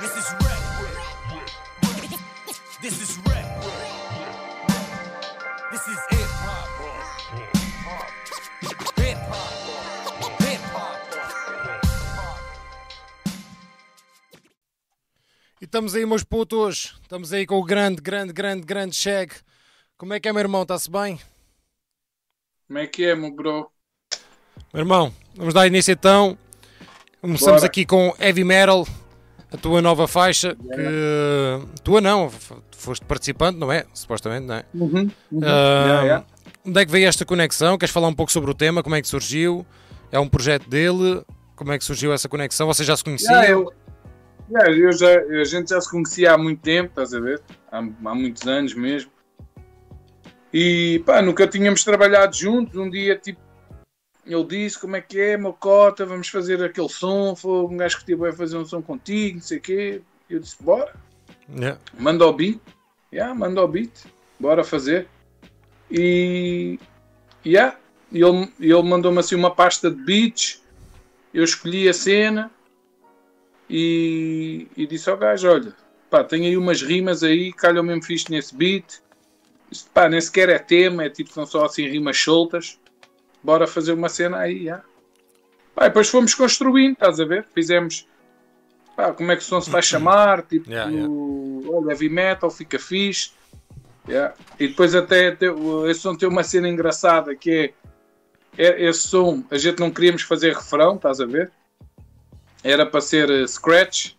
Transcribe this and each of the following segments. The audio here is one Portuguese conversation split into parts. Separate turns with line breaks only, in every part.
This is rap. This is rap. This is hip hop. Hip hop. Hip hop.
E estamos aí, meus putos. Estamos aí com o grande, grande, grande, grande Shag. Como é que é, meu irmão? Está-se bem?
Como é que é, meu bro?
Meu irmão, vamos dar início então. Começamos
Bora.
aqui com Heavy Metal, a tua nova faixa. Que. Tua não, foste participante, não é? Supostamente, não é?
Uhum.
Ah,
Yeah, yeah.
Onde é que veio esta conexão? Queres falar um pouco sobre o tema? Como é que surgiu? É um projeto dele? Como é que surgiu essa conexão? Vocês já se conheciam?
Yeah, eu, eu já, a gente já se conhecia há muito tempo, estás a ver? Há, há muitos anos mesmo. E pá, nunca tínhamos trabalhado juntos. Um dia, tipo, ele disse: Como é que é, meu cota? Vamos fazer aquele som. Foi um gajo que tipo, vai fazer um som contigo, não sei o quê. Eu disse: Bora,
Yeah.
manda o beat. Yeah, manda o beat, bora fazer. E yeah, ele, ele mandou-me assim uma pasta de beats. Eu escolhi a cena e, e disse ao gajo: Olha, pá, tem aí umas rimas aí, calham mesmo fixe nesse beat. Isto, pá, nem sequer é tema, é tipo, são só assim rimas soltas. Bora fazer uma cena aí, yeah. Pá, depois fomos construindo, estás a ver? Fizemos pá, como é que o som se vai chamar, tipo,
Yeah, yeah.
olha, heavy metal, fica fixe. Yeah. E depois até te- esse som tem uma cena engraçada que é, é esse som, a gente não queríamos fazer refrão, estás a ver? Era para ser eh, scratch.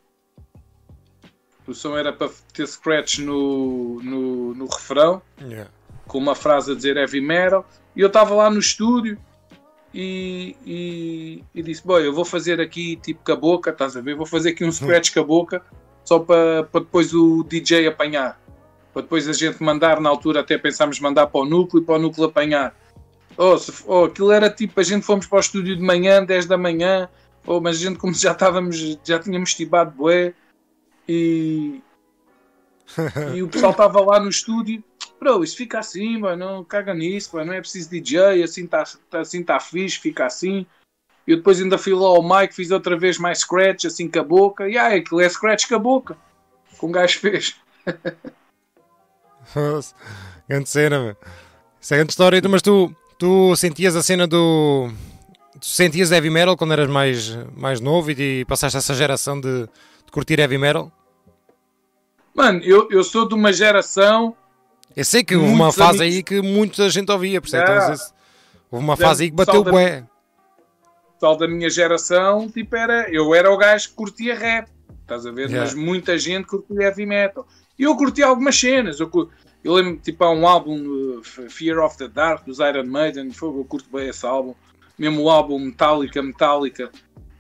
O som era para ter scratch no, no, no refrão
Yeah.
Com uma frase a dizer heavy metal. E eu estava lá no estúdio e, e, e disse: Boy, eu vou fazer aqui tipo com a boca, estás a ver? Vou fazer aqui um scratch com a boca só para, depois o DJ apanhar. Para depois a gente mandar, na altura até pensámos mandar para o núcleo e para o núcleo apanhar. Oh, se, oh, aquilo era tipo, a gente fomos para o estúdio de manhã, 10 da manhã, oh, mas a gente como já estávamos, já tínhamos estibado bué e, e o pessoal estava lá no estúdio Bro, isso fica assim, mano, não caga nisso, mano, não é preciso DJ, assim está assim tá fixe, fica assim. E eu depois ainda fui lá ao mic, fiz outra vez mais scratch, assim com a boca, e ah, aquilo é scratch com a boca, que um gajo fez.
grande cena, meu. Isso é grande história. Mas tu, tu sentias a cena do. Tu sentias heavy metal quando eras mais, mais novo e passaste essa geração de, de curtir heavy metal?
Mano, eu, eu sou de uma geração,
Eu sei que houve uma fase
amigos-
aí que muita gente ouvia, percebe?
Yeah.
Então, se- houve uma fase aí que bateu
da-
bué.
pessoal da minha geração, tipo, era, eu era o gajo que curtia rap, estás a ver?
Yeah.
Mas muita gente curtia heavy metal. E eu curti algumas cenas, eu, eu lembro, tipo, há um álbum, uh, Fear of the Dark, dos Iron Maiden, fogo, eu curto bem esse álbum. Mesmo o álbum Metallica, Metallica,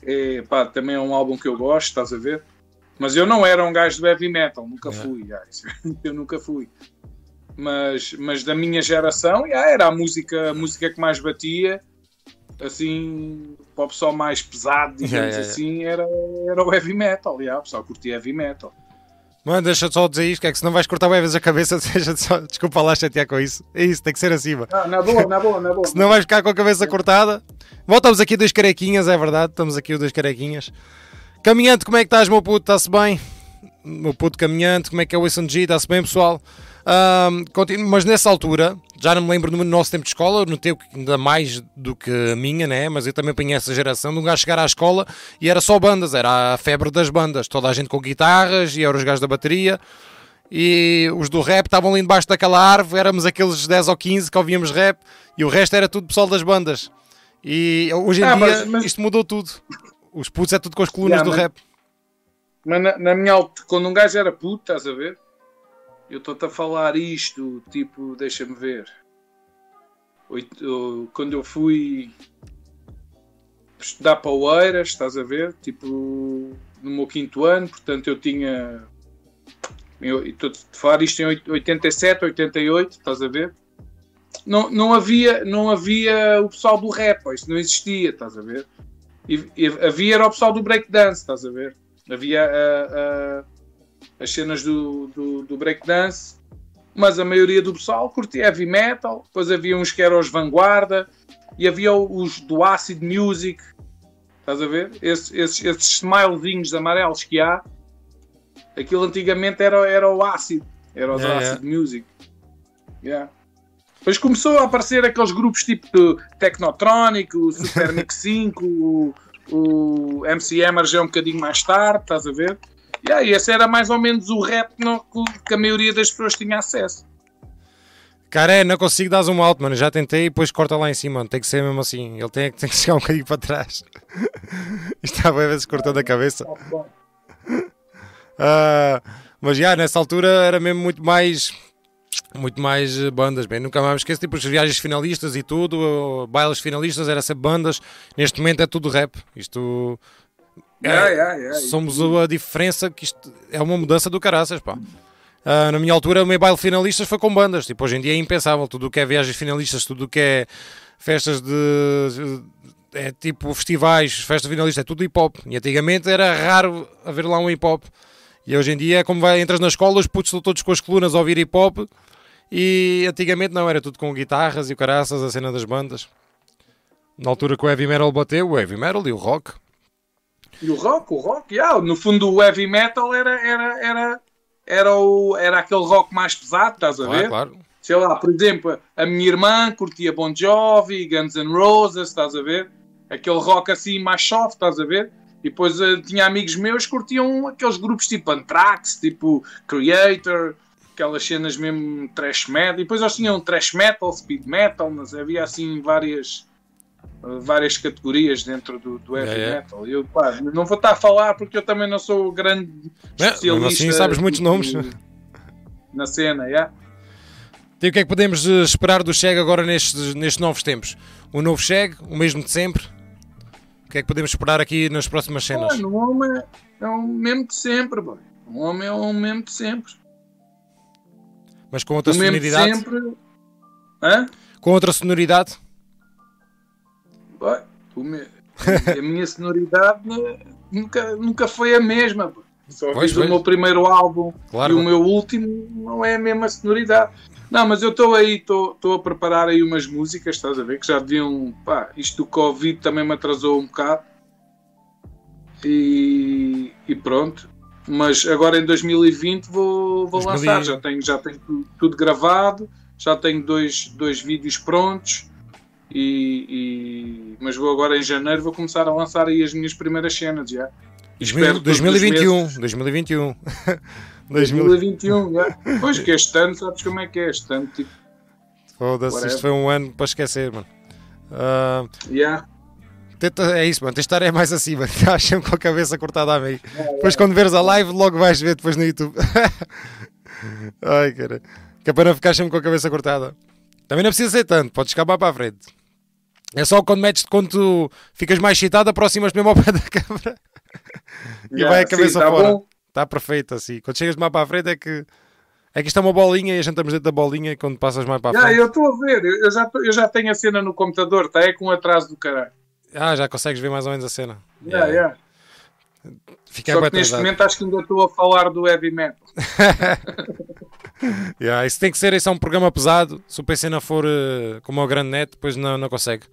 é, pá, também é um álbum que eu gosto, estás a ver? Mas eu não era um gajo do heavy metal, nunca
Yeah.
fui, guys. eu nunca fui. Mas, mas da minha geração, yeah, era a música, a música que mais batia, assim, para o pessoal mais pesado, digamos
Yeah, yeah,
assim, Era, era o heavy metal, yeah, o pessoal curtia heavy metal.
Mano, deixa só dizer isto, que é que se não vais cortar vezes a cabeça, deixa só, desculpa lá chatear com isso. É isso, tem que ser acima.
Ah, na boa, na boa, na boa.
Se não vais ficar com a cabeça cortada. Voltamos aqui dois carequinhas, é verdade. Estamos aqui os dois carequinhas. Caminhante, como é que estás, meu puto? Está-se bem? Meu puto caminhante, como é que é o SNG? Está-se bem, pessoal? Continuo- mas nessa altura, já não me lembro no nosso tempo de escola, no teu ainda mais do que a minha, né? Mas eu também apanhei essa geração de um gajo chegar à escola e era só bandas, era a febre das bandas. Toda a gente com guitarras e eram os gajos da bateria. E os do rap estavam ali debaixo daquela árvore, éramos aqueles 10 ou 15 que ouvíamos rap e o resto era tudo pessoal das bandas. E hoje em
Ah,
dia
mas- mas-
isto mudou tudo. Os putos é tudo com as colunas
Yeah,
do
mas-
rap.
Mas na, na minha altura, quando um gajo era puto, estás a ver? Eu estou-te a falar isto, tipo, deixa-me ver. Oito- quando eu fui estudar para Oeiras, estás a ver? Tipo, no meu quinto ano, portanto eu tinha. Estou-te a falar isto em oit- 87, 88, estás a ver? Não, não, havia, não havia o pessoal do rap, ó, isto não existia, estás a ver? E, e havia era o pessoal do breakdance, estás a ver? Havia ah, ah, as cenas do, do, do breakdance, mas a maioria do pessoal curtia heavy metal, depois havia uns que eram os vanguarda, e havia os do acid music, estás a ver? Esses, esses, esses smilezinhos amarelos que há, Aquilo antigamente era, era o ácido, era o
Yeah,
acid music. Yeah. Depois começou a aparecer aqueles grupos tipo do Technotronic, o Super Mix 5, o, o MC já é um bocadinho mais tarde, estás a ver? E esse era mais ou menos o rap que a maioria das pessoas tinha acesso.
Cara, é, não consigo dar zoom out, mano. Já tentei e depois corta lá em cima, mano. Tem que ser mesmo assim. Ele tem, tem que chegar um bocadinho para trás. Isto está bem vezes cortando a cabeça. Ah, mas já, nessa altura era mesmo muito mais. Muito mais eh, bandas, bem, nunca mais me esqueço, tipo, as viagens finalistas e tudo, uh, bailes finalistas, era sempre bandas, neste momento é tudo rap, isto
Yeah, yeah, yeah.
somos a diferença que isto é uma mudança do caraças, pá. Ah, na minha altura, o meu baile finalistas foi com bandas. Tipo, hoje em dia é impensável. Tudo o que é viagens finalistas, tudo o que é festas de. É tipo festivais, festas finalistas, é tudo hip hop. E antigamente era raro haver lá um hip hop. E hoje em dia é como vai, entras na escola, os putos estão todos com as colunas a ouvir hip hop. E antigamente não, era tudo com guitarras e caraças, a cena das bandas. Na altura que o heavy metal bateu, o heavy metal e o rock.
E o rock, o rock, yeah, no fundo o heavy metal era, era, era, era, o, era aquele rock mais pesado, estás a ver?
Claro, claro.
Sei lá, por exemplo, a minha irmã curtia Bon Jovi, Guns N' Roses, estás a ver? Aquele rock assim mais soft, estás a ver? E depois eh, tinha amigos meus que curtiam aqueles grupos tipo Anthrax, tipo Creator, aquelas cenas mesmo trash metal. E depois eles tinham trash metal, speed metal, mas havia assim várias, várias categorias dentro do, do heavy
É,
metal. Eu pá, não vou estar a falar porque eu também não sou grande especialista.
mesmo assim sabes muitos nomes.
Na cena, yeah.
E o que é que podemos eh, esperar do Cheg agora nestes, nestes novos tempos? O novo Cheg, o mesmo de sempre? O que é que podemos esperar aqui nas próximas cenas?
Mano, o homem é o mesmo de sempre, boy. O homem é o mesmo de sempre.
Mas com outra
o
sonoridade?
sempre. Hã?
Com outra sonoridade?
Me- A minha sonoridade nunca, nunca foi a mesma. boy. Só
Pois,
o meu primeiro álbum
Claro.
e o meu último não é a mesma sonoridade. Não, mas eu estou aí, estou a preparar aí umas músicas, estás a ver? Que já deviam. Pá, isto do Covid também me atrasou um bocado. E, e pronto. Mas agora em 2020 vou, vou
2000
lançar. Já tenho, já tenho tu- tudo gravado, já tenho dois, dois vídeos prontos. E, e- mas vou agora em janeiro vou começar a lançar aí as minhas primeiras cenas já. Espero todos os
2021.
meses.
2021. 2000.
2021, já. Pois que este ano, sabes como é que é este ano? Tipo,
Foda-se, isto foi um ano para esquecer, mano. Ah,
yeah.
tenta- é isso, mano. Tens de estar é mais mano. Estás sempre com a cabeça cortada a meio. Depois, quando veres a live, logo vais ver depois no YouTube. Ai, cara. Que é para não ficar sempre com a cabeça cortada. Também não precisa ser tanto, podes mais para a frente. É só quando metes, quando tu ficas mais excitado, aproximas mesmo ao pé da câmara e
Yeah,
vai a
sim,
cabeça
tá
fora.
bom.
Está perfeito assim. Quando chegas mais para a frente é que é que isto é uma bolinha e a gente estamos dentro da bolinha e quando passas mais para a
Yeah,
frente.
eu estou a ver, eu já, eu já tenho a cena no computador, tá? É com um atraso do caralho.
Ah, já consegues ver mais ou menos a cena.
Yeah, yeah.
Fica
Só
bem
que neste momento acho que ainda estou a falar do heavy metal.
Yeah, isso tem que ser, isso é um programa pesado. Se o PC não for eh, como o grande net, depois não, não consegue.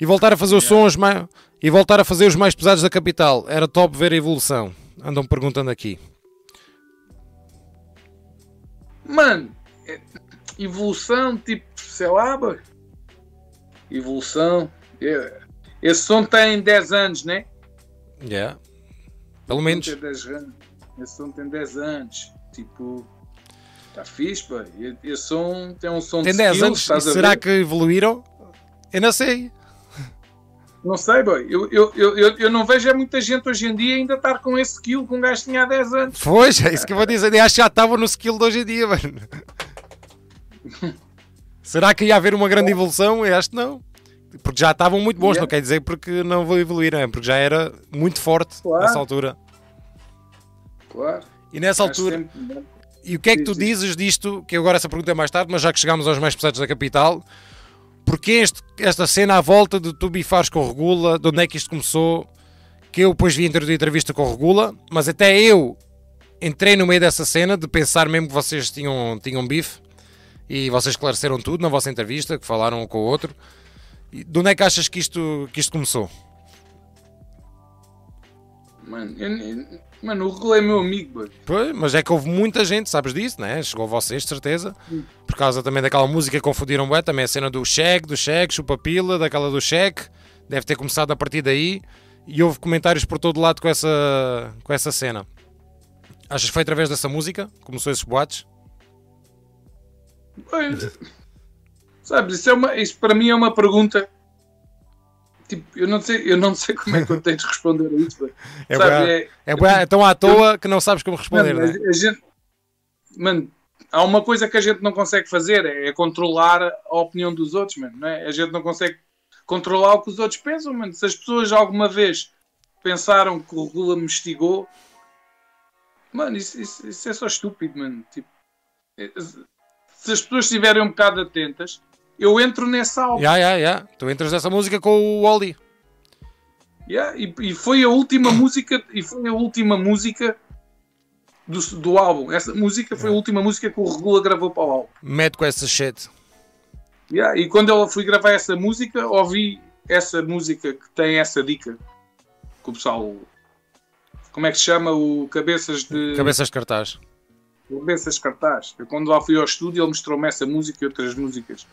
E voltar a fazer os sons mais, e voltar a fazer os mais pesados da capital. Era top ver a evolução. Andam perguntando aqui.
Mano, é- evolução, tipo, sei lá, boy. Evolução. É- Esse som tem 10 anos, né?
Yeah. Pelo menos.
Tem 10 anos. Esse som tem 10 anos. Tipo, está fixe, pá. E- Esse som tem um som
Tem
de
10
skills,
anos. Será que evoluíram? Eu não sei.
Não sei, boy. Eu, eu, eu, eu, não vejo é muita gente hoje em dia ainda estar com esse skill que um gajo tinha há 10 anos.
Pois, é isso que eu vou dizer. Eu acho que já estavam no skill de hoje em dia, mano. Será que ia haver uma grande evolução? Eu acho que não. Porque já estavam muito bons,
Yeah.
não quer dizer porque não vou evoluir, não é? Porque já era muito forte
Claro.
nessa altura.
Claro.
E nessa
Acho
altura,
sempre-
e o que é que tu dizes disto? Que agora essa pergunta é mais tarde, mas já que chegámos aos mais pesados da capital, porque este, esta cena à volta de tu bifares com o Regula, de onde é que isto começou? Que eu depois vi a entrevista com o Regula, mas até eu entrei no meio dessa cena de pensar mesmo que vocês tinham, tinham bife e vocês esclareceram tudo na vossa entrevista, que falaram um com o outro. De onde é que achas que isto, que isto começou?
Mano, eu- eu- mano, o Regula é meu amigo, mano.
Pois, mas é que houve muita gente, sabes disso, né? Chegou a vocês, de certeza. Por causa também daquela música que confundiram bem, também a cena do cheque, do cheque, chupa-pila, daquela do cheque. Deve ter começado a partir daí. E houve comentários por todo lado com essa, com essa cena. Achas que foi através dessa música? Começou esses boatos?
Pois, Sabes, isso, é uma, isso para mim é uma pergunta. Tipo, eu não sei, eu não sei como é que eu tenho de responder a isso.
É,
Sabe, é-
é, bué- é tão à toa que não sabes como responder,
Mano,
né?
a gente, mano, há uma coisa que a gente não consegue fazer, é controlar a opinião dos outros, mano, não é? A gente não consegue controlar o que os outros pensam, mano. Se as pessoas alguma vez pensaram que o Regula me estigou, mano, isso, isso- isso é só estúpido, mano. Tipo, é- se as pessoas estiverem um bocado atentas, eu entro nessa alma.
Ya, ya, ya. Tu entras nessa música com o Wally.
Yeah, e, e foi a última música e foi a última música do, do álbum. Essa música foi a última música que o Regula gravou para o álbum.
Mete com essa shit.
Yeah, e quando eu fui gravar essa música, ouvi essa música que tem essa dica que o pessoal. Como é que se chama? O Cabeças de.
Cabeças de cartaz.
Cabeças de Cartaz. Eu, quando lá fui ao estúdio, ele mostrou-me essa música e outras músicas.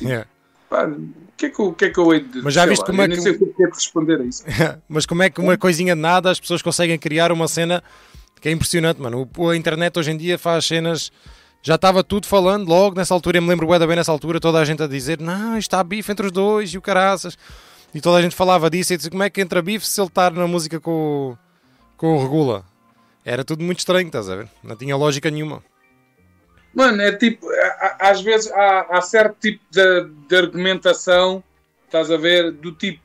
Yeah.
Pá, o que é que eu, o que é que eu hei de.
Mas já viste
lá,
como é
eu nem
que-
sei o que responder a isso.
Mas como é que uma coisinha de nada as pessoas conseguem criar uma cena que é impressionante, mano. A internet hoje em dia faz cenas. Já estava tudo falando logo nessa altura. Eu me lembro bem nessa altura, toda a gente a dizer: Não, isto está bife entre os dois e o caraças. E toda a gente falava disso. E disse: Como é que entra bife se ele está na música com, o- com o Regula? Era tudo muito estranho, estás a ver? Não tinha lógica nenhuma.
Mano, é tipo, às vezes há, há certo tipo de, de argumentação, estás a ver, do tipo,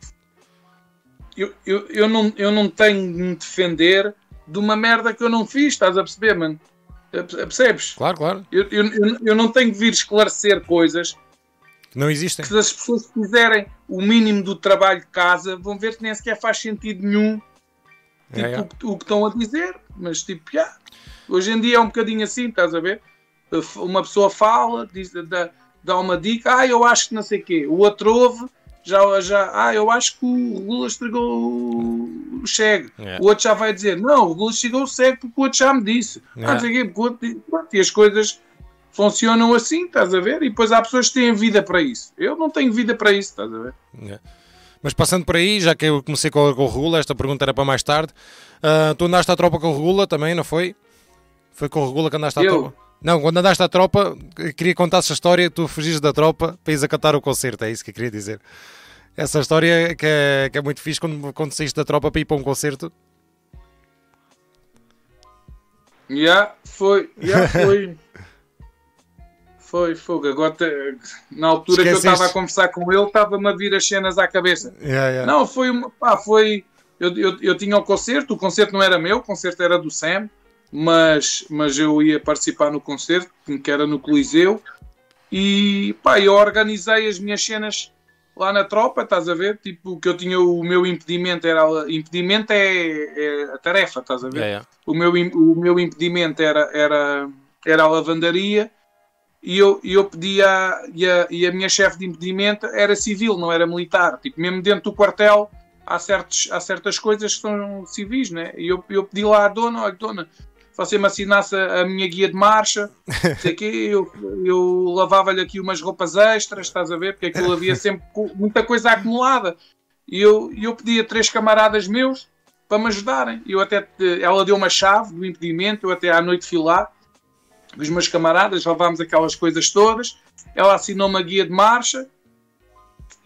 eu, eu, eu, não, eu não tenho de me defender de uma merda que eu não fiz, estás a perceber, mano? Perce- Percebes?
Claro, claro.
Eu, eu, eu, não tenho de vir esclarecer coisas
não existem.
se as pessoas fizerem o mínimo do trabalho de casa vão ver que nem sequer faz sentido nenhum tipo,
É, é.
O, que- o que estão a dizer, mas tipo, já. Hoje em dia é um bocadinho assim, estás a ver? Uma pessoa fala, diz, dá, dá uma dica, ah, eu acho que não sei o quê. O outro ouve, já, já, ah, eu acho que o Regula estragou o o Cheg.
É.
O outro já vai dizer, não, o Regula chegou o Cheg porque o outro já me disse.
É.
Ah, não sei o quê, porque o outro. Pronto, e as coisas funcionam assim, estás a ver? E depois há pessoas que têm vida para isso. Eu não tenho vida para isso, estás a ver?
É. Mas passando por aí, já que eu comecei com, o Regula, esta pergunta era para mais tarde. Ah, tu andaste à tropa com o Regula também, não foi? Foi com o Regula que andaste à
Eu?
tropa? Não, quando andaste à tropa, queria contar essa história, tu fugiste da tropa para ires a cantar o concerto, é isso que eu queria dizer. Essa história que é, que é muito fixe quando, quando saíste da tropa para ir para um concerto.
Já foi, já foi. Foi, fogo. Agora, na altura que eu estava a conversar com ele, estava-me a vir as cenas à cabeça.
Yeah, yeah.
Não, foi uma. Pá, foi. Eu, eu, eu tinha o concerto, o concerto não era meu, o concerto era do Sam, mas, mas eu ia participar no concerto, que era no Coliseu, e pá, eu organizei as minhas cenas lá na tropa, estás a ver? Tipo, que eu tinha o meu impedimento, era. Impedimento é, é a tarefa, estás a ver? O meu, o meu impedimento era, era, era a lavandaria e eu, eu pedia e a, e a minha chefe de impedimento era civil, não era militar. Tipo, mesmo dentro do quartel há, certos, há certas coisas que são civis, né? E eu, eu pedi lá à dona, olha, dona, você me assinasse a, minha guia de marcha, sei quê, eu, eu lavava-lhe aqui umas roupas extras, estás a ver? Porque aquilo havia sempre muita coisa acumulada. E eu, eu pedi a três camaradas meus para me ajudarem. Eu até, ela deu uma chave do impedimento, eu até à noite fui lá, com os meus camaradas, levámos aquelas coisas todas. Ela assinou uma guia de marcha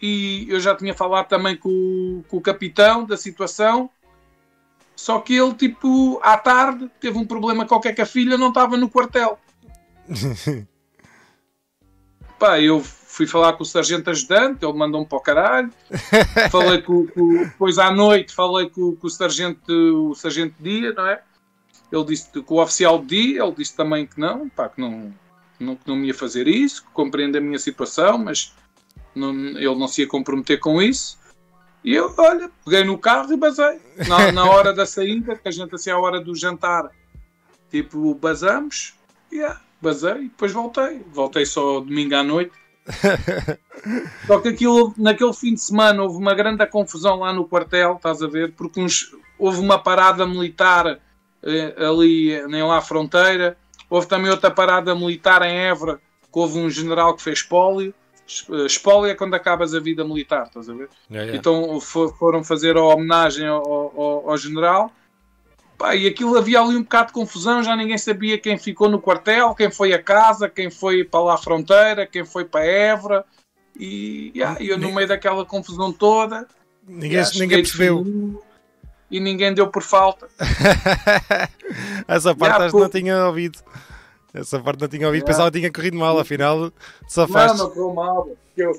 e eu já tinha falado também com, com o capitão da situação. Só que ele, tipo, à tarde, teve um problema qualquer que a filha não estava no quartel. Pá, eu fui falar com o sargento ajudante, ele mandou-me para o caralho. falei com, com- depois à noite falei com, com o sargento o sargento dia, não é? Ele disse que o oficial de dia, ele disse também que não, pá, que não, não, que não me ia fazer isso, que compreende a minha situação, mas não- ele não se ia comprometer com isso. E eu, olha, peguei no carro e basei. Na, na hora da saída, que a gente assim, à hora do jantar, tipo, basamos, yeah, basei e depois voltei. Voltei só domingo à noite. Só que aquilo, naquele fim de semana houve uma grande confusão lá no quartel, estás a ver? Porque uns- houve uma parada militar eh, ali nem lá à fronteira. Houve também outra parada militar em Évora, que houve um general que fez espólio. Es- Espólio é quando acabas a vida militar, estás a ver?
Yeah, yeah.
Então fo- foram fazer a homenagem ao, ao- ao general. Pá, e aquilo havia ali um bocado de confusão, já ninguém sabia quem ficou no quartel, quem foi a casa, quem foi para lá à fronteira, quem foi para Évora. E yeah, eu no meio daquela confusão toda,
ninguém,
yeah,
ninguém percebeu.
E ninguém deu por falta.
Essa parte
Yeah,
acho que não tinha ouvido. Essa parte não tinha ouvido.
Yeah.
Pensava que tinha corrido mal, afinal
Não,
safaste.
não correu mal. Eu,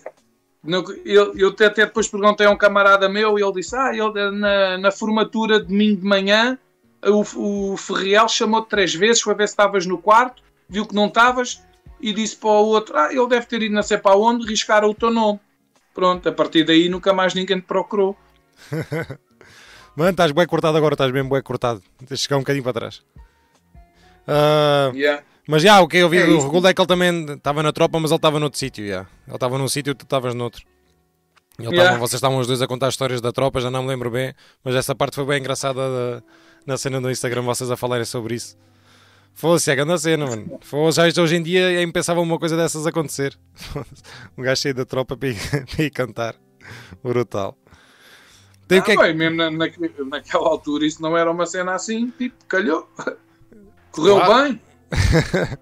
não, eu, eu até, até depois perguntei a um camarada meu e ele disse: Ah, ele, na, na formatura de domingo de manhã, o, o Ferriel chamou-te três vezes para ver se estavas no quarto, viu que não estavas e disse para o outro: Ah, ele deve ter ido não sei para onde, riscaram o teu nome. Pronto, a partir daí nunca mais ninguém te procurou.
Mano, estás bem cortado agora, estás mesmo bem cortado. Tens de chegar um bocadinho para trás. Ah,
Yeah.
Mas já, o que eu vi
É isso.
Regulo é que ele também estava na tropa, mas ele estava noutro sítio. já. Ele estava num sítio e tu estavas noutro. Ele
Yeah.
estava- vocês estavam os dois a contar histórias da tropa, já não me lembro bem, mas essa parte foi bem engraçada da- na cena do Instagram, vocês a falarem sobre isso. Fosse, é grande cena, mano. Fosse, já hoje em dia é impensável uma coisa dessas acontecer. um gajo cheio da tropa para ir, para ir cantar. Brutal. Tem o que é
Ah,
que-
bem, mesmo na, naque- naquela altura isso não era uma cena assim, tipo, calhou. Correu
Claro.
bem.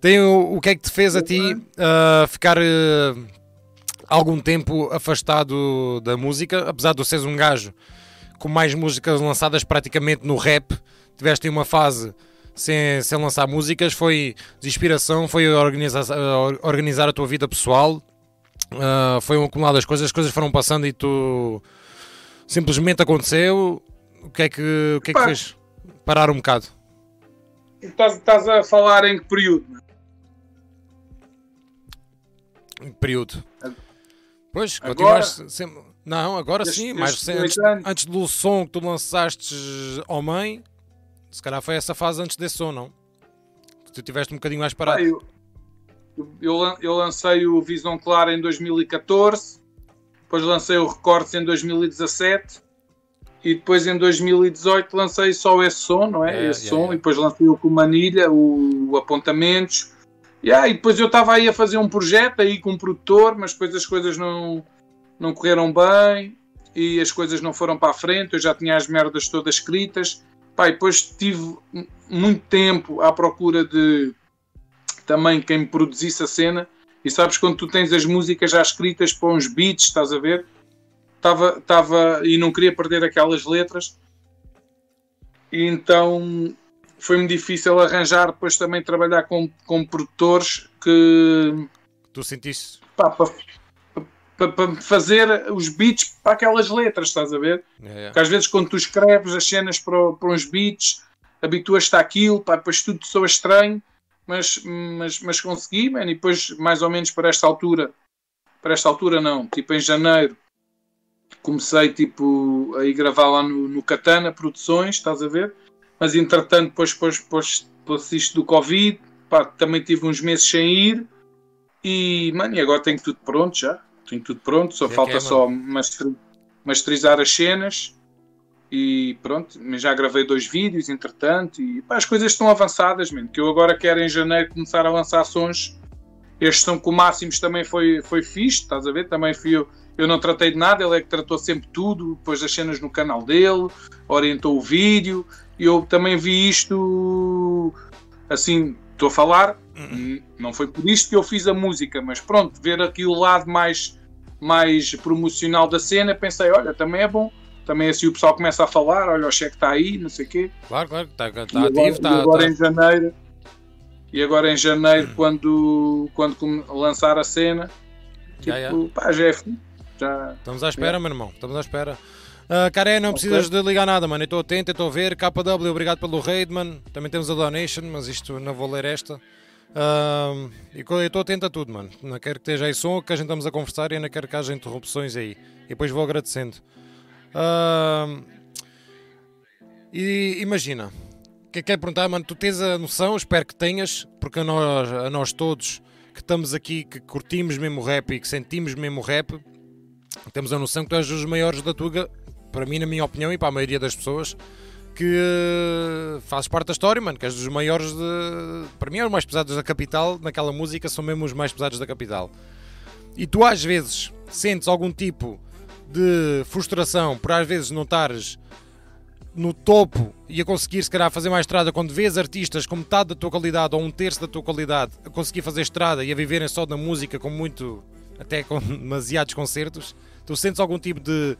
Tem o, o que é que te fez a ti ah, ficar ah, algum tempo afastado da música, apesar de seres um gajo com mais músicas lançadas praticamente no rap, tiveste uma fase sem, sem lançar músicas, foi de inspiração, foi organizar, ah, organizar a tua vida pessoal, ah, foi um acumulado das coisas, as coisas foram passando e tu simplesmente aconteceu. O que é que, o que, é que fez parar um bocado?
Estás, estás a falar em que período?
período. Pois, continuaste sempre. Não, agora
Estes-
sim, mais recente. Antes, antes do som que tu lançaste ao mãe, se calhar foi essa fase antes desse som, não? Tu tiveste um bocadinho mais parado.
Pá, eu, eu, eu lancei o Visão Clara em 2014, depois lancei o Recortes em 2017 e depois em 2018 lancei só esse som, não é?
É,
esse som, e depois lancei o com Manilha, o, o Apontamentos. Yeah, e depois eu estava aí a fazer um projeto aí com um produtor, mas depois as coisas não, não correram bem e as coisas não foram para a frente. Eu já tinha as merdas todas escritas. Pá, depois tive muito tempo à procura de também quem me produzisse a cena. E sabes quando tu tens as músicas já escritas para uns beats, estás a ver? Estava, estava e não queria perder aquelas letras. E então foi-me difícil arranjar depois também trabalhar com, com produtores que
Tu sentiste.
para, para, para fazer os beats para aquelas letras, estás a ver?
É, é.
Porque às vezes quando tu escreves as cenas para, para uns beats, habituas-te àquilo, pá, depois tudo soa estranho, mas, mas, mas consegui, man, e depois mais ou menos para esta altura, para esta altura não, tipo em janeiro, comecei tipo a ir gravar lá no, no Katana Produções, estás a ver? Mas entretanto depois, depois, depois, depois isto do Covid, pá, também tive uns meses sem ir, e, mano, e agora tenho tudo pronto já, tenho tudo pronto, só
é
falta
é,
só master- masterizar as cenas e pronto, mas já gravei dois vídeos entretanto e pá, as coisas estão avançadas, mesmo, que eu agora quero em janeiro começar a lançar sons. Este som com o Máximos também foi, foi fixe, estás a ver? Também fui eu, eu não tratei de nada, ele é que tratou sempre tudo, depois das cenas no canal dele, orientou o vídeo, e eu também vi isto assim, estou a falar, Hum, não foi por isto que eu fiz a música, mas pronto, ver aqui o lado mais, mais promocional da cena, pensei, olha, também é bom. Também assim o pessoal começa a falar, olha, o cheque está aí, não sei o quê.
Claro, claro, está tá
E
ativo,
agora,
está.
e agora
tá-
em janeiro, e agora em janeiro, quando, quando come- lançar a cena, tipo,
Já, já.
pá, já é. Já
Estamos à espera, meu irmão, estamos à espera. Uh, Caré, não precisas de ligar nada, mano. Eu estou atento, estou a ver. KW, obrigado pelo raid, mano. Também temos a donation, mas isto não vou ler esta. Uh, e eu estou atento a tudo, mano. Não quero que esteja aí som, que a gente estamos a conversar e não quero que haja interrupções aí. E depois vou agradecendo. Uh, e imagina, o que é que quero perguntar, mano? Tu tens a noção, espero que tenhas, porque a nós, a nós todos que estamos aqui, que curtimos mesmo o rap e que sentimos mesmo o rap, temos a noção que tu és dos maiores da Tuga, para mim, na minha opinião, e para a maioria das pessoas, que uh, fazes parte da história, mano, que és dos maiores de. Para mim, é os mais pesados da capital, naquela música, são mesmo os mais pesados da capital. E tu, às vezes, sentes algum tipo de frustração por às vezes não estares no topo e a conseguir se calhar fazer mais estrada quando vês artistas com metade da tua qualidade ou um terço da tua qualidade a conseguir fazer estrada e a viverem só da música com muito, até com demasiados concertos, tu sentes algum tipo de,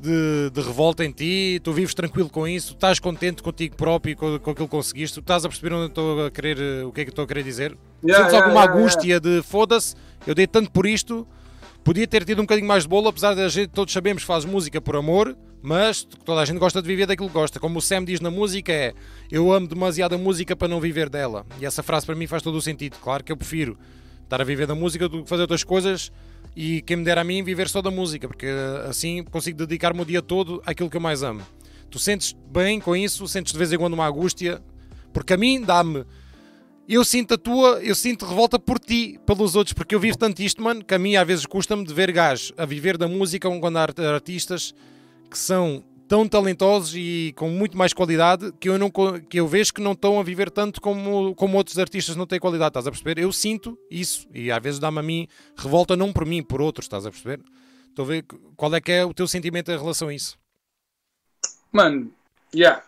de, de revolta em ti, tu vives tranquilo com isso, estás contente contigo próprio e com, com aquilo que conseguiste, tu estás a perceber onde estou a querer, o que é que estou a querer dizer?
Yeah,
sentes
yeah,
alguma
yeah,
angústia de foda-se, eu dei tanto por isto, podia ter tido um bocadinho mais de bolo, apesar de a gente, todos sabemos que faz música por amor, mas toda a gente gosta de viver daquilo que gosta. Como o Sam diz na música, é eu amo demasiado a música para não viver dela. E essa frase para mim faz todo o sentido. Claro que eu prefiro estar a viver da música do que fazer outras coisas e quem me dera a mim viver só da música, porque assim consigo dedicar-me o dia todo àquilo que eu mais amo. Tu sentes bem com isso, sentes de vez em quando uma angústia, porque a mim dá-me. Eu sinto a tua, eu sinto revolta por ti, pelos outros, porque eu vivo tanto isto, mano, que a mim às vezes custa-me de ver gajos a viver da música quando há artistas que são tão talentosos e com muito mais qualidade que eu, não, que eu vejo que não estão a viver tanto como, como outros artistas não têm qualidade, estás a perceber? Eu sinto isso e às vezes dá-me a mim revolta não por mim, por outros, estás a perceber? Estou a ver qual é que é o teu sentimento em relação a isso.
Mano, yeah.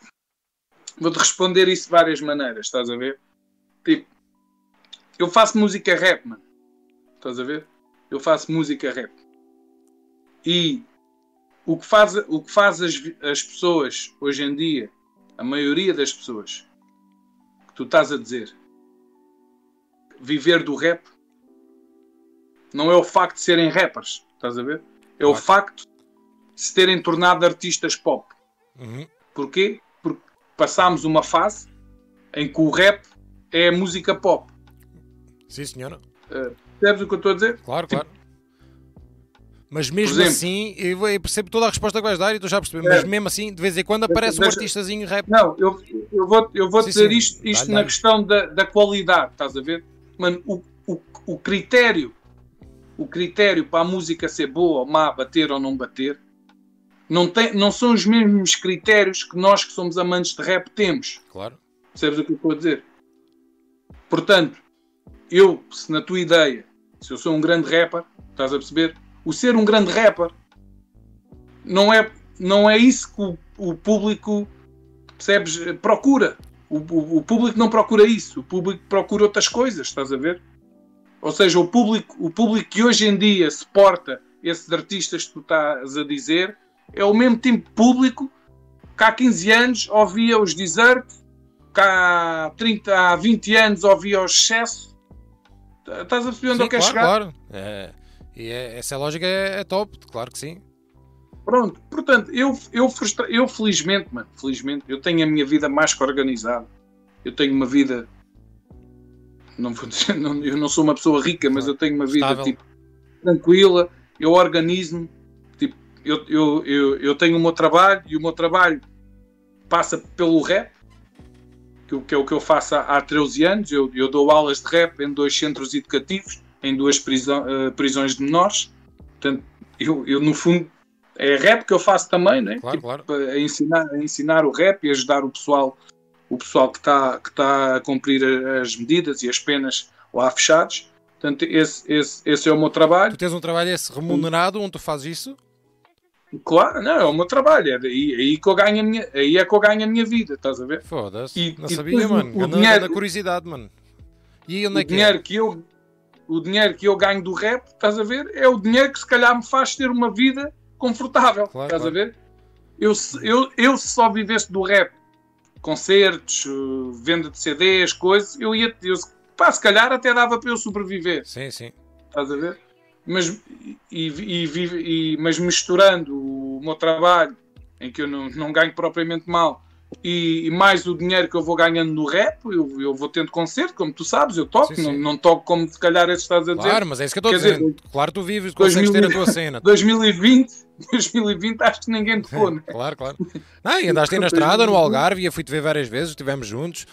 Vou-te responder isso de várias maneiras, estás a ver? Tipo, eu faço música rap, mano. Estás a ver? Eu faço música rap. E o que faz, o que faz as, as pessoas hoje em dia, a maioria das pessoas, que tu estás a dizer, viver do rap, não é o facto de serem rappers, estás a ver? É o facto de se terem tornado artistas pop.
Uhum.
Porquê? Porque passámos uma fase em que o rap é a música pop.
Sim, senhora.
Percebes o que eu estou a dizer?
Claro, claro. Mas mesmo
exemplo-
assim, eu percebo toda a resposta que vais dar e tu já percebes, mas mesmo assim, de vez em quando aparece um
É. deixa-
artistazinho rap.
Não, eu, eu vou, eu vou
Sim,
dizer
sim.
isto, isto na questão da, da qualidade, estás a ver? Mano, o, o, o critério o critério para a música ser boa ou má, bater ou não bater, não, tem, não são os mesmos critérios que nós que somos amantes de rap temos.
Claro.
Percebes o que eu estou a dizer? Portanto, eu, se na tua ideia, se eu sou um grande rapper, estás a perceber? O ser um grande rapper não é, não é isso que o, o público, percebes, procura. O, o- o público não procura isso. O público procura outras coisas, estás a ver? Ou seja, o público, o público que hoje em dia suporta esses artistas que tu estás a dizer é o mesmo tipo de público que há 15 anos ouvia os Desert, que há, 30, há 20 anos ouvia os Excesso. Estás a perceber onde
Sim,
eu quero
claro,
chegar?
claro. É, e é- essa lógica é, é top, claro que sim.
Pronto, portanto, eu, eu, frustra- eu felizmente, mano, felizmente, eu tenho a minha vida mais que organizada. Eu tenho uma vida. Não vou dizer, não- eu não sou uma pessoa rica, mas eu tenho uma vida
Estável.
tipo, tranquila. Eu organizo-me. Tipo, eu, eu, eu, eu tenho o meu trabalho e o meu trabalho passa pelo rap, que, é o que eu faço há, há 13 anos. Eu, eu dou aulas de rap em dois centros educativos, em duas prisão- eh, prisões de menores. Portanto, eu, eu no fundo é rap que eu faço também, né?
Claro,
Tipo,
claro.
a ensinar, a ensinar o rap e ajudar o pessoal, o pessoal que está que tá a cumprir as medidas e as penas lá fechados. Portanto, esse, esse, esse é o meu trabalho.
Tu tens um trabalho esse remunerado onde tu fazes isso?
Claro, não, é o meu trabalho. É daí, aí, que eu ganho a minha, aí é que eu ganho a minha vida, estás a ver?
Foda-se. Não
e
sabia,
o-
mano.
o dinheiro-
curiosidade, mano. E onde é que é?
dinheiro que, eu, o dinheiro que eu ganho do rap, estás a ver? É o dinheiro que se calhar me faz ter uma vida confortável,
Claro,
estás
claro.
a ver? Eu, se- eu, eu se só vivesse do rap, concertos, venda de CDs, coisas, eu ia, eu, pá, se calhar até dava para eu sobreviver,
Sim, sim.
estás a ver? Mas, e, e, e- mas misturando o meu trabalho, em que eu não, não ganho propriamente mal, e, e mais o dinheiro que eu vou ganhando no rap, eu, eu vou tendo concerto, como tu sabes, eu toco,
Sim,
não,
sim.
não toco como se calhar estás a dizer.
Claro, mas é isso que eu estou a dizer. Claro, tu vives, consegues
2000
ter a tua cena.
2020, 2020 acho que ninguém tocou, né?
Claro, claro. Não, e andaste aí na estrada, no Algarve, e eu fui-te ver várias vezes, estivemos juntos.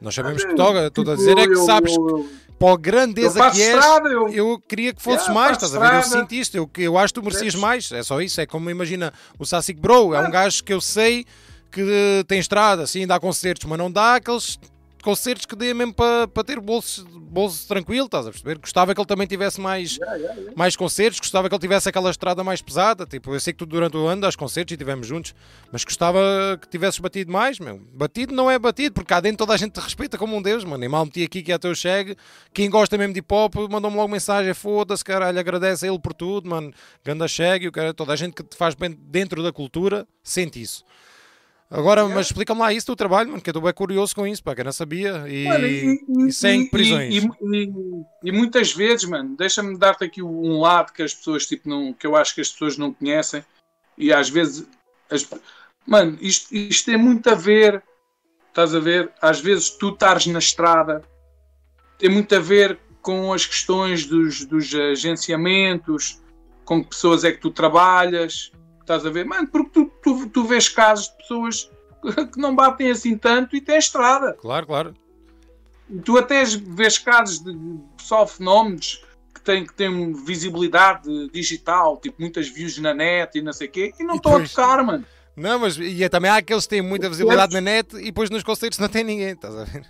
Nós sabemos que toca, estou a dizer é que sabes
eu- eu-
para a grandeza que és,
estrada, eu-
queria que fosses
Yeah,
mais, estás a ver? Eu sinto isto, eu, eu acho que tu merecias mais, é só isso, é como imagina o Sassic Bro, é um gajo que eu sei que eh, tem estrada, assim, dá concertos, mas não dá aqueles concertos que dê mesmo para para ter bolso, bolso tranquilo, estás a perceber? Gostava que ele também tivesse mais,
Yeah, yeah, yeah.
mais concertos, gostava que ele tivesse aquela estrada mais pesada, tipo, eu sei que tu durante o ano das concertos e estivemos juntos, mas gostava que tivesses batido mais, meu. Batido não é batido, porque cá dentro toda a gente te respeita como um deus, mano. Nem mal meti aqui que é teu chegue. Quem gosta mesmo de hip hop mandou-me logo mensagem, foda-se, caralho, agradece a ele por tudo, mano. Ganda chegue, o cara, toda a gente que te faz bem dentro da cultura sente isso. Agora, mas explica-me lá isso do trabalho, mano, que eu estou bem curioso com isso, pá, que eu não sabia. E,
Mano,
e, sem prisões.
E, e- e muitas vezes, mano, deixa-me dar-te aqui um lado que as pessoas, tipo, não, que eu acho que as pessoas não conhecem. E às vezes, as- mano, isto, isto tem muito a ver, estás a ver? Às vezes tu estares na estrada, tem muito a ver com as questões dos, dos agenciamentos, com que pessoas é que tu trabalhas, estás a ver? Mano, porque tu, tu, tu vês casos de pessoas que não batem assim tanto e têm estrada.
Claro, claro.
Tu até vês casos de pessoal fenómenos que têm, que têm visibilidade digital, tipo muitas views na net e não sei o quê, e não estão a tocar, mano.
Não, mas e é- também há aqueles que têm muita visibilidade na net e depois nos concertos não tem ninguém, estás a ver?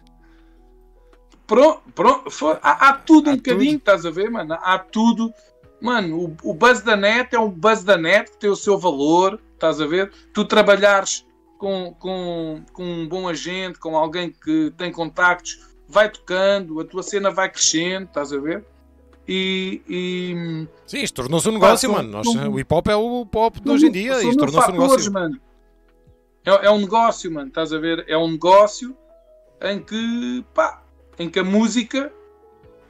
Pronto, pronto, foi- há, há tudo
Há
um bocadinho, estás a ver, mano? Há tudo. Mano, o, o buzz da net é um buzz da net que tem o seu valor, estás a ver? Tu trabalhares com, com, com um bom agente, com alguém que tem contactos, vai tocando, a tua cena vai crescendo, estás a ver? E, e
Sim, isto tornou-se um negócio, mano. Nós- o hip hop é o pop de hoje em dia, isto tornou-se um negócio.
mano. É, é um negócio, mano, estás a ver? É um negócio em que, pá, em que a música,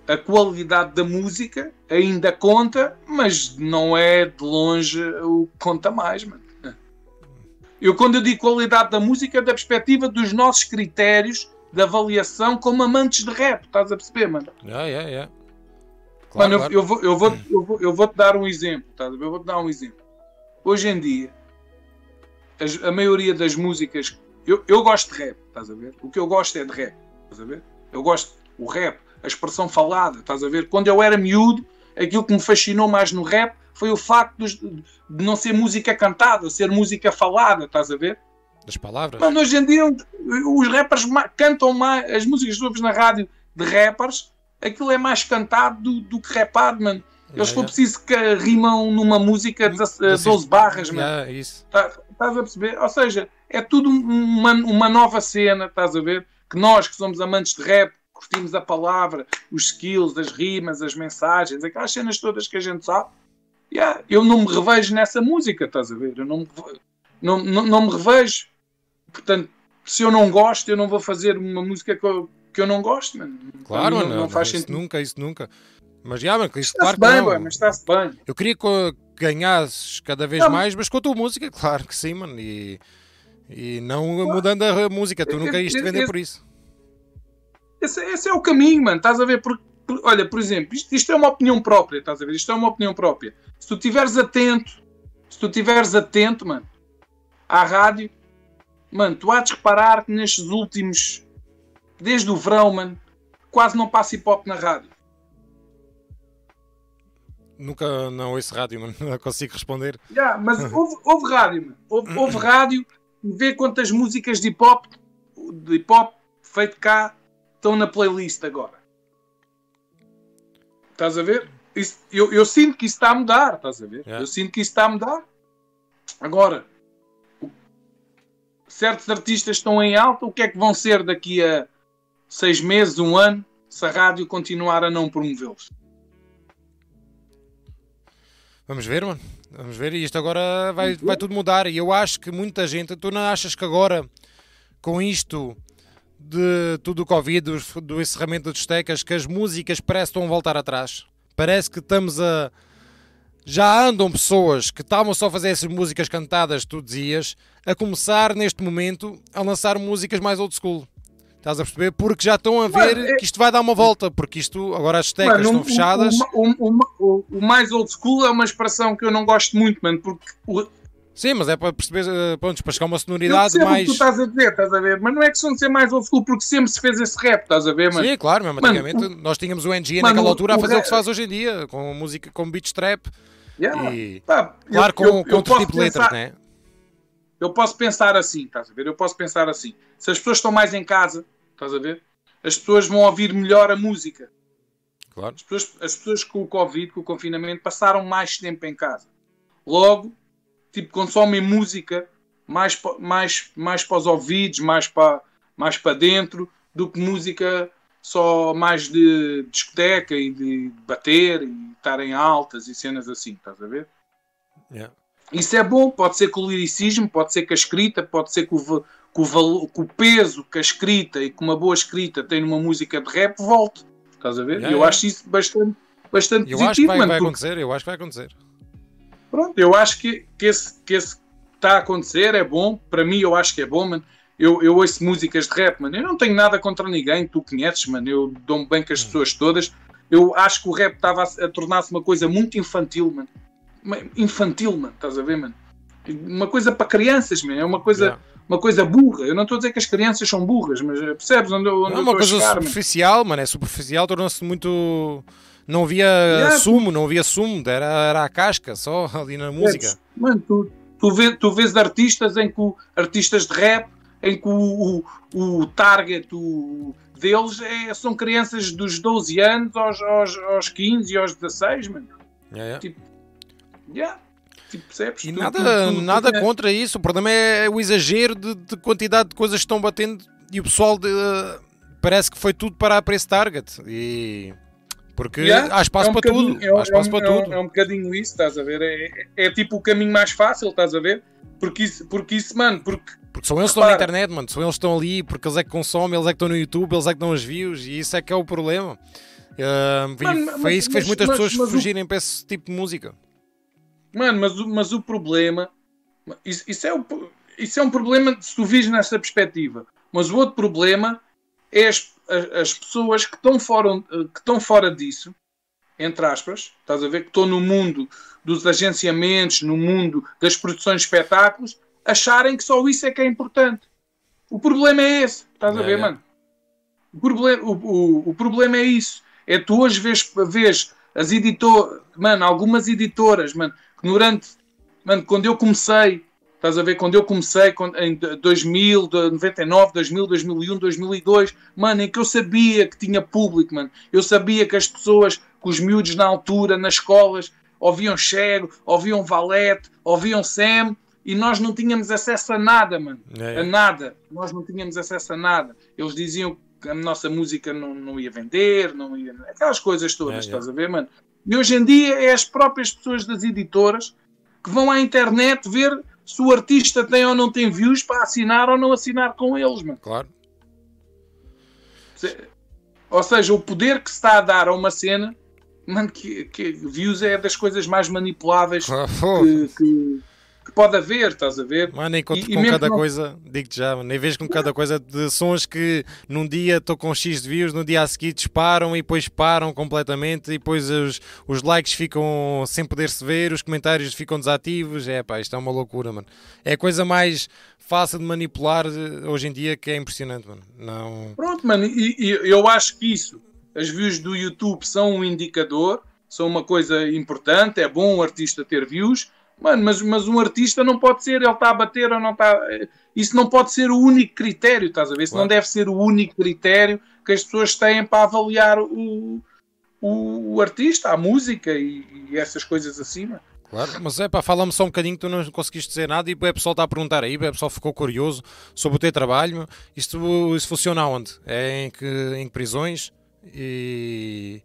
a qualidade da música ainda conta, mas não é de longe o que conta mais, mano. Eu, quando eu digo qualidade da música, é da perspectiva dos nossos critérios de avaliação como amantes de rap, estás a perceber, mano?
Yeah, yeah, yeah. Claro,
Mano, eu-
claro.
eu, vou, eu, vou, eu, vou, eu vou te dar um exemplo, tá? eu vou te dar um exemplo. Hoje em dia, as- a maioria das músicas, eu, eu gosto de rap, estás a ver? O que eu gosto é de rap, estás a ver? Eu gosto o rap, a expressão falada, estás a ver? Quando eu era miúdo, aquilo que me fascinou mais no rap foi o facto dos- de não ser música cantada, ser música falada, estás a ver?
Das palavras.
Mano, hoje em dia os rappers cantam mais, as músicas que na rádio de rappers, aquilo é mais cantado do, do que rapado, mano. Eles, se for
Yeah,
preciso, que rimam numa música de
yeah.
12 barras, mano.
Yeah, isso.
Tá- Estás a perceber? Ou seja, é tudo um- uma, uma nova cena, estás a ver? Que nós, que somos amantes de rap, curtimos a palavra, os skills, as rimas, as mensagens, aquelas cenas todas que a gente sabe. Yeah, eu não me revejo nessa música, estás a ver? Eu não me, não, não, não me revejo. Portanto, se eu não gosto, eu não vou fazer uma música que eu, que eu não gosto, mano.
Claro,
não,
mano.
não faz
isso
sentido.
nunca, isso nunca. Mas já, mano, isso
Está-se
claro
bem,
não.
boy, mas está-se bem.
Eu queria que ganhasses cada vez
Não,
mais, mas com a tua música, claro que sim, mano. E, e não mudando a música, tu
Eu-
nunca ias te vender
eu-
por isso.
Esse, esse é o caminho, mano. Estás a ver? Por, por- olha, por exemplo, isto, isto é uma opinião própria, estás a ver? Isto é uma opinião própria. Se tu estiveres atento, se tu estiveres atento, mano, à rádio, mano, tu há de reparar que nestes últimos, desde o verão, mano, quase não passa hip hop na rádio.
Nunca não ouço rádio, mano. Não consigo responder.
Já, mas houve, houve rádio, mano. Houve, houve rádio e vê quantas músicas de hip hop, de hip hop feito cá estão na playlist agora. Estás a ver? Isso- eu, eu sinto que isso está a mudar, estás a ver?
Yeah.
Eu sinto que isso está a mudar. Agora, certos artistas estão em alta, o que é que vão ser daqui a seis meses, um ano, se a rádio continuar a não promovê-los?
Vamos ver, mano. Vamos ver. E isto agora vai, vai tudo mudar. E eu acho que muita gente. Tu não achas que agora, com isto de tudo o Covid, do, do encerramento das discotecas, que as músicas parece que estão a voltar atrás? Parece que estamos a. Já andam pessoas que estavam só a fazer essas músicas cantadas, tu dizias, a começar neste momento a lançar músicas mais old school. Estás a perceber? Porque já estão a ver
Mano, é-
que isto vai dar uma volta. Porque isto, agora as discotecas
Mano,
estão fechadas.
O, o- o- o- mais old school é uma expressão que eu não gosto muito, mano, porque
Sim, mas é para perceber, eh, pronto, para chegar a uma
Eu
sonoridade
o
mais.
que tu estás a dizer, estás a ver? Mas não é questão de ser mais old school, porque sempre se fez esse rap, estás a ver, mano?
Sim, claro,
Mano,
antigamente nós tínhamos o NG
Mano,
naquela
o-
altura a
o
fazer o que se faz hoje em dia, com música, com beat trap
Yeah.
e.
Pá, eu-
Claro, com,
eu-
com
eu
outro tipo de letras, né?
Eu posso pensar assim, estás a ver? Eu posso pensar assim. Se as pessoas estão mais em casa, estás a ver? As pessoas vão ouvir melhor a música.
Claro.
As pessoas, as pessoas com o Covid, com o confinamento, passaram mais tempo em casa. Logo, tipo, consomem música mais, mais, mais para os ouvidos, mais para, mais para dentro, do que música só mais de discoteca e de bater e estarem altas e cenas assim, estás a ver?
Yeah.
Isso é bom, pode ser com o liricismo, pode ser com a escrita, pode ser com o, o, valo- o peso que a escrita e com uma boa escrita tem numa música de rap, volte. Estás a ver?
Yeah,
eu
yeah.
acho isso bastante, bastante
Eu acho que
positivo,
vai, vai
porque,
acontecer, eu acho que vai acontecer.
Pronto, eu acho que, que esse que esse está a acontecer é bom, para mim eu acho que é bom, mano. Eu, eu ouço músicas de rap, mano. Eu não tenho nada contra ninguém, tu conheces, mano. Eu dou-me bem com as pessoas todas. Eu acho que o rap estava a, a tornar-se uma coisa muito infantil, mano. Uma- Infantil, mano, estás a ver, mano? Uma coisa para crianças, mano. É uma coisa,
Yeah.
uma coisa burra. Eu não estou a dizer que as crianças são burras, mas eh, percebes onde, onde
Não é
eu
uma
estou a
coisa
chegar, mano?
superficial, mano. É superficial, tornou-se muito. Não havia
Yeah.
sumo, não havia sumo, era, era a casca só ali na música.
Mano, tu, tu, vê, tu vês artistas em que artistas de rap em que o, o, o target o, deles é, são crianças dos 12 anos aos, aos, aos 15 e aos 16, mano.
Yeah, yeah.
Yeah. Tipo, percebes?
E
Tu-
nada,
tu- tu-
nada contra isso. O problema é o exagero de, de quantidade de coisas que estão batendo e o pessoal de- parece que foi tudo para, para esse target. E porque
Yeah,
há espaço
é um
para tudo.
é um-
há espaço
é um-
para
é
tudo.
É um bocadinho isso, estás a ver? É, é tipo o caminho mais fácil, estás a ver? Porque isso, porque isso mano, porque
Porque são eles que estão na internet, mano. São eles que estão ali, porque eles é que consomem, eles é que estão no YouTube, eles é que dão as views e isso é que é o problema. E
Mano,
foi
mas-
isso que fez
mas-
muitas
mas-
pessoas
mas o-
fugirem para esse tipo de música.
Mano, mas, o- mas o problema. Isso, isso é o, isso é um problema se tu vires nessa perspectiva. Mas o outro problema é as, as, as pessoas que estão, fora, que estão fora disso, entre aspas, estás a ver? Que estão no mundo dos agenciamentos, no mundo das produções de espetáculos, acharem que só isso é que é importante. O problema é esse, estás a
É,
ver,
é.
mano? O problema, o, o, o problema é isso. É tu hoje vês, vês as editoras, mano, algumas editoras, mano, que durante, mano, quando eu comecei, estás a ver, quando eu comecei quando- em 2000, de 99, 2000, 2001, 2002, mano, em que eu sabia que tinha público, mano, eu sabia que as pessoas, que os miúdos na altura, nas escolas, ouviam Chego, ouviam Valete, ouviam Sam, e nós não tínhamos acesso a nada, mano
É,
a
é.
nada. Nós não tínhamos acesso a nada. Eles diziam que a nossa música não, não ia vender, não ia. Aquelas coisas todas,
É, é.
estás a ver, mano? E hoje em dia é as próprias pessoas das editoras que vão à internet ver se o artista tem ou não tem views para assinar ou não assinar com eles, mano.
Claro.
Se- Ou seja, o poder que se está a dar a uma cena, mano, que, que views é das coisas mais manipuláveis que, que- que pode haver, estás a ver?
Mano, encontro
E-
com cada
não-
coisa, digo-te já, mano, nem vejo com cada coisa de sons que num dia estou com X de views, no dia a seguir disparam e depois param completamente e depois os, os likes ficam sem poder-se ver, os comentários ficam desativos. É pá, isto é uma loucura, mano. É a coisa mais fácil de manipular eh, hoje em dia que é impressionante, mano. Não.
Pronto, mano, e, e eu acho que isso, as views do YouTube são um indicador, são uma coisa importante, é bom o artista ter views, mano, mas, mas um artista não pode ser, ele está a bater ou não está. Isso não pode ser o único critério, estás a ver? Isso não
Claro.
deve ser o único critério que as pessoas têm para avaliar o, o, o artista, a música e, e essas coisas mano.
Claro, mas é pá, fala-me só um bocadinho que tu não conseguiste dizer nada e o pessoal está a perguntar aí, o pessoal ficou curioso sobre o teu trabalho. Isto, isto funciona onde? É em que, em que prisões? E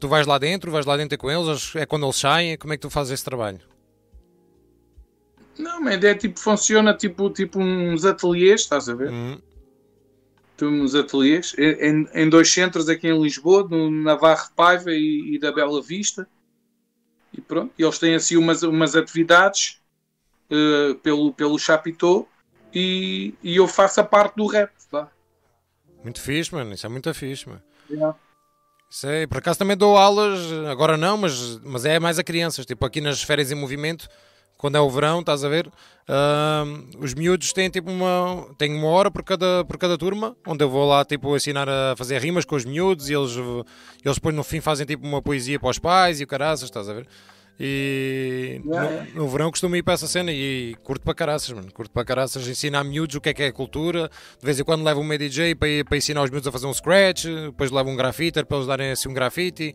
tu vais lá dentro, vais lá dentro com eles, é quando eles saem, como é que tu fazes esse trabalho?
Não, mas é tipo, funciona tipo, tipo uns ateliês, estás a ver?
Hum,
Temos ateliês em, em dois centros aqui em Lisboa, no Navarre de Paiva e, e da Bela Vista. E pronto, e eles têm assim umas, umas atividades eh, pelo, pelo Chapitão e, e eu faço a parte do rap. Tá?
muito fixe, mano, isso é muito fixe, mano.
Yeah.
Isso é, por acaso também dou aulas, agora não, mas, mas é mais a crianças, tipo aqui nas férias em movimento, quando é o verão, estás a ver? Ahm, os miúdos têm tipo uma. têm uma hora por cada, por cada turma, onde eu vou lá tipo ensinar a fazer rimas com os miúdos e eles, eles depois no fim fazem tipo uma poesia para os pais e o caraças, estás a ver? E
Yeah.
no, no verão costumo ir para essa cena e curto para caraças, mano. Curto para caraças, ensinar miúdos o que é que é cultura. De vez em quando levo um DJ para, para ensinar os miúdos a fazer um scratch, depois levo um grafiter para eles darem assim um grafite.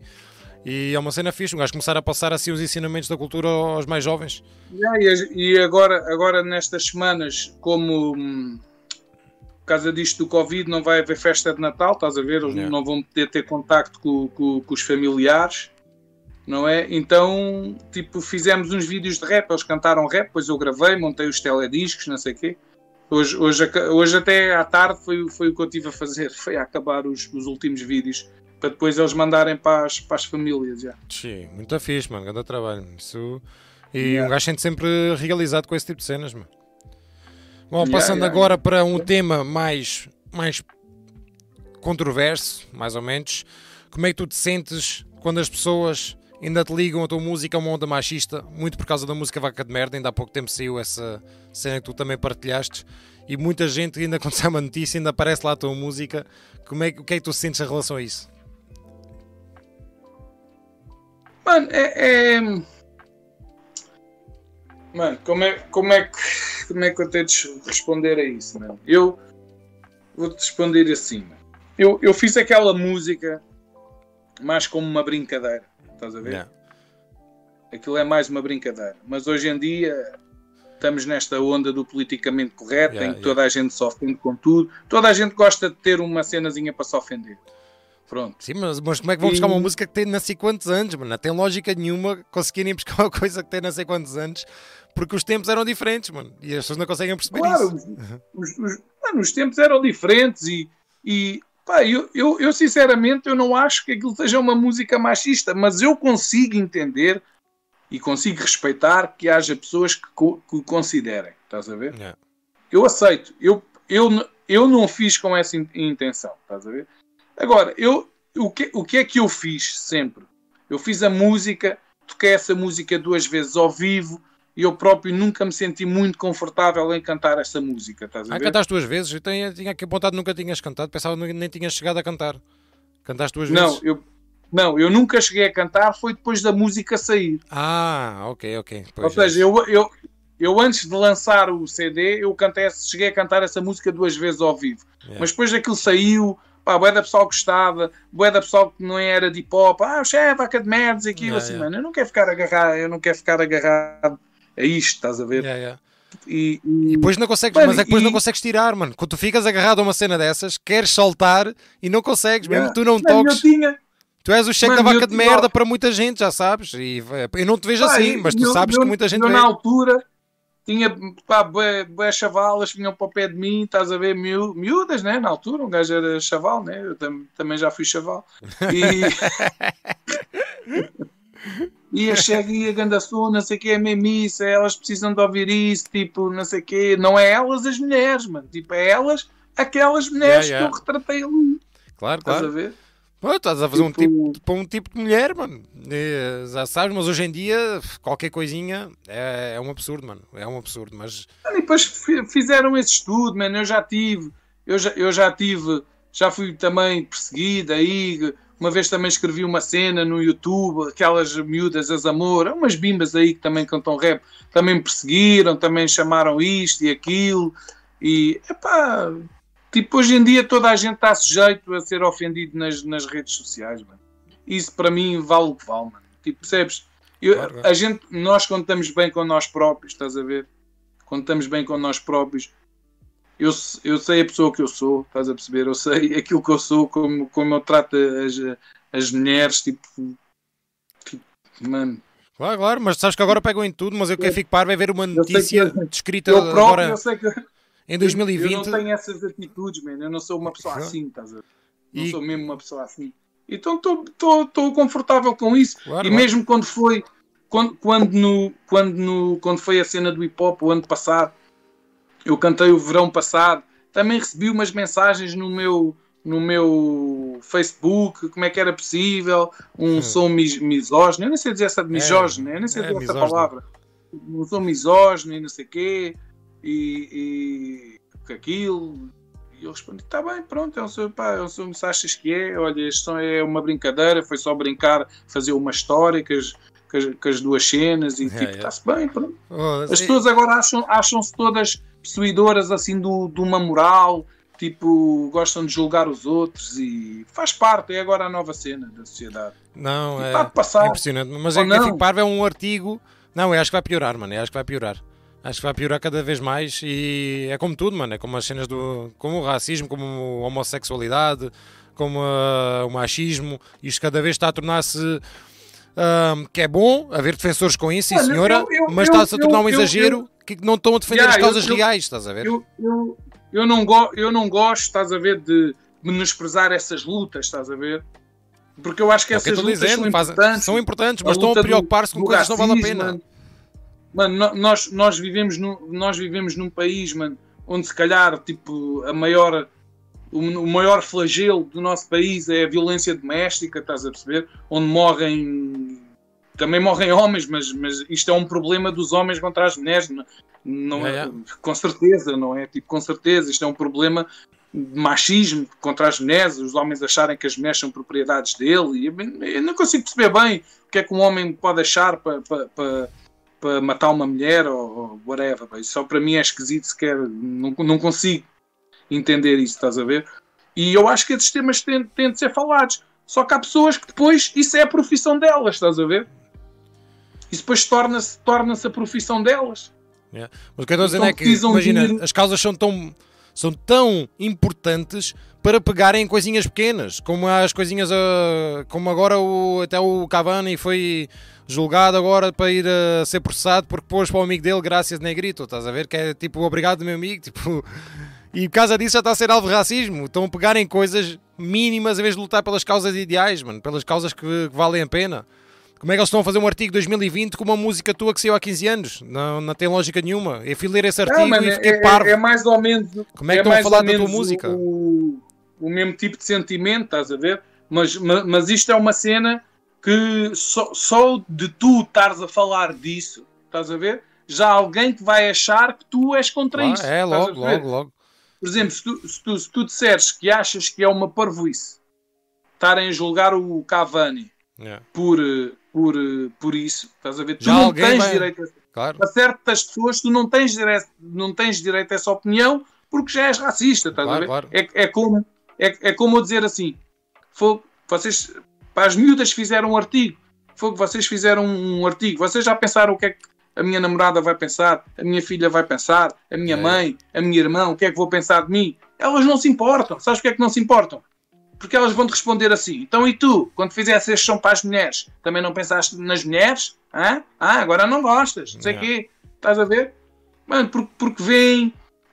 E é uma cena fixe, um gajo começar a passar assim os ensinamentos da cultura aos mais jovens.
Yeah, e agora, agora nestas semanas, como hum, por causa disto do Covid não vai haver festa de Natal, estás a ver? Eles
Yeah.
não vão poder ter contacto com, com- com os familiares, não é? Então, tipo, fizemos uns vídeos de rap, eles cantaram rap, depois eu gravei, montei os telediscos, não sei o quê. Hoje, hoje, hoje até à tarde foi, foi o que eu estive a fazer, foi a acabar os, os últimos vídeos, para depois eles mandarem para as, para as famílias, já.
Sim, muito fixe, mano. Grande trabalho. Isso... E
Yeah.
um gajo sente sempre realizado com esse tipo de cenas, mano. Bom,
Yeah,
passando
yeah,
agora para um tema mais, mais controverso, mais ou menos. Como é que tu te sentes quando as pessoas ainda te ligam a tua música a uma onda machista, muito por causa da música Vaca de Merda? Ainda há pouco tempo saiu essa cena que tu também partilhaste. E muita gente, ainda quando sai uma notícia, ainda aparece lá a tua música. Como é, o que é que tu sentes em relação a isso?
Mano, é. é- Mano, como é, como, é que, como é que eu tenho de responder a isso, mano? Eu vou-te responder assim, mano. Eu, eu fiz aquela música mais como uma brincadeira, estás a ver?
Yeah.
Aquilo é mais uma brincadeira. Mas hoje em dia estamos nesta onda do politicamente correto,
Yeah,
em que
yeah.
toda a gente se ofende com tudo. Toda a gente gosta de ter uma cenazinha para se ofender. Pronto.
Sim, mas, mas como é que vão
E-
buscar uma música que tem não sei quantos anos, mano? Não tem lógica nenhuma conseguirem buscar uma coisa que tem não sei quantos anos, porque os tempos eram diferentes, mano. E as pessoas não conseguem perceber
Claro,
isso.
os, os- mano, os tempos eram diferentes e, e pá, eu, eu, eu sinceramente eu não acho que aquilo seja uma música machista, mas eu consigo entender e consigo respeitar que haja pessoas que, co- que o considerem, estás a ver?
Yeah.
Eu aceito, eu, eu, eu não fiz com essa in- intenção, estás a ver? Agora, eu, o, que, o que é que eu fiz sempre? Eu fiz a música, toquei essa música duas vezes ao vivo e eu próprio nunca me senti muito confortável em cantar essa música, estás
Ah, cantaste duas vezes? Eu tinha, tinha aqui apontado que nunca tinhas cantado, pensava que nem tinhas chegado a cantar. Cantaste duas
Não,
vezes?
eu, não, eu nunca cheguei a cantar, foi depois da música sair.
Ah, ok, ok.
Ou
Pois,
seja, eu, eu, eu antes de lançar o CD, eu cantei, cheguei a cantar essa música duas vezes ao vivo.
Yeah.
Mas depois daquilo saiu, pá, bué da pessoal gostava, bué da pessoal que não era de hip hop, ah, o chefe, vaca de merdas, e aquilo
Yeah,
assim,
yeah.
mano, eu não quero ficar agarrado, eu não quero ficar agarrado a isto, estás a ver?
Yeah.
E,
E
e,
depois não consegues,
Mano,
mas é que depois
e-
não consegues tirar, mano. Quando tu ficas agarrado a uma cena dessas, queres soltar e não consegues, mesmo tu não
Mano,
toques.
tinha,
Tu és o cheque da vaca de merda para muita gente, já sabes. E eh, eu não te vejo
Pá,
assim, mas tu sabes que muita gente
eu, na altura tinha pá, bué, bué chavalas vinham para o pé de mim, estás a ver, miú- miúdas, né? Na altura, um gajo era chaval, né? Eu tam- também já fui chaval. E, e a chega e a ganda som, não sei o que, é mesmo isso, elas precisam de ouvir isso, tipo, não sei o quê. Não é elas as mulheres, mano. Tipo, é elas, aquelas mulheres
Yeah, yeah.
que eu retratei ali.
Claro,
Estás a
claro.
ver?
Pô, estás a fazer um
Tipo-
tipo para um tipo de mulher, mano. Eh, Já sabes, mas hoje em dia qualquer coisinha é, é um absurdo, mano. É um absurdo, mas
Mano, E depois fi- fizeram esse estudo, mano. Eu já tive, eu já, eu já tive, já fui também perseguido aí. Uma vez também escrevi uma cena no YouTube, aquelas miúdas, as amor, umas bimbas aí que também cantam rap, também me perseguiram, também chamaram isto e aquilo. E, epá, tipo, hoje em dia toda a gente está sujeito a ser ofendido nas, nas redes sociais, mano. Isso para mim vale o que vale, mano. Tipo, percebes? Eu-
Claro,
a gente, nós quando estamos bem com nós próprios, estás a ver? Quando estamos bem com nós próprios, eu, eu sei a pessoa que eu sou, estás a perceber? Eu sei aquilo que eu sou, como, como eu trato as, as mulheres, tipo, tipo, mano,
claro, claro, mas sabes que agora pegam em tudo, mas eu que fico parvo é ver uma notícia
que-
descrita
eu próprio,
agora
eu sei que
em
eu
2020.
não tenho essas atitudes, man. eu não sou uma pessoa
Claro.
assim, estás a ver? Não
E-
sou mesmo uma pessoa assim. Então estou confortável com isso.
Claro,
e
claro.
mesmo quando foi quando, quando, no, quando, no, quando foi a cena do hip hop o ano passado, eu cantei o verão passado, também recebi umas mensagens no meu no meu Facebook, como é que era possível, um
Hum.
som mis, misógino, eu nem sei dizer essa de misógino, eu nem sei
é
dizer essa
misógino.
palavra. não sou misógino e não sei o quê, e, e que aquilo. E eu respondi, está bem, pronto, é o seu, pá, é o seu, se achas que é, olha, isto é uma brincadeira, foi só brincar, fazer uma história com as, as, as duas cenas, e
É,
tipo,
é.
está-se bem, pronto.
Oh,
As pessoas agora acham- acham-se todas possuidoras assim do, de uma moral, tipo, gostam de julgar os outros e faz parte, é agora a nova cena da sociedade.
Não,
E
é,
passar.
impressionante. Mas é que parvo, é um artigo. Não, eu acho que vai piorar, mano. Eu acho que vai piorar. Acho que vai piorar cada vez mais e é como tudo, mano. É como as cenas do. como o racismo, como a homossexualidade, como ah, o machismo. Isto cada vez está a tornar-se. ah, que é bom haver defensores com isso,
Olha,
senhora,
eu- eu-
mas está-se a tornar um
eu- eu-
exagero que não estão a defender
Yeah,
as causas reais, estás a ver?
Eu, eu, não go, eu não gosto, estás a ver, de menosprezar essas lutas, estás a ver? Porque eu acho que
É que
essas
estou
lutas
dizendo,
são
fazem-
importantes.
são importantes, mas estão a preocupar-se com coisas que não valem a pena.
Mano, Mano, no- nós, nós, vivemos num, nós vivemos num país, mano, onde se calhar, tipo, a maior, o, o maior flagelo do nosso país é a violência doméstica, estás a perceber? Onde morrem, também morrem homens, mas, mas isto é um problema dos homens contra as mulheres, não, não
É,
é,
é.
com certeza, não é? Tipo, com certeza, isto é um problema de machismo contra as mulheres, os homens acharem que as mulheres são propriedades dele, e eu, não consigo perceber bem o que é que um homem pode achar para- para matar uma mulher ou, ou whatever. Isso só para mim é esquisito sequer, não, não consigo entender isso, estás a ver? E eu acho que esses temas têm, têm de ser falados. Só que há pessoas que depois isso é a profissão delas, estás a ver? Isso depois torna-se torna a profissão delas.
Mas o que eu estou a dizer
Então
é que, imagina, as causas são tão, são tão importantes para pegarem em coisinhas pequenas, como as coisinhas, ah, como agora o, até o Cavani foi julgado agora para ir a ser processado porque pôs para o amigo dele graças negrito, estás a ver? Que é tipo, obrigado meu amigo, tipo... E por causa disso já está a ser alvo de racismo. Estão a pegar em coisas mínimas em vez de lutar pelas causas ideais, mano. Pelas causas que, que valem a pena. Como é que eles estão a fazer um artigo de 2020 com uma música tua que saiu há 15 anos? Não, não tem lógica nenhuma. Eu fui ler esse artigo
Ah, mano,
e fiquei
é,
parvo.
é- é mais ou menos.
Como é que
é
estão a falar da tua música?
O, o mesmo tipo de sentimento, estás a ver? Mas, ma- mas isto é uma cena que só, só de tu estares a falar disso, estás a ver? Já há alguém que vai achar que tu és contra
Ah,
isso.
é, logo, logo, logo.
Por exemplo, se tu, se, tu, se tu disseres que achas que é uma parvoíce estarem a julgar o Cavani
Yeah,
por, por, por isso, estás a ver? Tu
Já
não tens
vai-
direito a
Claro.
para certas pessoas tu não tens direito, não tens direito a essa opinião porque já és racista, estás
Claro,
a ver?
claro.
É, é, como, é, é como eu dizer assim: vocês, para as miúdas fizeram um artigo, fogo, vocês fizeram um artigo, vocês já pensaram o que é que a minha namorada vai pensar, a minha filha vai pensar, a minha
É.
mãe, a minha irmã, o que é que vou pensar de mim? Elas não se importam, sabes porque é que não se importam? Porque elas vão te responder assim. Então, e tu, quando fizeste este som para as mulheres, também não pensaste nas mulheres? Hã? Ah, agora não gostas, não sei o
Yeah.
quê. Estás a ver? Mano, porque, porque veem,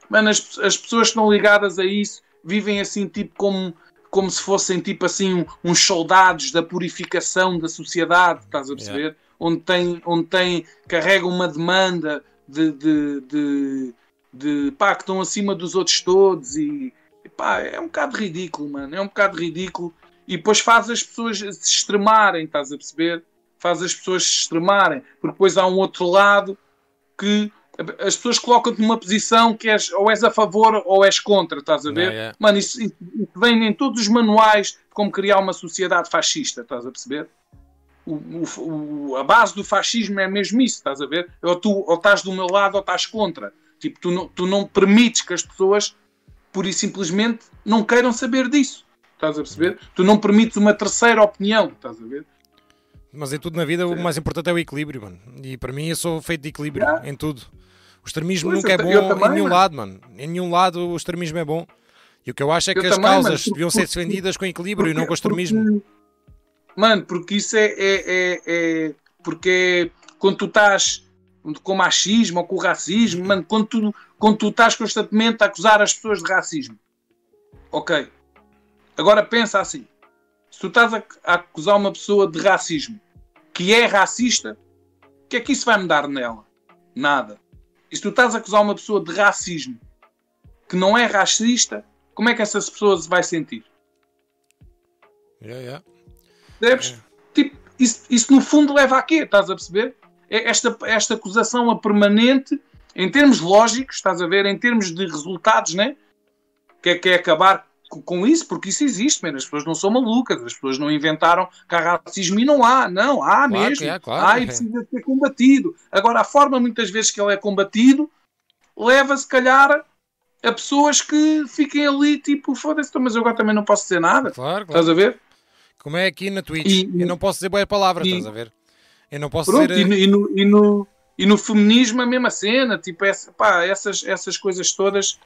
mano, as, as pessoas que estão ligadas a isso vivem assim, tipo, como, como se fossem, tipo assim, um- uns soldados da purificação da sociedade, estás a perceber? Onde tem, onde tem, carregam uma demanda de, de, de, de, pá, que estão acima dos outros todos e, e pá, é um bocado ridículo, mano, é um bocado ridículo e depois faz as pessoas se extremarem, estás a perceber? Faz as pessoas se extremarem, porque depois há um outro lado que as pessoas colocam-te numa posição que és, ou és a favor ou és contra, estás a ver?
Yeah.
Mano, isso, isso vem em todos os manuais de como criar uma sociedade fascista, estás a perceber? O, o- a base do fascismo é mesmo isso, estás a ver? Ou tu ou estás do meu lado ou estás contra. Tipo, tu não, tu não permites que as pessoas, pura e simplesmente, não queiram saber disso. Estás a perceber? Tu não permites uma terceira opinião, estás a ver?
Mas em tudo na vida o mais importante é o equilíbrio, mano. E para mim eu sou feito de equilíbrio
Yeah.
em tudo. O extremismo
Pois,
nunca é bom
também,
em nenhum
mano.
lado, mano. Em nenhum lado o extremismo é bom. E o que eu acho é que
Eu
as
também, mano,
causas
porque-
deviam ser
porque-
defendidas com equilíbrio e não com
Porque-
extremismo.
porque- mano, porque isso é, é, é, é- Porque é quando tu estás com machismo ou com racismo, mano, quando tu, quando tu estás constantemente a acusar as pessoas de racismo. Ok. Agora pensa assim. Se tu estás a, a acusar uma pessoa de racismo que é racista, o que é que isso vai mudar nela? Nada. E se tu estás a acusar uma pessoa de racismo que não é racista, como é que essa pessoa se vai sentir?
Yeah, yeah.
Percebes?
É.
Tipo, isso, isso no fundo leva a quê? Estás a perceber? é esta, esta acusação a permanente, em termos lógicos, estás a ver, em termos de resultados, né? Que é, que é acabar com isso, porque isso existe, man. as pessoas não são malucas, as pessoas não inventaram que há racismo e não há, não, há
Claro
mesmo,
que há, claro.
há e precisa ser combatido. Agora, a forma muitas vezes que ele é combatido leva, se calhar, a pessoas que fiquem ali, tipo, foda-se, então, mas eu agora também não posso dizer nada,
Claro, claro.
estás a ver?
Como é aqui na Twitch.
E-
eu não posso dizer boas palavras,
e-
estás a ver? Eu não posso
Pronto,
dizer.
e, no, e, no, e, no, e no feminismo a mesma cena, tipo, essa, pá, essas, essas coisas todas,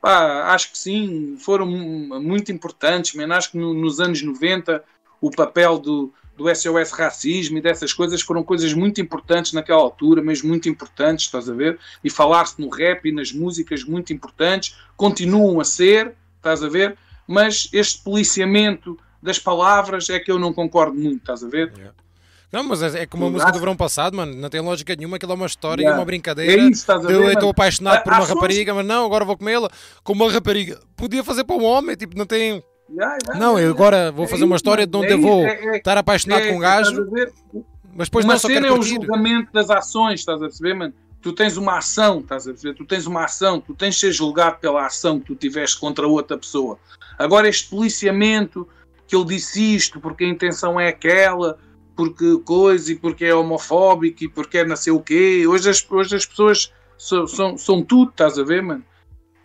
pá, acho que sim, foram mu- muito importantes, man. acho que no- nos anos 90 o papel do, do SOS Racismo e dessas coisas foram coisas muito importantes naquela altura, mesmo muito importantes, estás a ver? E falar-se no rap e nas músicas muito importantes, continuam a ser, estás a ver? Mas este policiamento das palavras é que eu não concordo muito, estás a ver?
Não, mas é, é como a música do verão passado, mano. Não tem lógica nenhuma. Aquilo é uma história,
Yeah.
uma
É
brincadeira.
isso, estás a
de eu
ver?
estou apaixonado por uma rapariga, mas não, agora vou comê-la com uma rapariga. Podia fazer para um homem, tipo, não tem.
Yeah, yeah,
Não, eu agora vou
É
fazer uma história de onde
é
eu vou
é- é-
estar apaixonado
é-
com um gajo,
ver?
mas depois
uma
não só
cena é o julgamento das ações, estás a perceber, mano? Tu tens uma ação, estás a perceber? Tu tens uma ação, tu tens de ser julgado pela ação que tu tiveste contra outra pessoa. Agora, este policiamento, que ele disse isto porque a intenção é aquela, porque coisa, e porque é homofóbico, e porque é não sei o quê. Hoje as, hoje as pessoas são, são, são tudo, estás a ver, mano?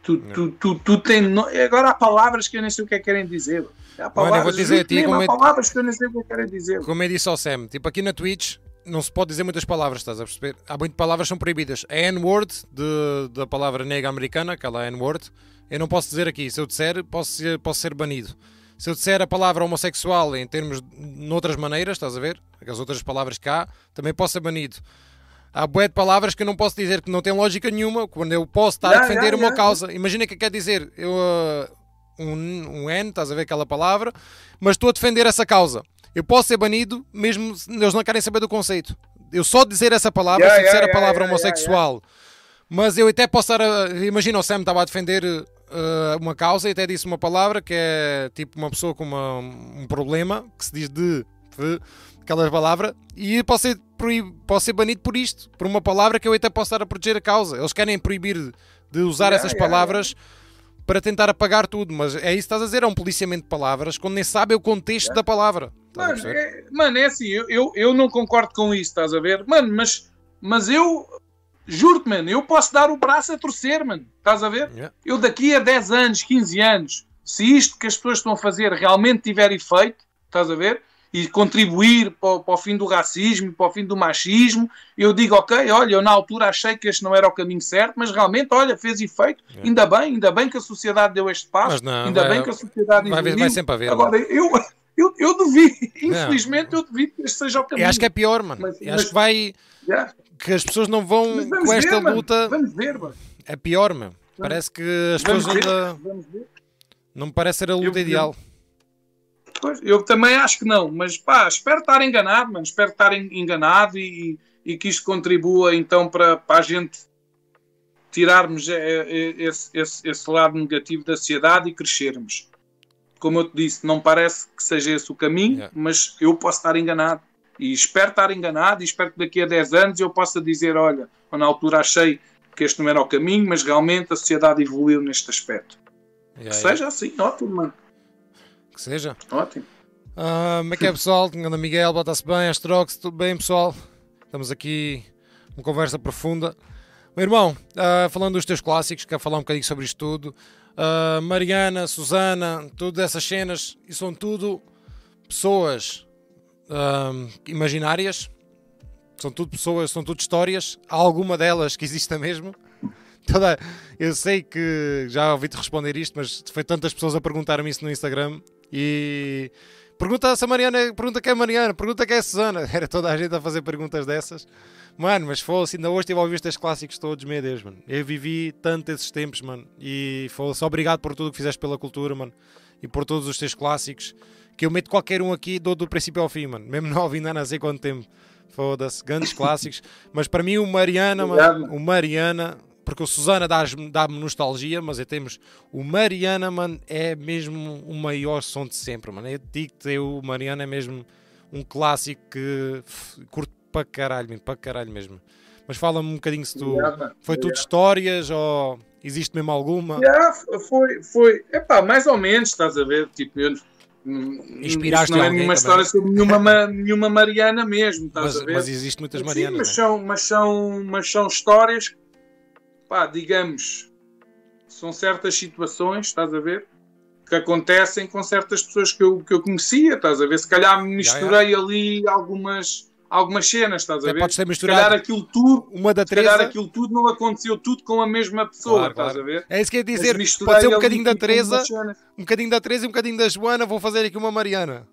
Tu, tu, tu, tu tem, no- Agora há palavras que eu nem sei o que é que querem dizer. mano. Há
Mano, eu
palavras,
vou dizer a ti
mesmo,
como
há
é-
palavras que eu nem sei o que é que querem dizer.
Como eu disse ao Sam, tipo, aqui na Twitch não se pode dizer muitas palavras, estás a perceber? Há muitas palavras que são proibidas. A N-word da palavra nega americana, aquela N-word, eu não posso dizer aqui. Se eu disser, posso posso ser banido. Se eu disser a palavra homossexual em termos, noutras maneiras, estás a ver? As outras palavras que há, também posso ser banido. Há bué de palavras que eu não posso dizer que não tem lógica nenhuma, quando eu posso estar a
Yeah,
defender
yeah,
uma
yeah.
causa. Imagina que quer dizer, eu, uh, um, um N, estás a ver aquela palavra, mas estou a defender essa causa. Eu posso ser banido, mesmo se eles não querem saber do conceito. Eu só dizer essa palavra, se disser a palavra homossexual, mas eu até posso estar a. Imagina, o Sam estava a defender uh, uma causa e até disse uma palavra que é tipo uma pessoa com uma- um problema que se diz de. de aquela palavra e posso ser, posso ser banido por isto, por uma palavra que eu até posso estar a proteger a causa. Eles querem proibir de usar
Yeah,
essas
yeah,
palavras para tentar apagar tudo, mas é isso que estás a dizer, é um policiamento de palavras quando nem sabe o contexto da palavra.
É, mano, é assim, eu, eu, eu não concordo com isso, estás a ver? Mano, mas, mas eu juro-te, mano, eu posso dar o braço a torcer, mano, estás a ver?
Yeah.
Eu daqui a 10 anos, 15 anos, se isto que as pessoas estão a fazer realmente tiver efeito, estás a ver? E contribuir para, o- para o fim do racismo, para o fim do machismo, eu digo, ok, olha, eu na altura achei que este não era o caminho certo, mas realmente, olha, fez efeito,
Yeah.
ainda bem, ainda bem que a sociedade deu este passo,
Mas não,
ainda
vai-
bem que a sociedade
Vai, vai sempre haver.
Agora,
mano.
eu, eu, eu duvido,
Não.
infelizmente, eu duvido que este seja o caminho.
Eu acho que é pior, mano.
Mas-
Eu
mas-
acho que vai.
Yeah.
Que as pessoas não vão com esta
ver,
luta.
Vamos ver, mano.
É pior, meu. Parece que as
Vamos
pessoas ainda. Não me parece ser a luta
Eu-
ideal.
Pois, eu também acho que não, mas pá, espero estar enganado, mano. Espero estar en- enganado e, e que isto contribua então para, para a gente tirarmos eh, eh, esse, esse, esse lado negativo da sociedade e crescermos. Como eu te disse, não parece que seja esse o caminho,
Yeah.
mas eu posso estar enganado. E espero estar enganado e espero que daqui a 10 anos eu possa dizer, olha, na altura achei que este não era o caminho, mas realmente a sociedade evoluiu neste aspecto.
Yeah,
Que
yeah.
seja assim, ótimo, mano.
Que seja.
Ótimo.
Ah, como é que é, pessoal? Anda Miguel, bota-se bem, Astrox, tudo bem, pessoal? Estamos aqui uma conversa profunda. Meu irmão, ah, falando dos teus clássicos, quero falar um bocadinho sobre isto tudo. Ah, Mariana, Susana, tudo essas cenas, e são tudo pessoas imaginárias, são tudo pessoas, são tudo histórias. Há alguma delas que exista mesmo. Toda, eu sei que já ouvi-te responder isto, mas foi tantas pessoas a perguntar-me isso no Instagram e pergunta se a Mariana, pergunta quem é Mariana, pergunta quem é Susana. Era toda a gente a fazer perguntas dessas. Mano, mas fosse, ainda hoje estive a ouvir estes clássicos todos, meu Deus, mano. Eu vivi tanto esses tempos, mano. E fosse, obrigado por tudo que fizeste pela cultura, mano. E por todos os teus clássicos. Que eu meto qualquer um aqui, dou do princípio ao fim, mano. Mesmo não há não sei quanto tempo. Foda-se, grandes clássicos. Mas para mim o Mariana, mano, o Mariana, porque o Susana dá-me dá nostalgia, mas é temos o Mariana, mano, é mesmo o maior som de sempre, mano. Eu digo-te, o Mariana é mesmo um clássico que curto para caralho, para caralho mesmo. Mas fala-me um bocadinho se tu.
Mano.
Foi tudo
Obrigado.
histórias ou existe mesmo alguma?
Yeah, foi, foi, epá, mais ou menos, estás a ver? Tipo, eu,
Inspiraste
não é nenhuma
também?
história sobre nenhuma, ma- nenhuma Mariana mesmo, estás
Mas,
a ver?
mas existe muitas
Sim,
Marianas.
mas
né?
são, mas, são, mas são histórias, pá, digamos, são certas situações, estás a ver? Que acontecem com certas pessoas que eu, que eu conhecia, estás a ver? Se calhar misturei ali algumas, algumas cenas, estás a ver?
pode ser
Se calhar
misturado.
aquilo tudo,
Uma da
se calhar
Teresa.
aquilo tudo não aconteceu tudo com a mesma pessoa,
Claro,
estás
claro.
a ver?
É isso que eu ia dizer. Pode ser um bocadinho da
tipo,
Teresa, um bocadinho da Teresa e um bocadinho da Joana. Vou fazer aqui uma Mariana.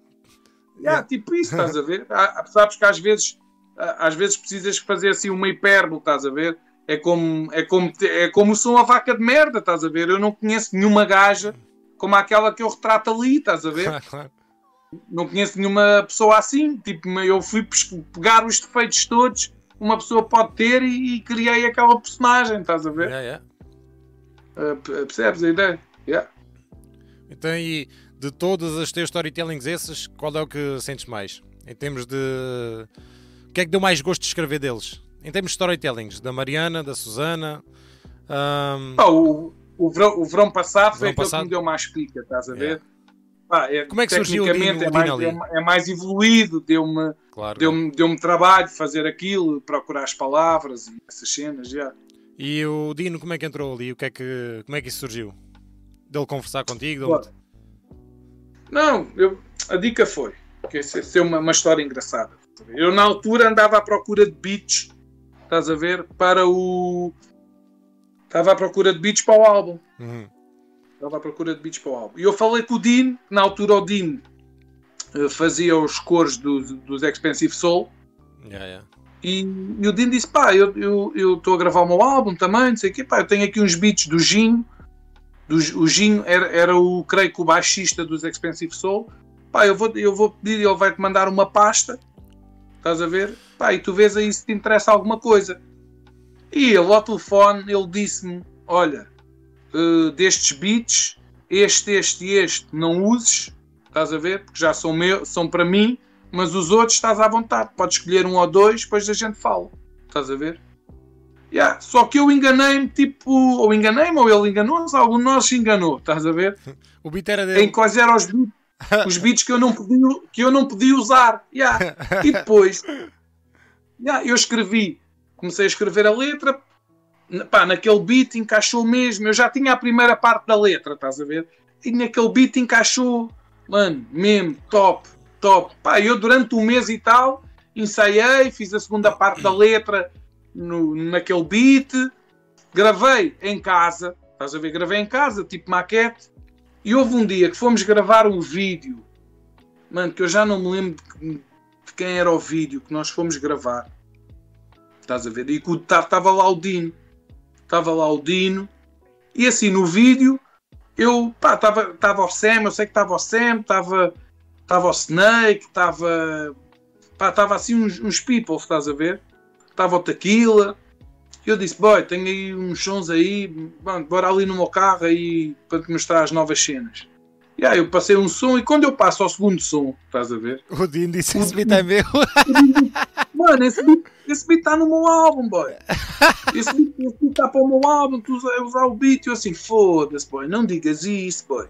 Yeah, tipo isso, estás a ver? Há- há- sabes que às vezes, às vezes precisas fazer assim uma hipérbole, estás a ver? É como, é, como, é como sou uma vaca de merda, estás a ver? Eu não conheço nenhuma gaja como aquela que eu retrato ali, estás a ver?
Claro, claro.
Não conheço nenhuma pessoa assim. Tipo, eu fui pegar os defeitos todos uma pessoa pode ter e, e criei aquela personagem, estás a ver?
Yeah, yeah.
Uh, percebes a ideia? Yeah.
Então, e de todos os teus storytellings esses, qual é o que sentes mais? Em termos de. O que é que deu mais gosto de escrever deles? Em termos de storytellings, da Mariana, da Susana. ahm,
Pá, o, o, verão, o verão passado foi
Verão
aquele
passado?
que me deu mais pica, estás a ver? Pá, é-
Como é que surgiu o Dino-
é, mais,
Dino
é é mais evoluído, deu-me
claro.
deu deu trabalho fazer aquilo, procurar as palavras e essas cenas, já.
E o Dino, como é que entrou ali? O que é que, como é que isso surgiu? Dele conversar contigo? Dele...
Não, eu- a dica foi que ia ser uma, uma história engraçada. Eu na altura andava à procura de beats, estás a ver, para o. Estava à procura de beats para o álbum.
Uhum.
Estava à procura de beats para o álbum. E eu falei com o Dean, que na altura o Dean eh, fazia os cores dos, dos Expensive Soul.
Yeah, yeah.
E, e o Dean disse: pá, eu estou eu, a gravar o meu álbum também, não sei o quê, pá, eu tenho aqui uns beats do Ginho. Do, o Ginho era, era o, creio que o baixista dos Expensive Soul. Pá, eu vou, eu vou pedir, ele vai-te mandar uma pasta, estás a ver? Pá, e tu vês aí se te interessa alguma coisa. E ele ao telefone, ele disse-me: olha, eh, destes beats, este, este e este não uses, estás a ver? Porque já são, meu, são para mim, mas os outros estás à vontade. Podes escolher um ou dois, depois a gente fala. Estás a ver? Yeah. Só que eu enganei-me, tipo, ou enganei-me, ou ele enganou-nos, algum de nós se enganou, estás a ver?
O beat era
Em
dele.
quais eram os beats, os beats que, eu não podia, que eu não podia usar. Yeah. E depois, yeah, eu escrevi, comecei a escrever a letra, pá, naquele beat encaixou mesmo. Eu já tinha a primeira parte da letra, estás a ver? E naquele beat encaixou, mano, mesmo, top, top. Pá, eu durante um mês e tal ensaiei, fiz a segunda parte da letra no, naquele beat, gravei em casa, estás a ver? Gravei em casa, tipo maquete. E houve um dia que fomos gravar um vídeo, mano, que eu já não me lembro de, quem era o vídeo que nós fomos gravar. Estás a ver? E estava lá o Dino. Estava lá o Dino. E assim, no vídeo, eu, pá, estava o Sam, eu sei que estava o Sam, estava estava o Snake, estava, pá, estava assim uns, uns people, estás a ver? Estava o Tequila. Eu disse, boy, tenho aí uns sons aí, mano, bora ali no meu carro aí para te mostrar as novas cenas. E aí eu passei um som e quando eu passo ao segundo som, estás a ver?
O Dino disse: Esse beat é meu.
Mano, esse beat, esse beat está no meu álbum, boy. Esse beat, esse beat está para o meu álbum, tu usa- usar o beat. Eu assim, foda-se, boy, não digas isso, boy.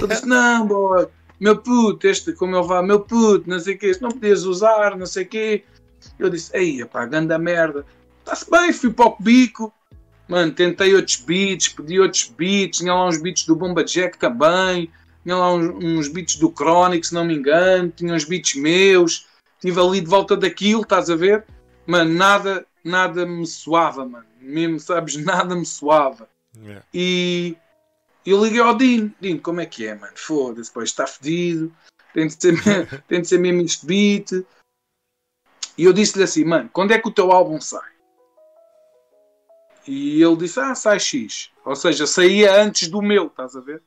Eu disse, não, boy, meu puto, este, como ele vai, meu puto, não sei o quê, não podias usar, não sei o quê. Eu disse, ei, pá, ganda merda. Está-se bem, fui para o bico. Mano, tentei outros beats, pedi outros beats, tinha lá uns beats do Bomba Jack também, tinha lá uns, uns beats do Chronic, se não me engano, tinha uns beats meus, estive ali de volta daquilo, estás a ver? Mano, nada, nada me suava, mano. Mesmo, sabes, nada me suava.
Yeah.
E eu liguei ao Dino, Dino, como é que é, mano? Foda-se, pois está fedido, tem de, ser, tem de ser mesmo este beat. E eu disse-lhe assim, mano, quando é que o teu álbum sai? E ele disse, ah, sai X. Ou seja, saía antes do meu, estás a ver?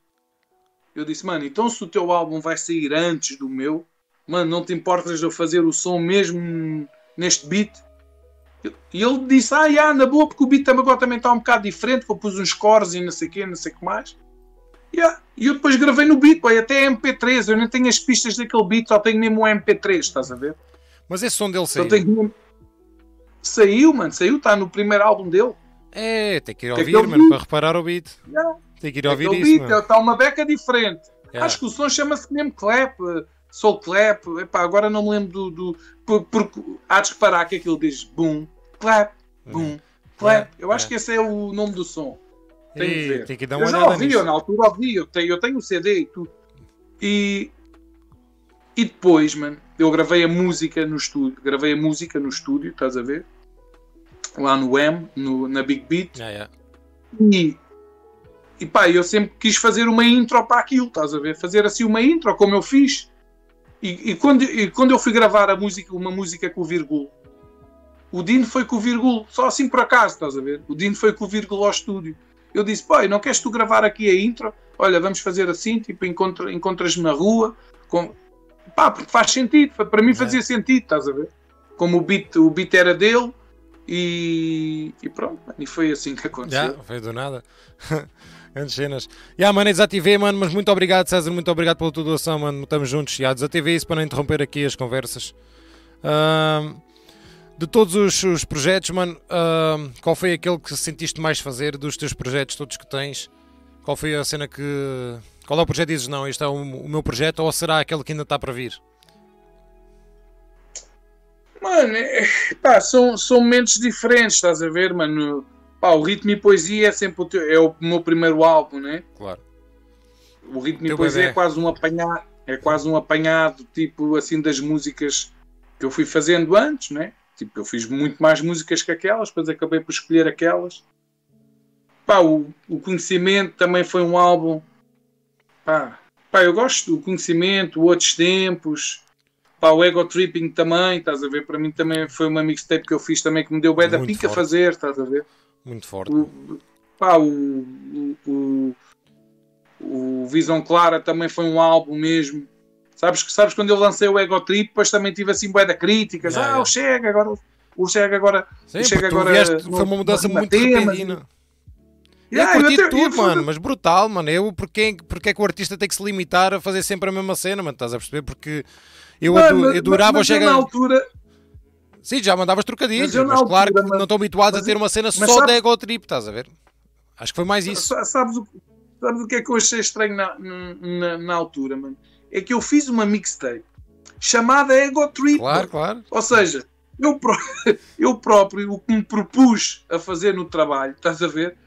Eu disse, mano, então se o teu álbum vai sair antes do meu, mano, não te importas de eu fazer o som mesmo neste beat? E ele disse, ah, já, na boa, porque o beat também agora também está um bocado diferente, que eu pus uns cores e não sei o quê, não sei o que mais. Yeah. E eu depois gravei no beat, boy, até MP3, eu nem tenho as pistas daquele beat, só tenho mesmo um MP3, estás a ver?
Mas esse som dele saiu.
tenho Saiu, mano, saiu, está no primeiro álbum dele.
É, tem que ir
Que
ouvir,
aquele
mano,
beat.
para reparar o beat.
Yeah.
Tem que ir ouvir
Aquele
isso,
beat, está uma beca diferente.
Yeah.
Acho que o som chama-se mesmo Clap, eh, Soul Clap. Epá, agora não me lembro do. do por- porque há de reparar que aquilo diz boom, clap, boom, clap. Eu acho
É.
que esse é o nome do som. Tem que
Ih,
ver.
tem que dar
eu
uma
já
olhada
ouvi,
nisso.
eu na altura ouvi, eu tenho, eu tenho o CD e tudo. E, e depois, mano, eu gravei a música no estúdio. Gravei a música no estúdio, estás a ver? Lá no M, no, na Big Beat.
Yeah, yeah.
E, e pá, eu sempre quis fazer uma intro para aquilo, estás a ver? Fazer assim uma intro, como eu fiz. E, e quando, e quando eu fui gravar a música, uma música com o Virgul, o Dino foi com o Virgul, só assim por acaso, estás a ver? O Dino foi com o Virgul ao estúdio. Eu disse, pai, não queres tu gravar aqui a intro? Olha, vamos fazer assim, tipo, encontra, encontras-me na rua. Com... Pá, porque faz sentido, para mim fazia sentido, estás a ver? Como o beat, o beat era dele e, e pronto, e foi assim que aconteceu.
Já, foi do nada. Grandes cenas. Já, mano, eu desativei, mano, mas muito obrigado, César. Muito obrigado pela tua doação, mano. Estamos juntos. Já, desativei isso para não interromper aqui as conversas. Ahm, de todos os, os projetos, mano, ahm, qual foi aquele que sentiste mais fazer dos teus projetos todos que tens? Qual foi a cena que. Qual é o projeto dizes, não, este é o, o meu projeto ou será aquele que ainda está para vir?
Mano, é, pá, são, são momentos diferentes, estás a ver, mano? Pá, o Ritmo e Poesia é sempre o, teu- é o meu primeiro álbum, né?
Claro.
O Ritmo e
Teu
Poesia
bebé.
é quase um apanhado, é quase um apanhado, tipo, assim, das músicas que eu fui fazendo antes, né? Tipo, eu fiz muito mais músicas que aquelas, depois acabei por escolher aquelas. Pá, o, o Conhecimento também foi um álbum. Pá, pá, eu gosto do Conhecimento, Outros Tempos. Pá, o Ego Tripping também, estás a ver? Para mim também foi uma mixtape que eu fiz também que me deu bué da pica
forte.
fazer, estás a ver?
Muito forte.
O, pá, o, o, o, o Visão Clara também foi um álbum mesmo. Sabes, que- sabes quando eu lancei o Ego Trip, depois também tive assim bué da críticas.
Yeah,
ah,
yeah.
o Chega agora. O Chega agora.
Sim,
chega
porque tu
agora
vieste-
no-
foi uma mudança
no
muito repentina.
Yeah,
eu curti
até-
tudo,
eu
mano, mas brutal, mano. Eu, porque, porque é que o artista tem que se limitar a fazer sempre a mesma cena, mano? Estás a perceber? Porque eu,
Mano, mas-
eu adorava o
mas eu
Chega.
na altura.
Sim, já mandavas trocadilhos,
Mas
mas, claro que não estão habituados a
mas
ter
eu-
uma cena só
sabe-
de ego trip, estás a ver? Acho que foi mais isso.
Sa- Sabes o, sabes o que é que eu achei estranho na, na, na altura, mano? É que eu fiz uma mixtape chamada Ego Trip.
Claro, claro.
Ou seja, eu, pró- eu próprio, o que me propus a fazer no trabalho, estás a ver?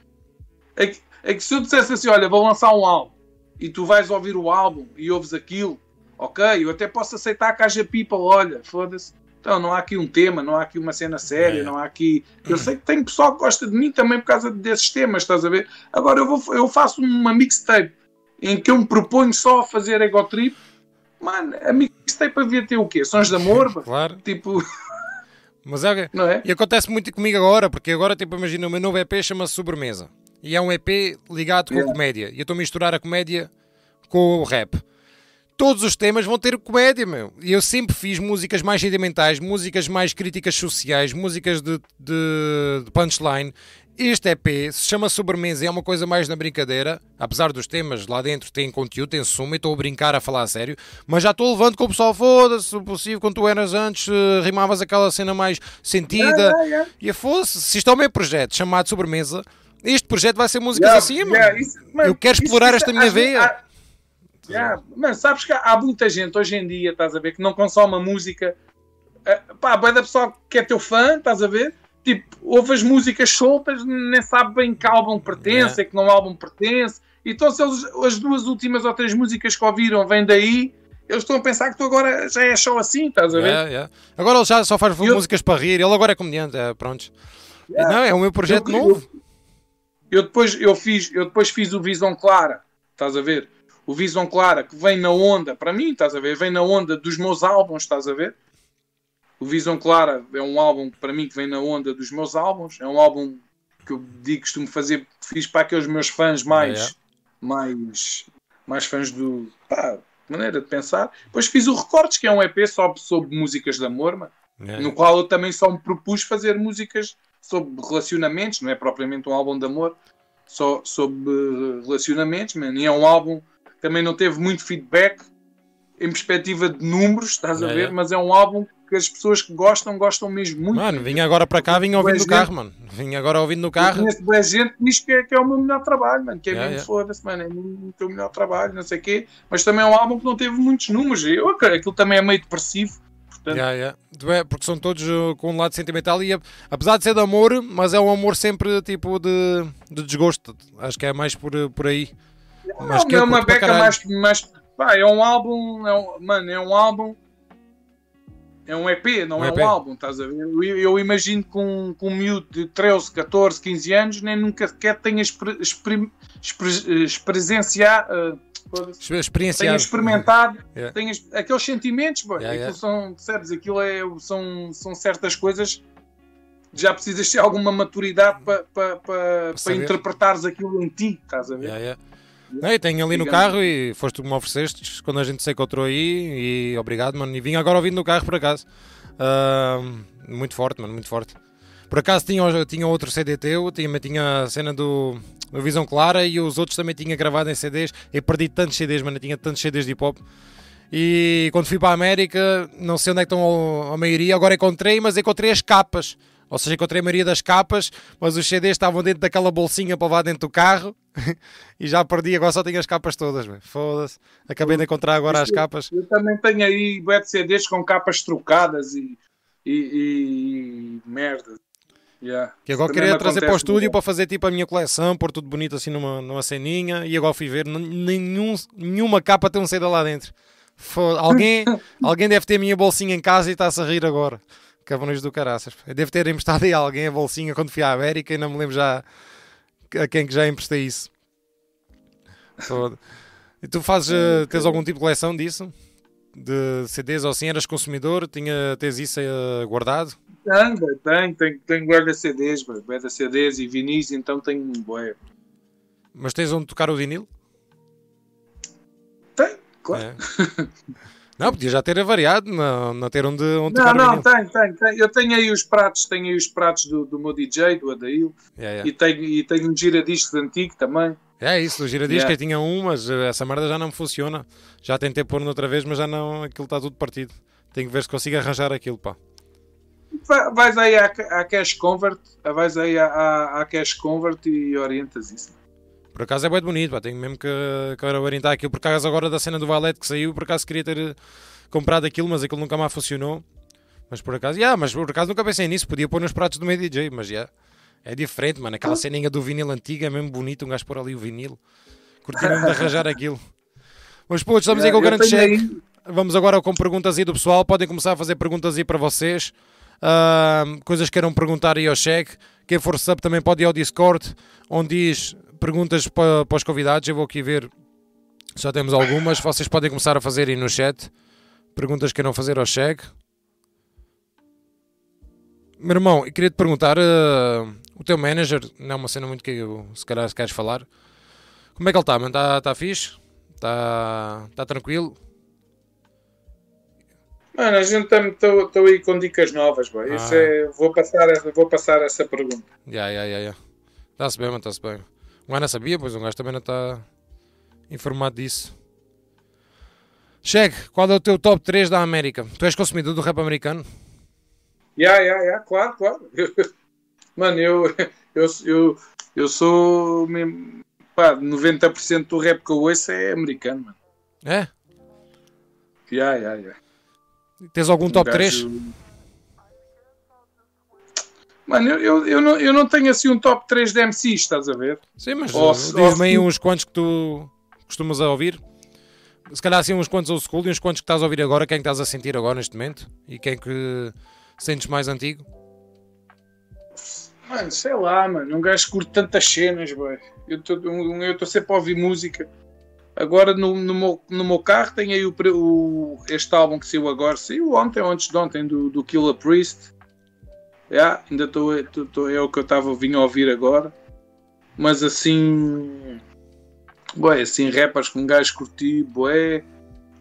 É que, é que se eu dissesse assim: olha, vou lançar um álbum e tu vais ouvir o álbum e ouves aquilo, ok, eu até posso aceitar que haja people, olha, foda-se. Então não há aqui um tema, não há aqui uma cena séria,
É.
não há aqui. Eu sei que tem pessoal que gosta de mim também por causa desses temas, estás a ver? Agora eu, vou, eu faço uma mixtape em que eu me proponho só a fazer ego trip. Mano, a mixtape havia ter o quê? Sons de amor?
Claro.
Tipo,
Mas é,
não é?
E acontece muito comigo agora, porque agora, tipo, imagina, o meu novo EP chama-se Sobremesa. E é um EP ligado com a
Yeah.
comédia. E eu estou a misturar a comédia com o rap. Todos os temas vão ter comédia, meu. E eu sempre fiz músicas mais sentimentais, músicas mais críticas sociais, músicas de, de, de punchline. Este EP se chama Sobremesa e é uma coisa mais na brincadeira. Apesar dos temas lá dentro têm conteúdo, tem suma e estou a brincar, a falar a sério. Mas já estou levando com o pessoal, foda-se, se possível, quando tu eras antes, eh, rimavas aquela cena mais sentida.
Yeah, yeah,
E a fosse, se isto é o meu projeto chamado Sobremesa, este projeto vai ser músicas
yeah.
assim, mano.
Yeah, isso- mano,
Eu quero explorar
isso-
esta minha veia.
Yeah, Mano, sabes que há, muita gente hoje em dia, estás a ver, que não consome a música. Uh, pá, bué da pessoa que é teu fã, estás a ver? Tipo, ouve as músicas soltas, nem sabe bem que álbum pertence,
Yeah.
que não álbum pertence. Então, se eles, as duas últimas ou três músicas que ouviram vêm daí, eles estão a pensar que tu agora já é só assim, estás a ver?
Yeah, yeah. Agora ele já só faz
Eu-
músicas para rir, ele agora é comediante, é, pronto.
Yeah.
Não, é o meu projeto
Eu-
novo.
Eu depois, eu, fiz, eu depois fiz o Visão Clara, estás a ver? O Visão Clara, que vem na onda, para mim, estás a ver? Vem na onda dos meus álbuns, estás a ver? O Visão Clara é um álbum, para mim, que vem na onda dos meus álbuns. É um álbum que eu digo, costumo fazer, fiz para aqueles meus fãs mais,
Yeah.
mais, mais fãs do. pá, maneira de pensar. Depois fiz o Recortes, que é um EP só sobre músicas de amor, mano
Yeah.
no qual eu também só me propus fazer músicas sobre relacionamentos, não é propriamente um álbum de amor, só sobre relacionamentos, man. e é um álbum também não teve muito feedback em perspectiva de números, estás a
É,
ver,
é.
mas é um álbum que as pessoas que gostam, gostam mesmo muito.
Mano, vinha agora para cá, vinha ouvindo no carro, mano. Vinha agora ouvindo no carro.
conheço boa gente que diz que é, que é o meu melhor trabalho, mano. Que é
Yeah,
mesmo
yeah.
foda-se, mano. É o teu melhor trabalho, não sei o quê. Mas também é um álbum que não teve muitos números. Eu, aquilo também é meio depressivo. Portanto,
Yeah, yeah. É, porque são todos uh, com um lado sentimental e a- apesar de ser de amor, mas é um amor sempre tipo de, de desgosto. Acho que é mais por, por aí. Mas
não, é uma beca mais, mais. Pá, é um álbum. É um, mano, é um álbum. É um EP, não
Um
é
EP.
um álbum, estás a ver? Eu, eu imagino que um, que um miúdo de 13, 14, 15 anos nem nunca sequer tenha experienciar. uh,
Exper-
tenha
Experienciar.
experimentado
Yeah.
tenha aqueles sentimentos, boy.
Yeah,
aquilo são, percebes? Aquilo é, são, são certas coisas que já precisas ter alguma maturidade para pa, pa, pa
saber.
interpretares aquilo em ti, estás a ver?
Yeah, yeah. Não, e tenho ali no carro e foste tu que me ofereceste quando a gente se encontrou aí e obrigado, mano. E vim agora ouvindo no carro por acaso. Ah, muito forte, mano, muito forte. Por acaso tinha, tinha outro CD teu, tinha, tinha a cena do, do Visão Clara e os outros também tinha gravado em CDs. Eu perdi tantos CDs, mano, eu tinha tantos CDs de hip hop. E quando fui para a América, não sei onde é que estão a maioria, agora encontrei, mas encontrei as capas. Ou seja, encontrei a maioria das capas, mas os CDs estavam dentro daquela bolsinha para levar dentro do carro e já perdi, agora só tenho as capas todas. Foda-se. Acabei de encontrar agora as capas.
Eu também tenho aí de CDs com capas trocadas e, e, e, merda. Yeah.
Que agora queria trazer para o estúdio
muito.
para fazer tipo a minha coleção, pôr tudo bonito assim numa, numa ceninha e agora fui ver, nenhum, nenhuma capa tem um CD lá dentro. Foda- alguém, alguém deve ter a minha bolsinha em casa e está-se a rir agora. Cabrões do caraças. Eu devo ter emprestado aí a alguém a bolsinha quando fui à América e não me lembro já a quem que já emprestei isso. E tu fazes, eh, tens algum tipo de coleção disso? De CDs ou assim? Eras consumidor? Tinha, tens isso eh, guardado?
Tenho, tenho, tenho, tenho de CDs, de CDs e vinis, então tenho um bué.
Mas tens onde tocar o vinil?
Tenho, claro.
É. Não, podia já ter variado, não, não ter onde, onde
Não, não, tenho, tenho, tenho. Eu tenho aí os pratos, tenho aí os pratos do, do meu DJ, do Adail,
Yeah, yeah.
e tenho, e tenho um giradiscos antigo também.
É isso, o giradisco
Yeah.
eu tinha um, mas eh, essa merda já não me funciona. Já tentei pôr outra vez, mas já não, aquilo está tudo partido. Tenho que ver se consigo arranjar aquilo, pá.
Vai- Vais aí à, à Cash Convert, vais aí à, à, à Cash Convert e orientas isso.
Por acaso é bem bonito, pá. Tenho mesmo que, que orientar aquilo. Por acaso agora da cena do Valete que saiu, por acaso queria ter eh, comprado aquilo, mas aquilo nunca mais funcionou. Mas por acaso, yeah, mas por acaso nunca pensei nisso. Podia pôr nos pratos do meu DJ, mas já. É diferente, mano. Aquela ceninha do vinil antiga é mesmo bonito. Um gajo pôr ali o vinil. Curti mesmo de arranjar aquilo. Mas pô, estamos aí com o grande cheque. Vamos agora com perguntas aí do pessoal. Podem começar a fazer perguntas aí para vocês. Ahm, coisas que queiram perguntar aí ao cheque. Quem for sub também pode ir ao Discord, onde diz perguntas para, para os convidados. Eu vou aqui ver. Já temos algumas. Vocês podem começar a fazer aí no chat. Perguntas que queiram fazer ao cheque. Meu irmão, eu queria te perguntar: ah, o teu manager, não é uma cena muito que eu, se calhar se queres falar. Como é que ele está, mano? Está tá fixe? Está tá tranquilo?
Mano, a gente estou aí com dicas novas, boy. Isso
Ah.
é, vou, passar, essa- vou passar essa pergunta.
Ya, ya, ya. Está-se bem, mano, está-se bem. Um gajo não sabia, pois um gajo também não está informado disso. Chegue, qual é o teu top 3 da América? Tu és consumidor do rap americano?
Ya, ya, ya, claro, claro. Mano, eu, eu, eu, eu sou mesmo. Pá, 90% do rap que eu ouço é americano, mano.
É?
Ya, ya, ya.
Tens algum top
Um
3?
Mano, eu, eu, não, eu não tenho assim um top 3 de MCs, estás a ver?
Sim, mas diz-me aí uns quantos que tu costumas a ouvir. Se calhar assim uns quantos old school e uns quantos que estás a ouvir agora, quem é estás a sentir agora neste momento? E quem é que sentes mais antigo?
Mano, sei lá, mano. Um gajo curte tantas cenas, boy. Eu estou sempre a ouvir música. Agora no, no, meu, no meu carro tem aí o, o- este álbum que saiu agora. Saiu ontem ou antes de ontem do, do Killer Priest. Yeah, ainda estou. É o que eu estava vindo a ouvir agora. Mas assim. Boy, assim, rappers com um gajo curti, boé.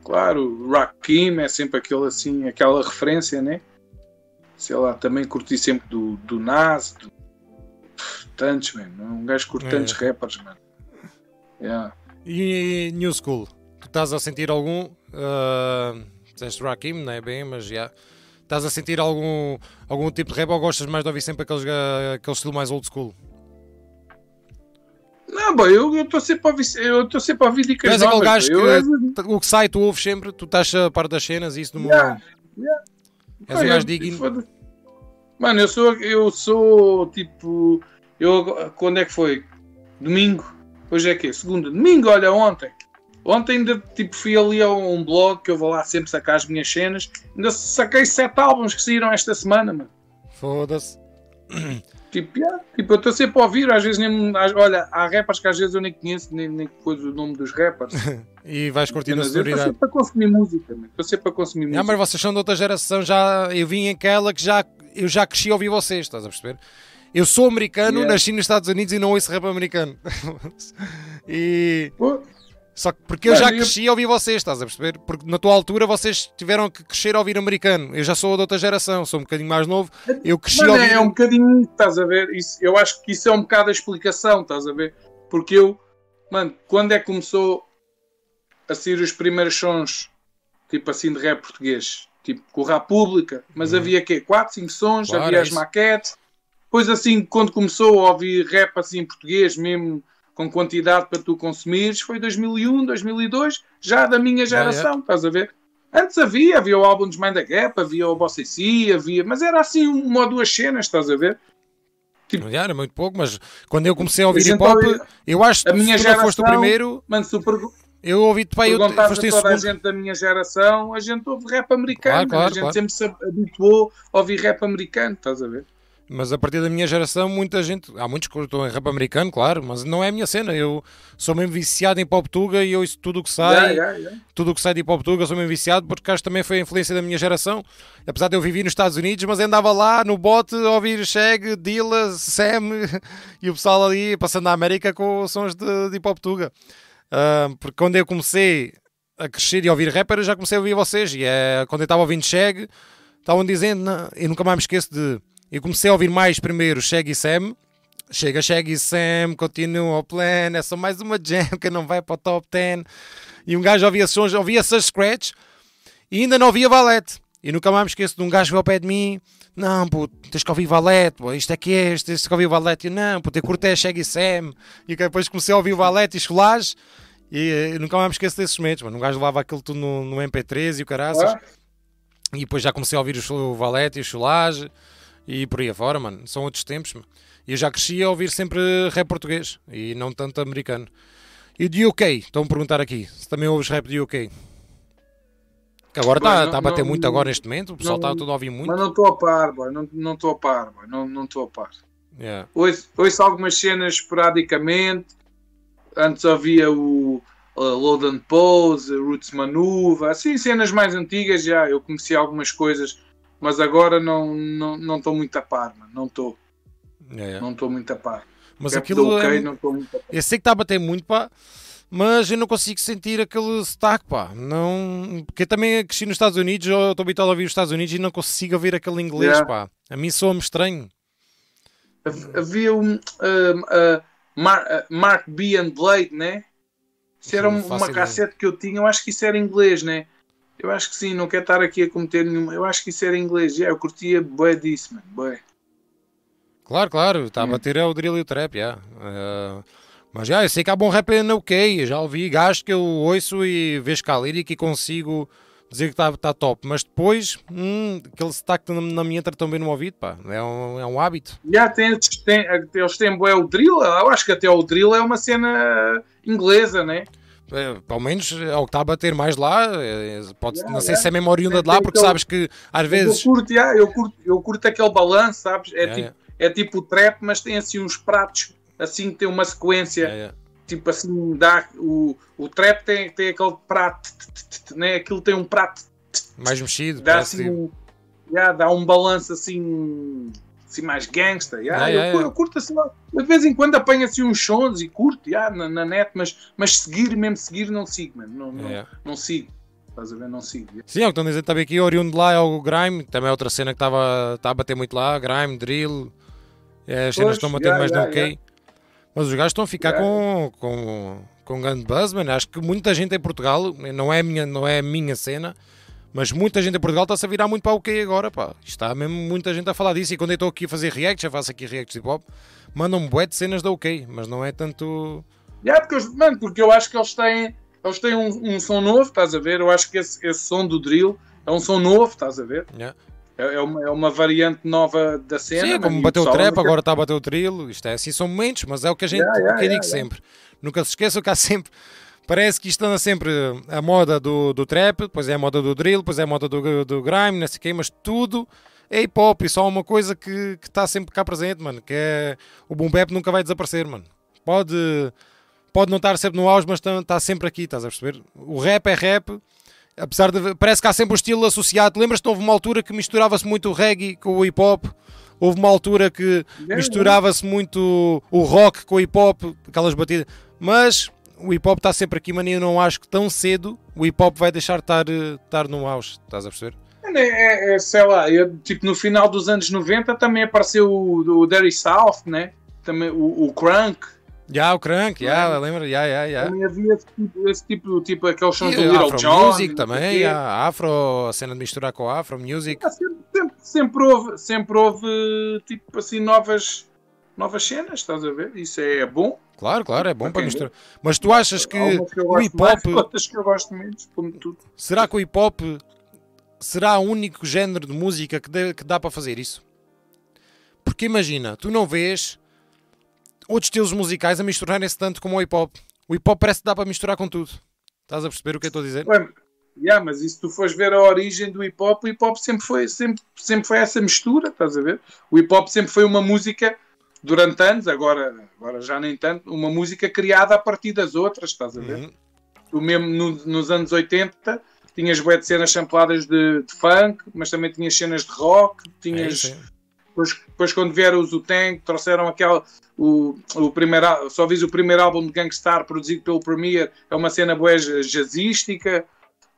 Claro, Rakim é sempre aquele, assim, aquela referência, né? Sei lá, também curti sempre do, do Nas, do, tantos, mano. Um gajo curte
É.
tantos rappers, mano. Yeah.
E New School? Tu estás a sentir algum? Uh, disseste Rakim, não é bem, mas já. Estás a sentir algum, algum tipo de rap ou gostas mais de ouvir sempre aqueles, ah, aquele estilo mais old school?
Não, boy, eu estou sempre a ouvir, eu estou sempre a ouvir dicas
és aquele gajo que o que sai tu ouves sempre, tu estás a par das cenas e isso no
Yeah,
momento.
yeah.
És um gajo digno.
Mano, eu sou, eu sou tipo. Eu, quando é que foi? Domingo? Hoje é que Segunda? Domingo, olha, ontem. Ontem ainda tipo, fui ali a um blog que eu vou lá sempre sacar as minhas cenas. Ainda saquei sete álbuns que saíram esta semana, mano.
Foda-se.
Tipo, yeah, tipo eu estou sempre a ouvir, às vezes nem. às- Olha, há rappers que às vezes eu nem conheço, nem, nem coisa o nome dos rappers.
E vais curtindo a
eu estou sempre a consumir música. Estou sempre a consumir música.
Ah, mas vocês são de outra geração, já eu vim aquela que já eu já cresci a ouvir vocês, estás a perceber? Eu sou americano,
Yeah.
nasci nos Estados Unidos e não ouço rap americano. e
Pô,
só que porque eu já cresci a ouvir vocês, estás a perceber? Porque na tua altura vocês tiveram que crescer a ouvir americano. Eu já sou de outra geração, sou um bocadinho mais novo. Eu cresci a
Mano,
ouvir
é um bocadinho, estás a ver? Isso, eu acho que isso é um bocado a explicação, estás a ver? Porque eu, mano, quando é que começou a sair os primeiros sons, tipo assim, de rap português? Tipo, com República, mas havia quê? 4, 5 sons.
Claro,
havia
é
as
isso.
maquetes. Depois, assim, quando começou a ouvir rap assim em português, mesmo com quantidade para tu consumires, foi 2001, 2002, já da minha geração, estás a ver? Antes havia, havia o álbum dos Mind the Gap, havia o Bossa C, havia, mas era assim uma ou duas cenas, estás a ver?
Já, era muito pouco, mas quando eu comecei a ouvir hip hop,
então,
eu acho que
a minha
não foste o primeiro,
Mano, pergu-
eu ouvi-te aí,
perguntares
foste
a toda a gente da minha geração, a gente ouve rap americano,
Claro, claro,
a gente
claro.
sempre se habituou a ouvir rap americano, estás a ver?
Mas a partir da minha geração, muita gente. Há muitos que estão em rap americano, claro, mas não é a minha cena. Eu sou mesmo viciado em pop tuga e eu ouço tudo o que sai.
Yeah, yeah, yeah.
Tudo o que sai de hip-hop tuga, sou mesmo viciado, porque acho que também foi a influência da minha geração. Apesar de eu viver nos Estados Unidos, mas andava lá no bote a ouvir Shag, Dilla, Sam e o pessoal ali passando na América com sons de, de hip-hop tuga. Ah, porque quando eu comecei a crescer e a ouvir rapper, eu já comecei a ouvir vocês. E é, quando eu estava ouvindo Shag, estavam dizendo, eu nunca mais me esqueço de. Eu comecei a ouvir mais primeiro Shag e Sam. Chega Shag e Sam, continua o plan, é só mais uma jam que não vai para o top 10. E um gajo ouvia sons, ouvia essas scratch e ainda não ouvia valete. E nunca mais me esqueço de um gajo que veio ao pé de mim. Não, puto, tens que ouvir valete, pô, isto é que é, tens que ouvir valete. E eu, não, puto, eu curto é Shag e Sam. E depois comecei a ouvir valete e escolage. E eh, nunca mais me esqueço desses momentos, mano. Um gajo levava aquilo tudo no, no MP3 e o caraças.
Ah,
E depois já comecei a ouvir o, Valete e o Chulage e por aí afora, mano. São outros tempos, mano. E eu já cresci a ouvir sempre rap português e não tanto americano. E de UK, estão a perguntar aqui, se também ouves rap de UK. Que agora está tá a bater
não-
muito agora neste momento, o pessoal está tudo a ouvir muito.
Mas não estou a par, boy. não não estou a par, boy. não não estou a par.
Yeah.
Ouço, ouço algumas cenas esporadicamente. Antes havia o uh, Load and Pose, Roots Manuva, assim, cenas mais antigas já. Eu conheci algumas coisas, mas agora não não não estou muito a par, mano. Não estou,
Yeah, yeah.
não estou muito a par.
Mas
Rap
aquilo
do UK,
é,
não estou muito a par.
Eu sei que está a bater muito, pá, mas eu não consigo sentir aquele sotaque, pá. Não... Porque eu também cresci nos Estados Unidos, eu estou habituado a ouvir os Estados Unidos e não consigo ouvir aquele inglês,
Yeah.
pá. A mim soa-me estranho.
Hav- Havia um, um, uh, Mar- uh, Mark B and Blade, né? Isso era
Não
um- uma
ideia.
cassete que eu tinha, eu acho que isso era inglês, né? Eu acho que sim, não quero estar aqui a cometer nenhuma. Eu acho que isso era inglês, yeah, eu curtia bué disso, mano, bué.
Claro, claro, está a
Hum.
bater é o drill e o trap, já. Eh, mas já, eu sei que há bom rap na UK, já ouvi gajos que eu ouço e vejo cá a lírica e consigo dizer que está tá top, mas depois, hum, aquele sotaque não, não me entra tão bem no ouvido, pá, é um, é um hábito.
Já tem, tem, eles têm bué o drill, eu acho que até o drill é uma cena inglesa, né?
É, pelo menos é o que está a bater mais lá, é, pode,
Yeah,
não sei
yeah.
se é mesmo oriunda de lá,
tem
porque sabes que às vezes...
Eu curto, já, eu curto, eu curto aquele balanço, sabes? É,
Yeah,
tipo,
yeah,
é tipo o trap, mas tem assim uns pratos, assim, tem uma sequência.
yeah, yeah.
tipo assim, dá, o, o trap tem, tem aquele prato, né? aquilo tem um prato,
mais mexido,
dá assim, um, dá um balanço assim, assim mais gangsta,
Yeah,
eu,
yeah,
cu-
yeah.
eu curto assim, eu de vez em quando apanho assim uns sons e curto já, na, na net, mas, mas seguir, mesmo seguir, não sigo, mano, não, não,
Yeah, yeah.
não sigo, estás a ver, não sigo.
Sim, é o que estão dizendo também aqui, oriundo de lá é o Grime, também é outra cena que estava tá a bater muito lá, Grime, Drill, é, as cenas estão a bater
yeah,
mais
yeah,
no UK. Mas os gajos estão a ficar
Yeah.
com, com, com grande buzz, mano. Acho que muita gente em Portugal, não é a minha, não é a minha cena, Mas muita gente em Portugal está-se a virar muito para o OK agora, pá. Está mesmo muita gente a falar disso. E quando eu estou aqui a fazer reacts, já faço aqui reacts de hip hop, mandam-me bué de cenas da OK, mas não é tanto.
Yeah, porque, eu- mano, porque eu acho que eles têm, eles têm um, um som novo, estás a ver? Eu acho que esse, esse som do drill é um som novo, estás a ver?
Yeah.
É, é uma, é uma variante nova da cena.
Sim, é como bateu o trap, agora está a bater o trilo. Isto é assim, são momentos, mas é o que a gente
Yeah, yeah,
que digo sempre. Nunca se esqueçam que há sempre. Parece que isto anda sempre a moda do, do trap, depois é a moda do drill, depois é a moda do, do grime, não sei o quê, mas tudo é hip hop e só há uma coisa que que está sempre cá presente, mano, que é o boom bap nunca vai desaparecer, mano. Pode, pode não estar sempre no auge, mas está, está sempre aqui, estás a perceber? O rap é rap, apesar de. Parece que há sempre o estilo associado. Lembras-te, houve uma altura que misturava-se muito o reggae com o hip hop. Houve uma altura que misturava-se muito o rock com o hip hop, aquelas batidas. Mas o hip hop está sempre aqui, e Eu não acho que tão cedo o hip hop vai deixar de estar, eh, estar no auge. Estás a perceber?
É, é, é, sei lá, eu, tipo, no final dos anos 90 também apareceu o, o Dirty South, né? Também o, o Crunk.
Já, o Crank, já, lembra? Já, já, já.
Também havia esse tipo, esse tipo, tipo aqueles sons do Little
Afro
John.
Music também, já, Afro, a cena de misturar com Afro Music.
Ah, Sempre, sempre, sempre houve, sempre houve tipo assim novas, novas cenas, estás a ver? Isso é bom.
Claro, claro, é bom para
Ok.
misturar. Mas tu achas que
que
o hip hop,
que eu gosto menos, como tudo.
será que o hip hop será o único género de música que, dê- que dá para fazer isso? Porque imagina, tu não vês outros estilos musicais a misturarem-se tanto como o hip hop. O hip hop parece que dá para misturar com tudo. Estás a perceber o que eu estou a dizer?
Ué, yeah, mas e se tu fores ver a origem do hip hop, o hip hop sempre foi, sempre, sempre foi essa mistura, estás a ver? O hip hop sempre foi uma música, durante anos, agora, agora já nem tanto, uma música criada a partir das outras, estás a ver?
Uhum.
Tu mesmo no- nos anos 80 tinhas bué de cenas sampladas de, de funk, mas também tinhas cenas de rock, tinhas.
é.
Depois, depois quando vieram os Wu-Tang, trouxeram aquela. O, o primeiro, só vis o primeiro álbum de Gangstar produzido pelo Premier, é uma cena bué ja- jazzística.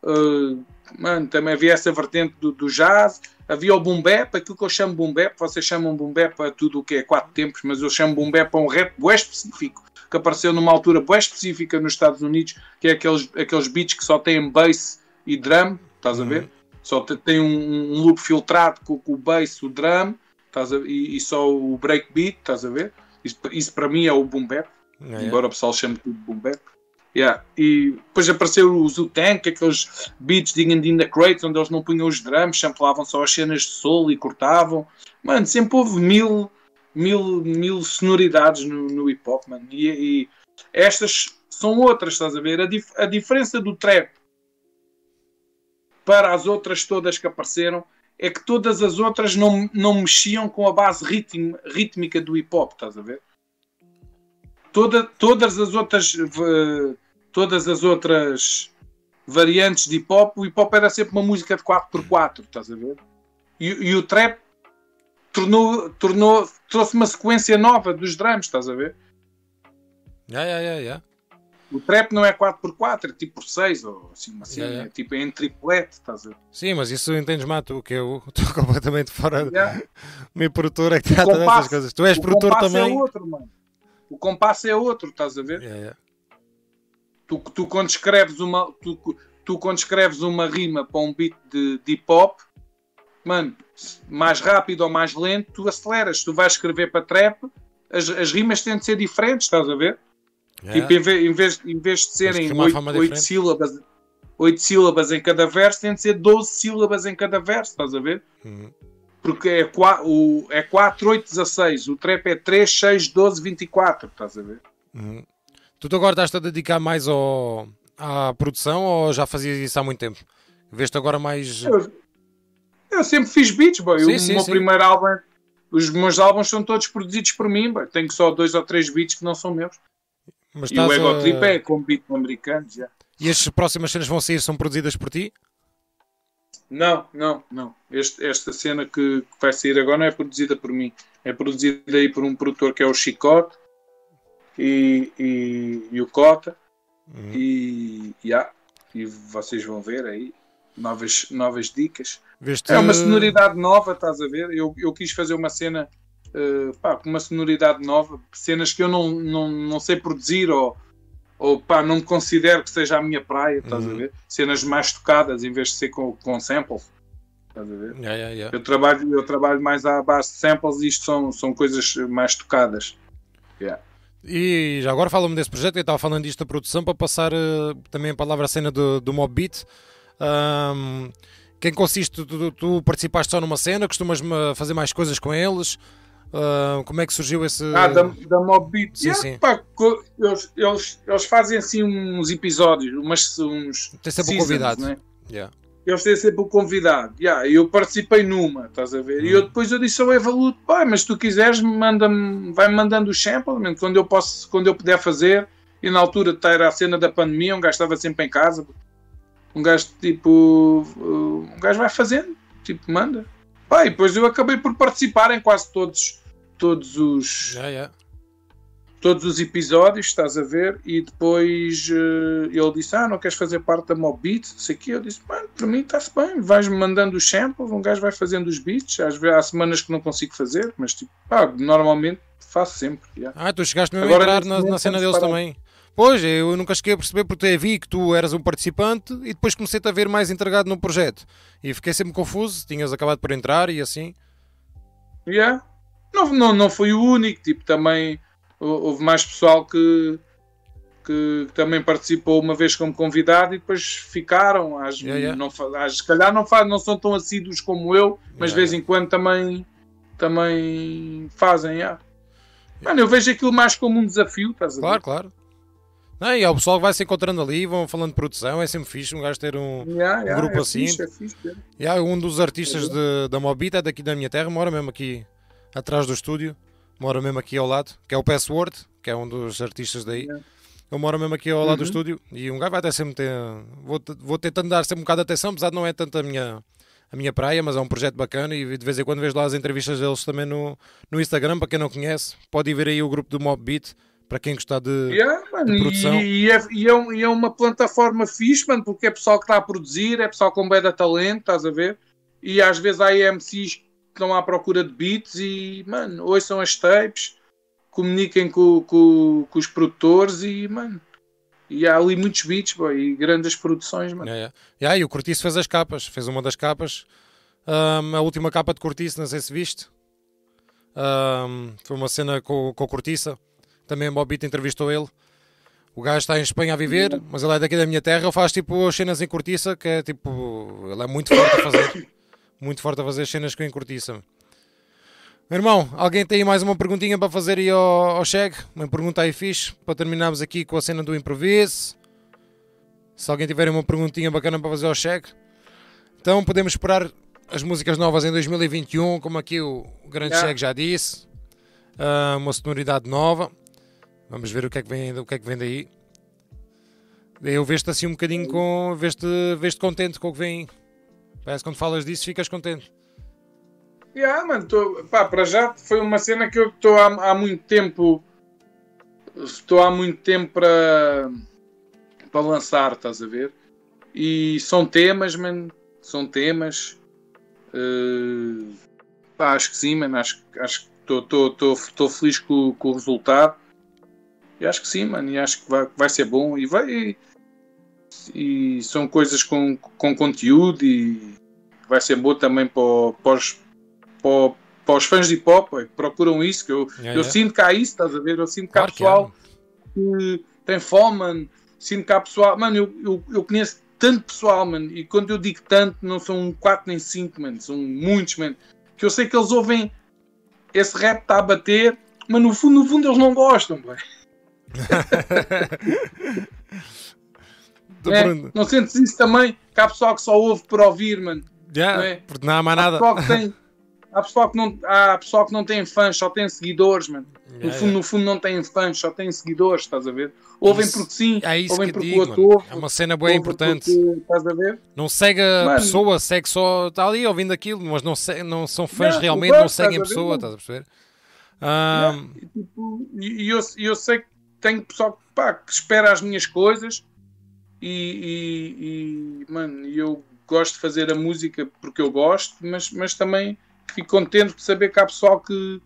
Uh, mano, também havia essa vertente do, do jazz. Havia o boom bap, aquilo que eu chamo boom bap, vocês chamam boom bap a tudo o que é quatro tempos, mas eu chamo boom bap a um rap bué específico, que apareceu numa altura bué específica nos Estados Unidos, que é aqueles, aqueles beats que só têm bass e drum, estás a ver? Só te- tem um, um loop filtrado com, com o bass, o drum, estás a, e, e só o breakbeat, estás a ver? Isso, isso para mim é o boom bap,
É, é.
embora o pessoal chame tudo boom bap. Yeah. E depois apareceu o Zutan, que é aqueles beats de in the Crates, onde eles não punham os drums, samplavam só as cenas de solo e cortavam. Mano, sempre houve mil, mil, mil sonoridades no, no hip hop, mano. E, e estas são outras, estás a ver? A, dif- a diferença do trap para as outras todas que apareceram é que todas as outras não, não mexiam com a base rítmica do hip hop, estás a ver? Toda, todas as outras v- todas as outras variantes de hip hop, o hip hop era sempre uma música de 4x4, estás a ver? E, e o trap tornou, tornou, trouxe uma sequência nova dos drums, estás a ver?
Já, já, já, já.
O trap não é 4x4, é tipo por 6 ou assim, uma cena,
Yeah, yeah.
é tipo em triplete, estás a ver?
Sim, mas isso entendes mais tu, que eu estou completamente fora.
Yeah.
Meu produtor é que trata
compasso-
dessas coisas. Tu és
o
produtor
compasso
também.
é outro, mano. O compasso é outro, estás a ver?
Já, já.
Tu, tu quando escreves uma tu, tu quando escreves uma rima para um beat de, de hip hop, mano, mais rápido ou mais lento, tu aceleras. Tu vais escrever para trap, as, as rimas têm de ser diferentes, estás a ver?
Já,
Tipo, em vez, em vez, em vez de serem
rimar de
oito,
forma
oito
diferente.
sílabas, oito sílabas em cada verso, tem de ser 12 sílabas em cada verso, estás a ver?
Uhum.
Porque é 4, o, é 4 8, 16. O trap é 3, 6, 12, 24, estás a ver?
Uhum. Tu agora estás-te a dedicar mais ao, à produção ou já fazias isso há muito tempo? Veste agora mais.
Eu, eu sempre fiz beats, boy.
Sim,
o
sim,
meu
sim.
primeiro álbum, os meus álbuns são todos produzidos por mim, boy. Tenho só dois ou três beats que não são meus.
Mas
E o Ego
a-
Trip é com beat americanos, já.
E as próximas cenas vão sair são produzidas por ti?
Não, não, não. Este- esta cena que, que vai sair agora não é produzida por mim. É produzida aí por um produtor que é o Chicote e, e, e o Cota.
Uhum.
E, yeah, e vocês vão ver aí novas, novas dicas. É uma sonoridade nova, estás a ver? Eu, eu quis fazer uma cena pá, com uma sonoridade nova, cenas que eu não, não, não sei produzir ou, ou pá, não me considero que seja a minha praia, estás
Uhum.
a ver? Cenas mais tocadas em vez de ser com, com samples. Estás a ver?
Yeah, yeah, yeah.
Eu trabalho, eu trabalho mais à base de samples e isto são, são coisas mais tocadas.
E já agora fala-me desse projeto, eu estava falando disto da produção para passar eh, também a palavra à cena do, do Mob Beat. Ahm, quem consiste, tu, tu- participaste só numa cena, costumas eh, fazer mais coisas com eles? Ah, como é que surgiu esse.
Ah, da, da Mob Beat.
Sim,
Yeah,
sim.
pá, eles, eles, eles fazem assim uns episódios, umas, uns
Tem sempre um convidado.
né?
Yeah.
Eles têm sempre o convidado. Yeah, eu participei numa, estás a ver? E
Hum.
eu depois eu disse ao Evaluto, pá, mas se tu quiseres, manda-me, vai-me mandando o sample, quando eu posso, quando eu puder fazer. E na altura tá, era a cena da pandemia, um gajo estava sempre em casa. Um gajo tipo, um gajo vai fazendo, tipo, manda. Pá, e depois eu acabei por participar em quase todos, todos os,
Yeah, yeah.
Todos os episódios, estás a ver? E depois eh, ele disse: Ah, não queres fazer parte da Mob Beat? Sei o quê. Eu disse: Mano, para mim está-se bem, vais-me mandando os samples, um gajo vai fazendo os beats. Às vezes há semanas que não consigo fazer, mas tipo, pá, normalmente faço sempre. yeah.
Ah, tu chegaste mesmo
Agora,
a entrar na, na cena deles também. Pois, eu nunca cheguei a perceber porque eu vi que tu eras um participante e depois comecei-te a ver mais entregado no projeto. E fiquei sempre confuso, tinhas acabado por entrar e assim.
Yeah. Não, não, não fui o único, tipo, também houve mais pessoal que, que também participou uma vez como convidado e depois ficaram. Às,
Yeah, yeah.
Não, às- se calhar não, fa- não são tão assíduos como eu, mas
Yeah,
de vez
yeah.
em quando também, também fazem. Yeah. Mano, eu vejo aquilo mais como um desafio, estás a ver?
Claro, claro. Não, e há o pessoal que vai se encontrando ali, vão falando de produção, é sempre fixe um gajo ter um.
Yeah, yeah,
grupo
é
assim.
Fixe, é fixe, é.
Há um dos artistas de, da Mobita é daqui da minha terra, mora mesmo aqui atrás do estúdio, mora mesmo aqui ao lado, que é o Password, que é um dos artistas daí.
Yeah.
Ele mora mesmo aqui ao lado do
Uhum.
estúdio e um gajo vai até sempre ter. Vou, vou tentando dar sempre um bocado de atenção, apesar de não é tanto a minha, a minha praia, mas é um projeto bacana e de vez em quando vejo lá as entrevistas deles também no, no Instagram, para quem não conhece, pode ir ver aí o grupo do Mob Beat, para quem gostar de.
Yeah, mano,
de produção.
e, e é, e é um- e é uma plataforma fixe, mano, porque é pessoal que está a produzir, é pessoal com bem de talento, estás a ver? E às vezes há MCs estão à procura de beats e, mano, ouçam as tapes, comuniquem com, com, com os produtores e, mano, e há ali muitos beats, boy, e grandes produções, mano.
Yeah, yeah. Yeah, e o Cortiço fez as capas, fez uma das capas. Ahm, a última capa de Cortiço, não sei se viste. Ahm, foi uma cena com, com o Cortiça. Também o entrevistou ele. O gajo está em Espanha a viver, mas ele é daqui da minha terra. Ele faz tipo as cenas em Cortiça, que é tipo. Ele é muito forte a fazer. Muito forte a fazer as cenas com em Cortiça. Meu irmão, alguém tem aí mais uma perguntinha para fazer aí ao, ao Cheg? Uma pergunta aí fixe, para terminarmos aqui com a cena do improviso. Se alguém tiver uma perguntinha bacana para fazer ao Cheg. Então podemos esperar as músicas novas em 2021, como aqui o grande
Yeah.
Cheg já disse. Ah, uma sonoridade nova. Vamos ver o que é que vem, o que é que vem daí. Eu vejo-te assim um bocadinho com. Vejo-te vejo contente com o que vem. Parece que quando falas disso ficas contente.
Yeah, mano, tô, pá, para já foi uma cena que eu estou há, há muito tempo. Estou há muito tempo para para lançar, estás a ver? E são temas, mano. São temas. Eh, pá, acho que sim, mano. Acho, acho que estou feliz com, com o resultado. E acho que sim, mano. E acho que vai, vai ser bom. E vai. E são coisas com, com conteúdo e vai ser bom também para, para, os, para, para os fãs de hip hop procuram isso. Que eu,
Yeah,
eu
yeah.
sinto que há isso, estás a ver? Eu sinto que há
Claro que
pessoal que tem fome, mano. Sinto que há pessoal. Mano, eu, eu, eu conheço tanto pessoal, mano. E quando eu digo tanto, não são 4 nem 5, mano. São muitos, mano. Que eu sei que eles ouvem esse rap está a bater, mas no fundo, no fundo eles não gostam, mano. É, não sentes isso também? Que há pessoal que só ouve por ouvir, mano.
Já,
não é?
porque não há mais
Há
nada.
pessoal que tem. Há pessoal que não, há pessoal que não tem fãs, só tem seguidores, mano. No,
Já,
fundo,
já.
no fundo não têm fãs, só têm seguidores, estás a ver? Ouvem
Isso-
porque sim,
É isso
ouvem
que
porque
digo,
o outro ouve.
É uma cena bem importante.
porque- estás a ver?
Não segue a
Mano.
pessoa, segue só. Está ali ouvindo aquilo, mas não, segue, não são fãs realmente, não seguem a
a
pessoa, estás a perceber? Ah,
E, tipo, eu, eu sei que tenho pessoal pá, que espera as minhas coisas e, e- e, mano, eu gosto de fazer a música porque eu gosto, mas, mas também fico contente de saber que há pessoal que,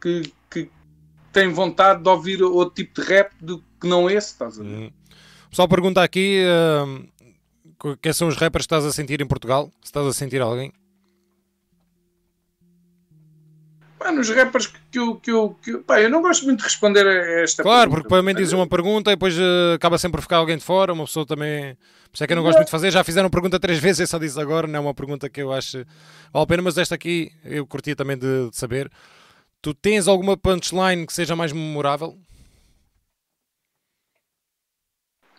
que, que, tem vontade de ouvir outro tipo de rap do que não esse, estás a ver?
Hum. O pessoal pergunta aqui hum, qu- quem são os rappers que estás a sentir em Portugal? Se estás a sentir alguém?
Mano, os rappers que eu, que eu, que eu, pá, eu não gosto muito de responder a esta
Claro,
pergunta.
porque provavelmente dizes uma pergunta e depois eh, acaba sempre por ficar alguém de fora. Uma pessoa também. Por isso é que eu não gosto muito de fazer. Já fizeram pergunta três vezes, eu só disse agora. Não é uma pergunta que eu acho vale a pena, mas esta aqui eu curtia também de, de saber. Tu tens alguma punchline que seja mais memorável?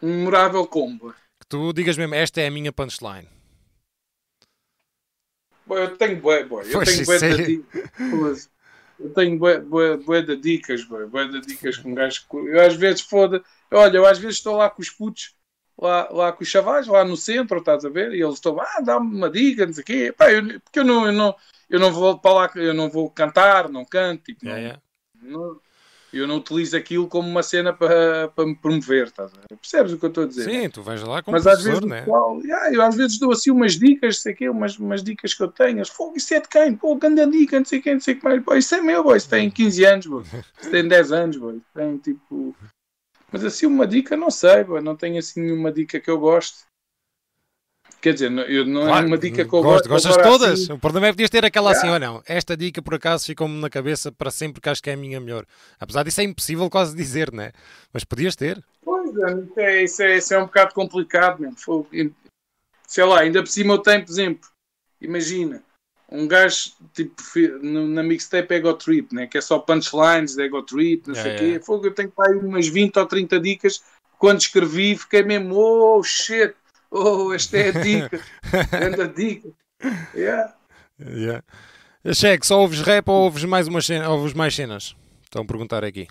Memorável combo.
Que tu digas mesmo, esta é a minha punchline.
Boy, eu tenho bué, boy. Eu tenho bué
é-
de dicas. Eu tenho bué, bué, bué de dicas, boy. Bué de dicas com um gajo. Eu às vezes foda. Olha, eu às vezes estou lá com os putos, lá, lá com os chavais, lá no centro, estás a ver? E eles estão, ah, dá-me uma dica, não sei o quê. Pá, eu, porque eu não, eu, não, eu não vou para lá, eu não vou cantar, não canto. Tipo,
Yeah,
não-
yeah.
não- eu não utilizo aquilo como uma cena para, para me promover, estás a ver? Percebes o que eu estou a dizer?
Sim, tu vais lá como
Mas às vezes,
professor, né?
pessoal, yeah, eu às vezes dou assim umas dicas, sei quê, umas, umas dicas que eu tenho. Fogo, isso é de quem? Pô, grande dica, não sei quem, não sei o que mais. Pô, isso é meu, boy. isso tem 15 anos, boy. isso tem 10 anos, boy. tem tipo. Mas assim, uma dica, não sei, boy. não tenho assim nenhuma dica que eu gosto. Quer dizer, não, eu, não
Claro,
é uma dica que eu
gosto, gostas todas.
assim,
O problema é podias ter aquela assim, ou não. Esta dica por acaso ficou-me na cabeça para sempre que acho que é a minha melhor. Apesar disso é impossível quase dizer, né? Mas podias ter.
Pois é, isso é, isso é, é um bocado complicado mesmo. Sei lá, ainda por cima eu tenho, por exemplo, imagina, um gajo tipo na mixtape Ego Trip, né? que é só punchlines de Ego Trip, não
Yeah,
sei o
yeah.
quê. Fogo, eu tenho para aí umas 20 ou 30 dicas. Quando escrevi, fiquei mesmo, oh shit, oh, esta é a dica, grande a dica. Yeah.
Yeah. Cheque, só ouves rap ou ouves mais, umas cena, ouves mais cenas? Estão a perguntar aqui.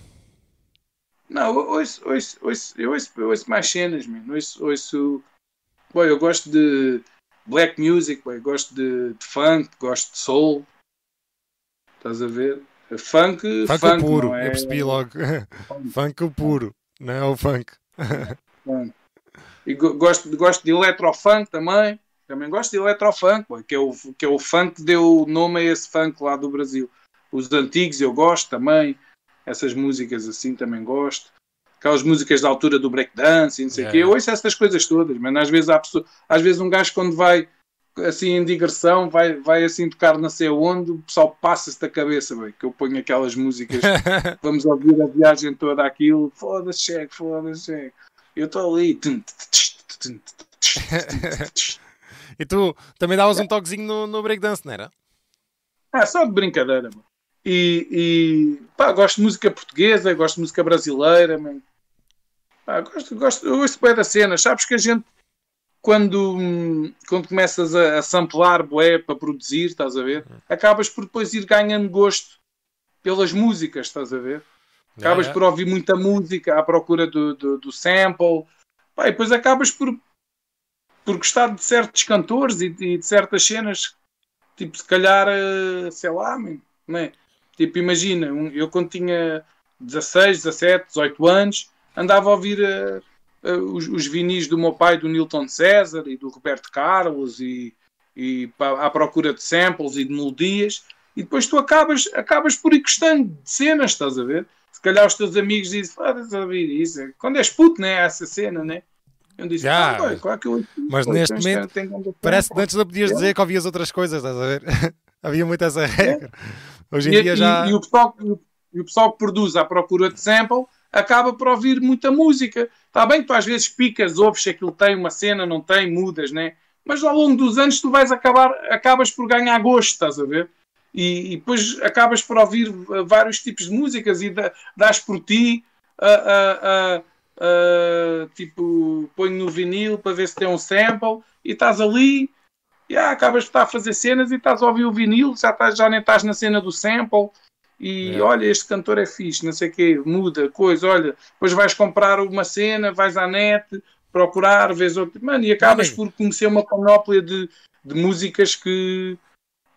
Não, eu ouço, ouço, ouço, eu, ouço, eu ouço mais cenas, mano. Ouço, ouço... Boy, eu gosto de black music, boy. gosto de, de funk, gosto de soul. Estás a ver? Funk,
Funk,
funk,
puro,
é
eu percebi logo. funk o puro, não é o funk.
funk. E go- gosto, gosto de electrofunk também. Também gosto de electrofunk, boy, que, é o, que é o funk que deu nome a esse funk lá do Brasil. Os antigos eu gosto também. Essas músicas assim também gosto. Aquelas músicas da altura do breakdance e não sei o
Yeah,
quê. Eu ouço essas coisas todas, mas às vezes há pessoa, às vezes um gajo quando vai assim em digressão, vai, vai assim tocar não sei onde, o pessoal passa-se da cabeça, bem, que eu ponho aquelas músicas, vamos ouvir a viagem toda aquilo, foda-se, cheque, foda-se, cheque. Eu estou ali.
e tu também davas um toquezinho no, no breakdance, não era?
Ah, só de brincadeira, mano. E, e pá, gosto de música portuguesa, gosto de música brasileira, man. Pá, gosto, gosto, eu ouço bem da cena. Sabes que a gente, quando, hum, quando começas a, a samplar bué para produzir, estás a ver? Acabas por depois ir ganhando gosto pelas músicas, estás a ver? Acabas
Yeah,
por ouvir muita música à procura do, do, do sample. Pá, e depois acabas por, por gostar de certos cantores e, e de certas cenas. Tipo, se calhar, eh, sei lá, não é? Tipo, imagina, eu quando tinha 16, 17, 18 anos, andava a ouvir eh, eh, os, os vinis do meu pai, do Nilton César e do Roberto Carlos e, e à procura de samples e de melodias. E depois tu acabas, acabas por ir gostando de cenas, estás a ver? Se calhar os teus amigos dizem, a ouvir isso. Quando és puto, né? Essa cena, né? Eu disse,
Já,
ah, boy, claro que eu
mas neste
então
momento Parece que antes não podias
Yeah.
dizer que ouvias outras coisas, estás a ver? Havia muito essa regra. Hoje em
E,
dia
e-
já.
e o pessoal, que- e o pessoal que produz à procura de sample acaba por ouvir muita música. Está bem que tu às vezes picas, ouves se aquilo tem uma cena, não tem, mudas, né? Mas ao longo dos anos tu vais acabar, acabas por ganhar gosto, estás a ver? E, e depois acabas por ouvir uh, vários tipos de músicas e da- dás por ti, a, a- a- a- tipo, ponho no vinil para ver se tem um sample e estás ali e ah, acabas de estar a fazer cenas e estás a ouvir o vinil, já, estás, já nem estás na cena do sample e
É.
olha, este cantor é fixe, não sei o quê, muda, coisa, olha, depois vais comprar uma cena, vais à net, procurar, vês outro, mano, e acabas
Mano,
por conhecer uma panóplia de, de músicas que,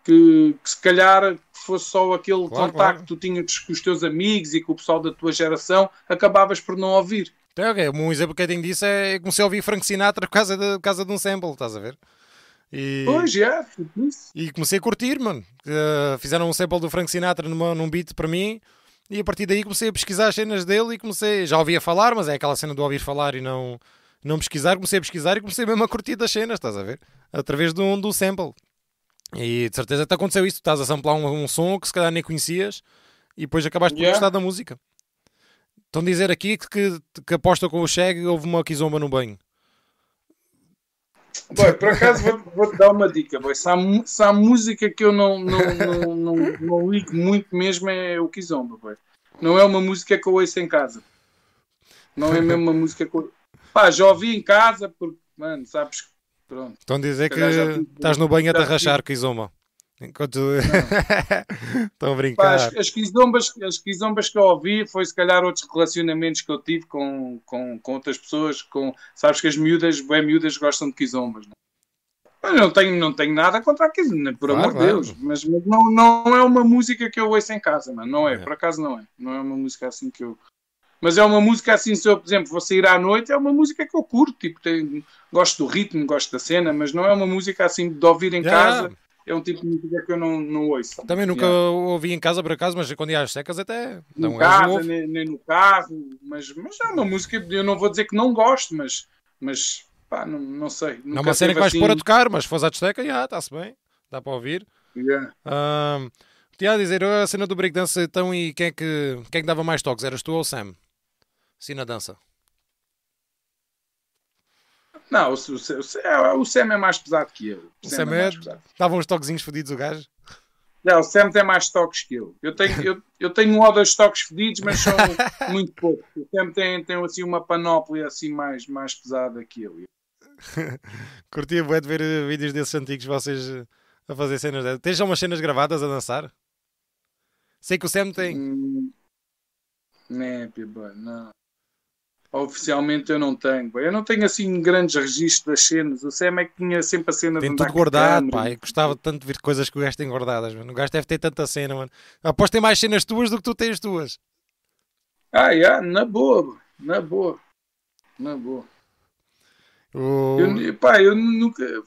que, que se calhar fosse só aquele
Claro,
contacto
claro.
que tu tinhas com os teus amigos e com o pessoal da tua geração, acabavas por não ouvir.
Então, ok, Um exemplo que eu tenho disso é eu comecei a ouvir Frank Sinatra por causa de, por causa de um sample, estás a ver? E,
Pois, isso.
e comecei a curtir, mano. Uh, fizeram um sample do Frank Sinatra numa, num beat para mim E a partir daí comecei a pesquisar as cenas dele e comecei. Já ouvia falar, mas é aquela cena do ouvir falar e não, não pesquisar. Comecei a pesquisar e comecei mesmo a curtir das cenas, estás a ver? Através de um, um sample. E de certeza te aconteceu isso. Estás a samplar um, um som que se calhar nem conhecias e depois acabaste por
Yeah.
gostar da música. Estão a dizer aqui que, que, que aposta com o Shag houve uma quizomba no banho.
Boy, por acaso vou- vou-te dar uma dica, boy. Se há, se há música que eu não, não, não, não, não ligo muito mesmo é o Kizomba, boy. Não é uma música que eu ouço em casa. Não é mesmo uma música que eu. Pá, já ouvi em casa porque, mano, sabes que. Pronto.
Estão a dizer que estás no banho a rachar, quizomba. Enquanto. Estão a
Pá,
brincar.
as, as, quizombas, as quizombas que eu ouvi foi se calhar outros relacionamentos que eu tive com, com, com outras pessoas. Com, sabes que as miúdas, bem miúdas, gostam de quizombas. Não? Eu não tenho, não tenho nada contra a quizomba, por
Claro,
amor de
claro.
Deus. Mas, mas não, não é uma música que eu ouço em casa, mano. Não é,
É.
por acaso não é. Não é uma música assim que eu. Mas é uma música assim, se eu, por exemplo, vou sair à noite, é uma música que eu curto. Tipo, tem, gosto do ritmo, gosto da cena, mas não é uma música assim de ouvir em
Já.
casa. É um tipo de música que eu não, não ouço.
Também nunca
Yeah.
ouvi em casa por acaso, mas quando ia às secas até. Então, um gajo
casa, nem, nem no carro, mas, mas é uma música, eu não vou dizer que não gosto, mas, mas pá, não, não sei.
Não é uma cena que vais pôr a tocar, mas se fores à discoteca, já, está-se bem. Dá para ouvir.
Yeah.
Ahm, Tinha a dizer, a cena do breakdance, então, e quem é, que, quem é que dava mais toques? Eras tu ou o Sam? Sim, na dança.
Não, o, o, o, o Sam é mais pesado que eu.
O Sam é-
mais pesado.
Dava uns toquezinhos fodidos o gajo.
Não, o Sam tem mais toques que eu. Eu tenho, eu, eu tenho um ou dois toques fedidos, mas são muito poucos. O Sam tem, tem assim, uma panóplia assim mais, mais pesada que eu.
Curtia bué de ver vídeos desses antigos, vocês a fazer cenas dessas. Tens já umas cenas gravadas a dançar? Sei que o Sam tem.
Hum, boy, não. Oficialmente eu não tenho. Eu não tenho assim grandes registros das cenas. O Sam é que tinha sempre a cena
Tem
de
tudo guardado, pá. Eu gostava tanto de ver coisas que o gajo tem guardadas, mano. O gajo deve ter tanta cena, mano. Aposto tem mais cenas tuas do que tu tens tuas.
Ah, yeah, na boa, na boa. Na boa.
O...
Eu, pá, eu nunca. Eu,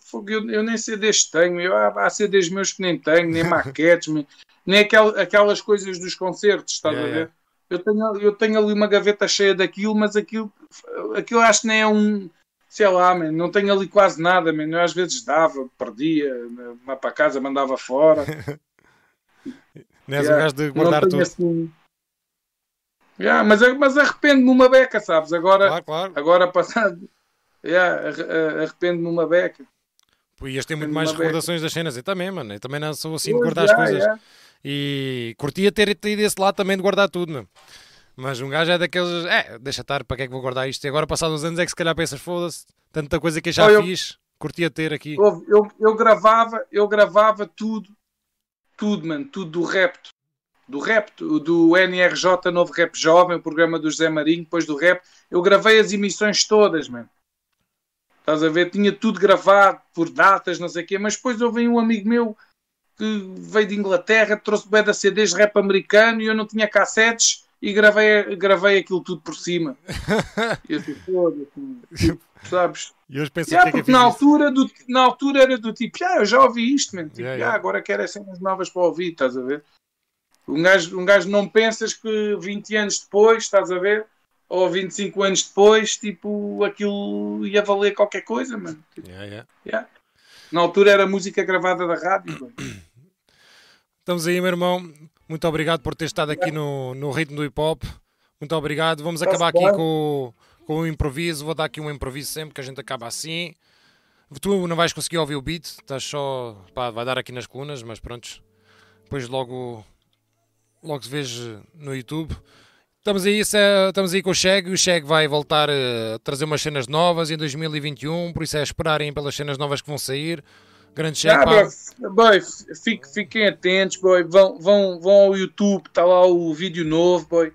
eu nem CDs tenho. Eu, há CDs meus que nem tenho, nem maquetes, nem, nem aquel, aquelas coisas dos concertos, estás
Yeah,
a ver?
yeah.
Eu, tenho, eu tenho ali uma gaveta cheia daquilo, mas aquilo, aquilo acho que nem é um. Sei lá, man, não tenho ali quase nada, man. eu às vezes dava, perdia, lá para casa, mandava fora.
Não és um
Yeah.
gajo de guardar tudo.
assim- Yeah, mas, mas arrependo-me uma beca, sabes? Agora,
Claro, claro.
agora passado. Yeah, arre- arrependo-me uma beca.
Pô, Ias ter muito mais
uma beca.
recordações das cenas. Eu também, mano. Eu também não sou assim de
Pois,
guardar as
yeah,
coisas.
yeah.
E curtia ter ido esse lado também de guardar tudo, meu. Mas um gajo é daqueles. É, deixa estar, para que é que vou guardar isto? E agora, passados uns anos, é que se calhar pensas, foda-se, tanta coisa que eu já
eu-
fiz, curtia ter aqui.
Houve- Eu, eu gravava, eu gravava tudo, tudo, mano, tudo do rap, do rap, do NRJ Novo Rap Jovem, o programa do José Marinho, depois do rap, eu gravei as emissões todas, mano. Estás a ver? Tinha tudo gravado por datas, não sei o quê, mas depois houve um amigo meu que veio de Inglaterra, trouxe bem da CDs rap americano e eu não tinha cassetes e gravei, gravei aquilo tudo por cima. E eu mano. Tipo, sabes?
E hoje penso
Yeah,
que é que
na
isso.
altura, do, na altura era do tipo, ah, eu já ouvi isto, man. Tipo,
Yeah,
"Ah,
yeah.
agora quero as cenas novas para ouvir, estás a ver? Um gajo, um gajo não pensas que 20 anos depois, estás a ver? Ou 25 anos depois, tipo, aquilo ia valer qualquer coisa, mano. Tipo,
Yeah, yeah.
Na altura era música gravada da rádio, mano.
Estamos aí, meu irmão. Muito obrigado por ter estado aqui no, no ritmo do hip hop. Muito obrigado. Vamos acabar aqui com, o- com o improviso. Vou dar aqui um improviso sempre que a gente acaba assim. Tu não vais conseguir ouvir o beat, estás só. Pá, vai dar aqui nas colunas, mas pronto. Depois logo. Logo se vês no YouTube. Estamos aí, estamos aí com o Cheg. O Cheg vai voltar eh, a trazer umas cenas novas em 2021. Por isso é esperarem pelas cenas novas que vão sair. Grande Cheg,
Ah, boy, fique- fiquem atentos, boy. Vão, vão, vão ao YouTube, está lá o vídeo novo, boy.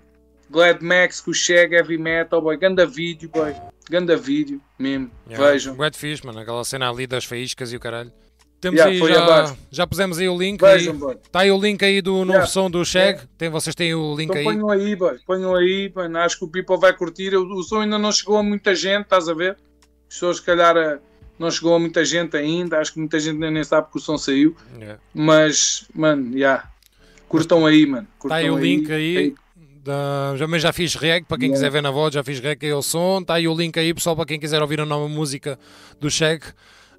Glad Max com o Shag Heavy Metal, boy. Ganda vídeo, boy. Ganda vídeo mesmo.
Yeah,
Vejam.
de fixe, mano. Aquela cena ali das faíscas e o caralho. Temos
Yeah,
aí já,
abaixo.
já pusemos aí o link.
Vejam,
aí. Está aí o link aí do novo
Yeah.
som do Shag. Tem, vocês têm o link
Então
aí.
ponham aí, boy. Ponham aí, boy. Acho que o people vai curtir. O, o som ainda não chegou a muita gente, estás a ver? As pessoas, se calhar, eh, não chegou a muita gente ainda. Acho que muita gente nem sabe que o som saiu.
Yeah.
Mas, mano, já. Curtam aí, mano.
Está
Curtam
aí o link aí. Da- já, mas já fiz reg, para quem quiser ver na voz, já fiz reg aí o som. Está aí o link aí, pessoal, para quem quiser ouvir a nova música do Shag.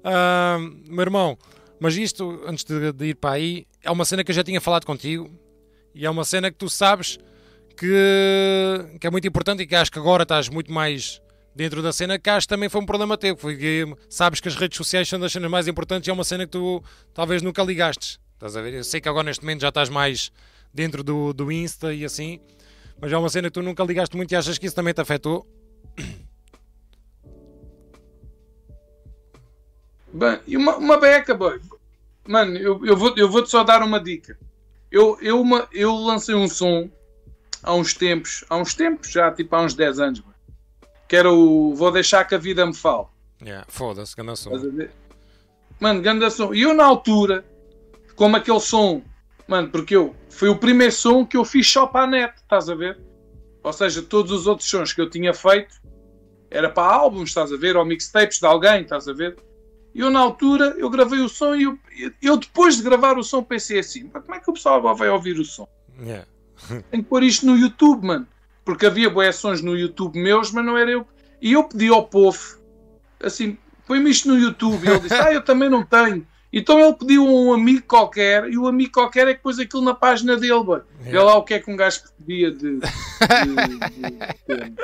Ah, meu irmão, mas isto, antes de, de ir para aí, é uma cena que eu já tinha falado contigo e é uma cena que tu sabes que, que é muito importante e que acho que agora estás muito mais dentro da cena, que acho que também foi um problema teu. Sabes que as redes sociais são das cenas mais importantes e é uma cena que tu talvez nunca ligastes. Estás a ver? Eu sei que agora neste momento já estás mais dentro do, do Insta e assim, mas é uma cena que tu nunca ligaste muito e achas que isso também te afetou.
Bem, e uma, uma beca, boy. Mano, eu, eu vou- eu vou-te só dar uma dica. Eu, eu, uma, eu lancei um som há uns tempos, há uns tempos, já tipo há uns 10 anos, que era o Vou Deixar que a Vida Me Fale.
Yeah, Foda-se, que som.
Mano, ganda som. E eu na altura, como aquele som, mano, porque eu foi o primeiro som que eu fiz só para a net, estás a ver? Ou seja, todos os outros sons que eu tinha feito era para álbuns, estás a ver? Ou mixtapes de alguém, estás a ver? E eu na altura, eu gravei o som e eu, eu depois de gravar o som pensei assim, "Pá, como é que o pessoal agora vai ouvir o som?
Yeah.
Tenho que pôr isto no YouTube, mano. Porque havia sons no YouTube meus, mas não era eu. E eu pedi ao povo, assim, põe-me isto no YouTube. E ele disse, ah, eu também não tenho. Então ele pediu a um amigo qualquer, e o amigo qualquer é que pôs aquilo na página dele, boy. Vê lá o que é que um gajo pedia de... de- de-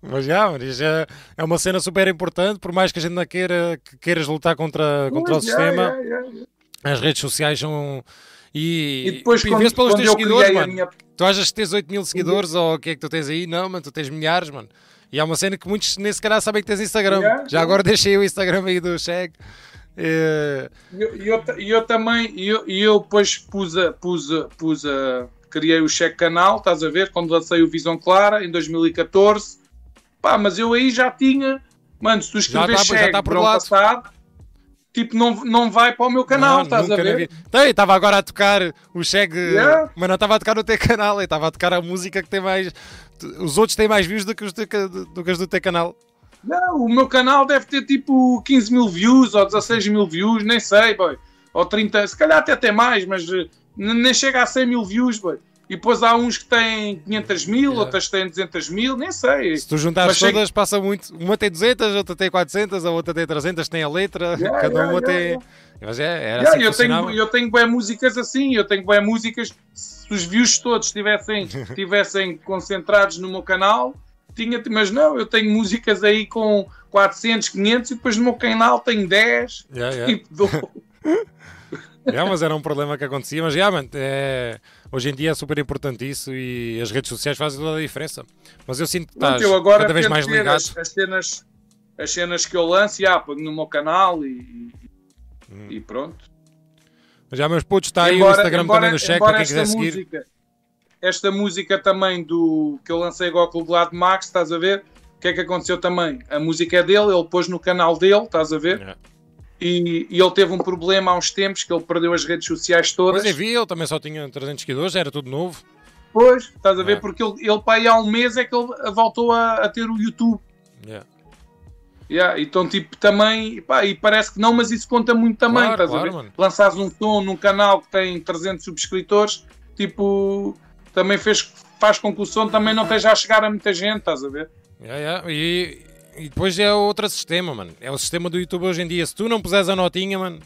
Mas já, mas é, é uma cena super importante, por mais que a gente não queira que queiras lutar contra, contra o
já,
sistema,
já.
as redes sociais são. E,
E depois,
e
quando,
vê-se pelos teus
eu
seguidores,
criei a
mano.
minha...
Tu achas que tens 8 mil seguidores ou o que é que tu tens aí? Não, mano, tu tens milhares, mano. E há uma cena que muitos nem sequer sabem que tens Instagram.
Yeah,
Já agora deixei o Instagram aí do Shag. Eh,
E eu, eu, eu também, e eu, eu depois pus a, pus a, pus a, criei o cheque canal, estás a ver, quando lancei o Visão Clara, em 2014, pá, mas eu aí já tinha, mano, se tu escrever
tá- já
cheque
tá por lado.
passado, tipo, não, não vai para o meu canal,
não,
estás a ver?
vida. Então, estava agora a tocar o Shag,
Yeah.
mas não estava a tocar no teu canal, estava a tocar a música que tem mais. Os outros têm mais views do que os, do, que- do que os do teu canal.
Não, o meu canal deve ter tipo 15 mil views ou 16 mil views, nem sei, boy. Ou 30, se calhar até tem mais, mas eh, nem chega a 100 mil views, boy. E depois há uns que têm 500 mil,
Yeah.
outras têm 200 mil, nem sei.
Se tu juntares
Mas sei-
todas, passa muito. Uma tem 200, outra tem 400, a outra tem 300, tem a letra,
Yeah,
cada
yeah,
uma tem. Mas é, era assim
eu, tenho, eu tenho bem músicas assim, eu tenho bem músicas. Se os views todos estivessem estivessem concentrados no meu canal, tinha, mas não, eu tenho músicas aí com 400, 500 e depois no meu canal tenho 10.
Yeah, yeah.
Tipo, dou-
Yeah, mas era um problema que acontecia. Mas yeah, man, é, hoje em dia é super importante isso e as redes sociais fazem toda a diferença. Mas eu sinto que estás
agora
cada vez mais ligado.
As, as cenas, as cenas que eu lanço, ponho no meu canal e, e-
Hum.
e pronto.
Mas já, meus putos, está aí o
Embora-
Instagram
embora-
também no check para quem quiser seguir.
música, Esta música também do que eu lancei agora com o Glad Max, estás a ver? O que é que aconteceu também? A música é dele, ele pôs no canal dele, estás a ver?
Yeah.
E, e ele teve um problema há uns tempos que ele perdeu as redes sociais todas.
Mas vi, ele também só tinha 300 seguidores, era tudo novo.
Pois, estás a ver?
Yeah.
Porque ele, ele para aí há um mês é que ele voltou a, a ter o YouTube.
Yeah.
Yeah, então, tipo, também, pá, e parece que não, mas isso conta muito também,
Claro,
estás
claro,
a ver?
mano.
Lançares um som num canal que tem 300 subscritores, tipo, também fez, faz com que o som também não esteja a chegar a muita gente, estás a ver?
Yeah, yeah. E, e depois é outro sistema, mano. É o sistema do YouTube hoje em dia. Se tu não puseres a notinha, mano,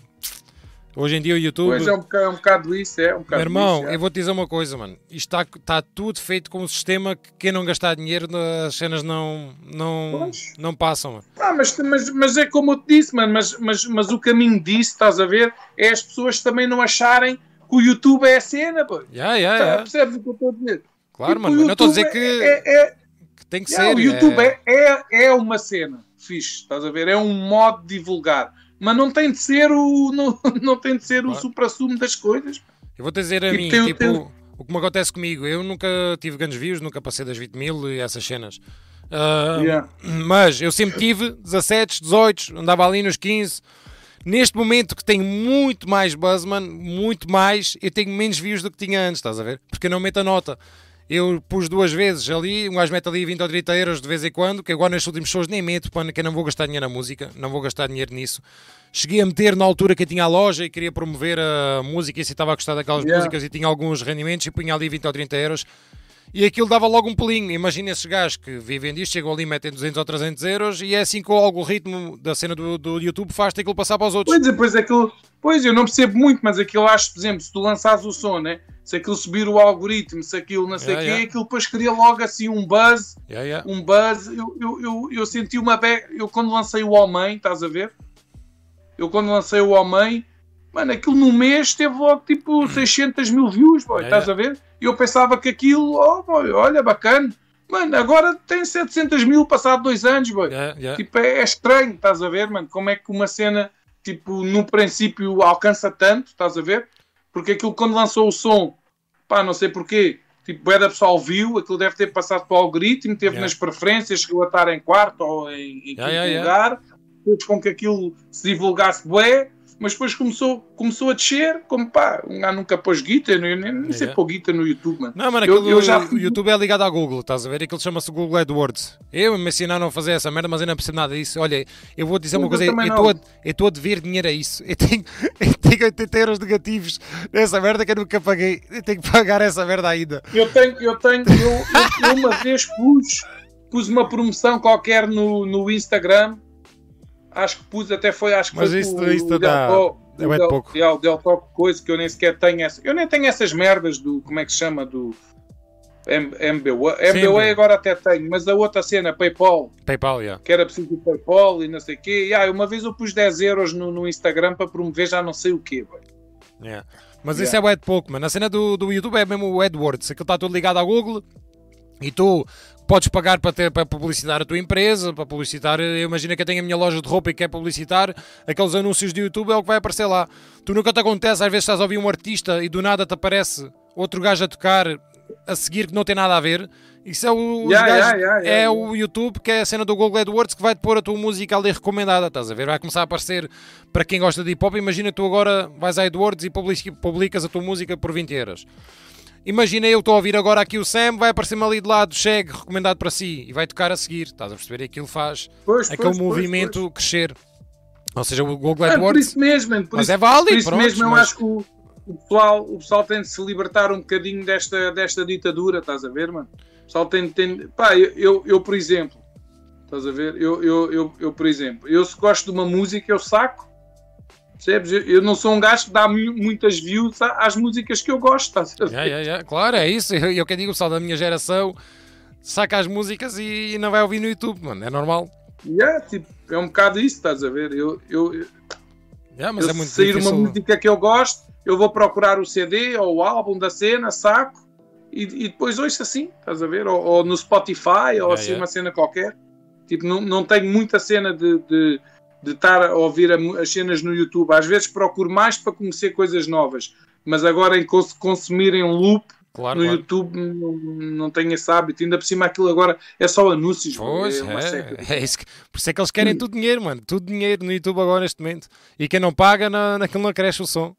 hoje em dia o YouTube.
Pois é um bocado, é um bocado isso, é um
Meu
bocado
irmão,
isso, é.
eu vou te dizer uma coisa, mano. Isto está tá tudo feito com um sistema que quem não gastar dinheiro, as cenas não, não,
Pois.
não passam, mano.
Ah, mas, mas, mas é como eu te disse, mano, mas, mas, mas o caminho disso, estás a ver, é as pessoas também não acharem que o YouTube é a cena, pô.
Yeah, yeah,
Tá,
yeah.
Percebes o que eu estou a dizer?
Claro,
Tipo,
mano. Não estou a dizer que,
é- é-
que tem que
Yeah,
ser.
o YouTube é... É, é uma cena fixe, estás a ver? É um modo de divulgar. Mas não tem de ser o, não, não tem de ser o
Claro.
supra-sumo das coisas.
Eu vou te dizer a
Tipo,
mim,
tem o
tipo,
teu-
o que me acontece comigo. Eu nunca tive grandes views, nunca passei das 20 mil e essas cenas. Ah,
Yeah.
Mas eu sempre tive 17, 18, andava ali nos 15. Neste momento que tenho muito mais buzz, mano, muito mais, eu tenho menos views do que tinha antes, estás a ver? Porque eu não meto a nota. Eu pus duas vezes ali, um gajo mete ali 20 ou 30 euros de vez em quando, que agora nestes últimos shows nem meto, pá, que eu não vou gastar dinheiro na música, não vou gastar dinheiro nisso. Cheguei a meter na altura que eu tinha a loja e queria promover a música e se estava a gostar daquelas
Yeah.
músicas e tinha alguns rendimentos e punha ali 20 ou 30 euros. E aquilo dava logo um pulinho. Imagina esses gajos que vivem disto, chegam ali, metem 200 ou 300 euros e é assim que o algoritmo da cena do, do YouTube faz aquilo passar para os outros.
Pois, depois aquilo, pois eu não percebo muito, mas aquilo acho, por exemplo, se tu lançares o som, né? Se aquilo subir o algoritmo, se aquilo não sei o
Yeah,
quê,
yeah.
aquilo depois cria logo assim um buzz,
yeah.
um buzz. Eu, eu, eu, eu senti uma be... Eu quando lancei o Homem, estás a ver? Eu quando lancei o Homem, mano, aquilo no mês teve logo tipo 600 mil views, boy,
Yeah,
estás a ver? E eu pensava que aquilo, oh, boy, olha, bacana. Mano, agora tem 700 mil passado dois anos, boy.
Yeah, yeah.
Tipo, é, é estranho, estás a ver, mano? Como é que uma cena, tipo, no princípio alcança tanto, estás a ver? Porque aquilo quando lançou o som, pá, não sei porquê, tipo, é da pessoal viu, aquilo deve ter passado para o algoritmo, teve nas preferências, chegou a estar em quarto ou em, em quinto lugar, fez com que aquilo se divulgasse bué, mas depois começou, começou a descer, como pá, um gajo nunca pôs guita, nem, nem, nem sei
Yeah.
pôr guita no YouTube, mano.
Não, mano,
Eu-
aquilo,
eu já
o YouTube é ligado à Google, estás a ver? Aquilo chama-se Google AdWords. Eu me ensinaram a fazer essa merda, mas eu não percebo nada disso. Olha, eu vou dizer uma coisa, eu estou a, dever dinheiro a isso. Eu tenho, eu tenho 80 euros negativos nessa merda que eu nunca paguei. Eu tenho que pagar essa merda ainda.
Eu tenho, eu tenho, eu, eu- eu uma vez pus, pus uma promoção qualquer no, no Instagram. Acho que pus, até foi, acho que
Mas
foi
isso-
o
isso dá-
Del
é
o
de
Del-
pouco.
é, o Del Top coisa que eu nem sequer tenho essa. Eu nem tenho essas merdas do, como é que se chama, do MBWay. MBWay agora até tenho, mas a outra cena, PayPal,
PayPal, yeah.
que era preciso o PayPal e não sei o quê. E, ah, uma vez eu pus 10 euros no, no Instagram para promover já não sei o quê.
Yeah. Mas
Yeah.
isso é bué de pouco, mano. A cena do, do YouTube é mesmo o AdWords. Aquilo está tudo ligado à Google e tu podes pagar para, ter, para publicitar a tua empresa, para publicitar. Eu imagino que eu tenho a minha loja de roupa e quer publicitar. Aqueles anúncios de YouTube é o que vai aparecer lá. Tu nunca te acontece, às vezes estás a ouvir um artista e do nada te aparece outro gajo a tocar a seguir que não tem nada a ver. Isso é o,
Yeah,
gajos-
yeah, yeah,
é o YouTube, que é a cena do Google AdWords, que vai te pôr a tua música ali recomendada, estás a ver? Vai começar a aparecer para quem gosta de hip hop. Imagina tu agora vais a AdWords e publicas a tua música por 20 euros. Imagina eu estou a ouvir agora aqui o Sam, vai aparecer-me ali de lado, chegue, recomendado para si, e vai tocar a seguir, estás a perceber? Aquilo faz
Pois,
aquele
pois,
movimento
pois.
crescer. Ou seja, o Google
por
AdWords.
isso mesmo, por
Mas
isso,
é válido,
por isso
pronto,
mesmo eu
mas-
acho que o, o pessoal, o pessoal tem de se libertar um bocadinho desta, desta ditadura, estás a ver, mano? O pessoal tem, tem pá, eu, eu, eu, por exemplo, estás a ver? Eu, eu, eu, eu, por exemplo, eu se gosto de uma música, eu saco, percebes? Eu, eu não sou um gajo que dá mu- muitas views às músicas que eu gosto, estás a ver?
Yeah, yeah, yeah. Claro, é isso. Eu, eu que digo, o pessoal da minha geração saca as músicas e não vai ouvir no YouTube, mano. É normal.
Yeah, tipo, é um bocado isso, estás a ver? Eu, eu,
Yeah, mas
eu
é muito
se sair
difícil.
uma música que eu gosto, eu vou procurar o CD ou o álbum da cena, saco e, e depois ouço assim, estás a ver? Ou, ou no Spotify, ou
Yeah,
assim
yeah.
uma cena qualquer. Tipo, não, não tenho muita cena de, de, de estar a ouvir as cenas no YouTube. Às vezes procuro mais para conhecer coisas novas, mas agora em cons consumir em loop
Claro,
no
claro.
YouTube não, não tenho esse hábito. Ainda por cima aquilo agora é só anúncios.
Pois,
é
é, é isso que, por isso é que eles querem tudo dinheiro, mano. Tudo dinheiro no YouTube agora neste momento. E quem não paga, na, naquilo não cresce o som.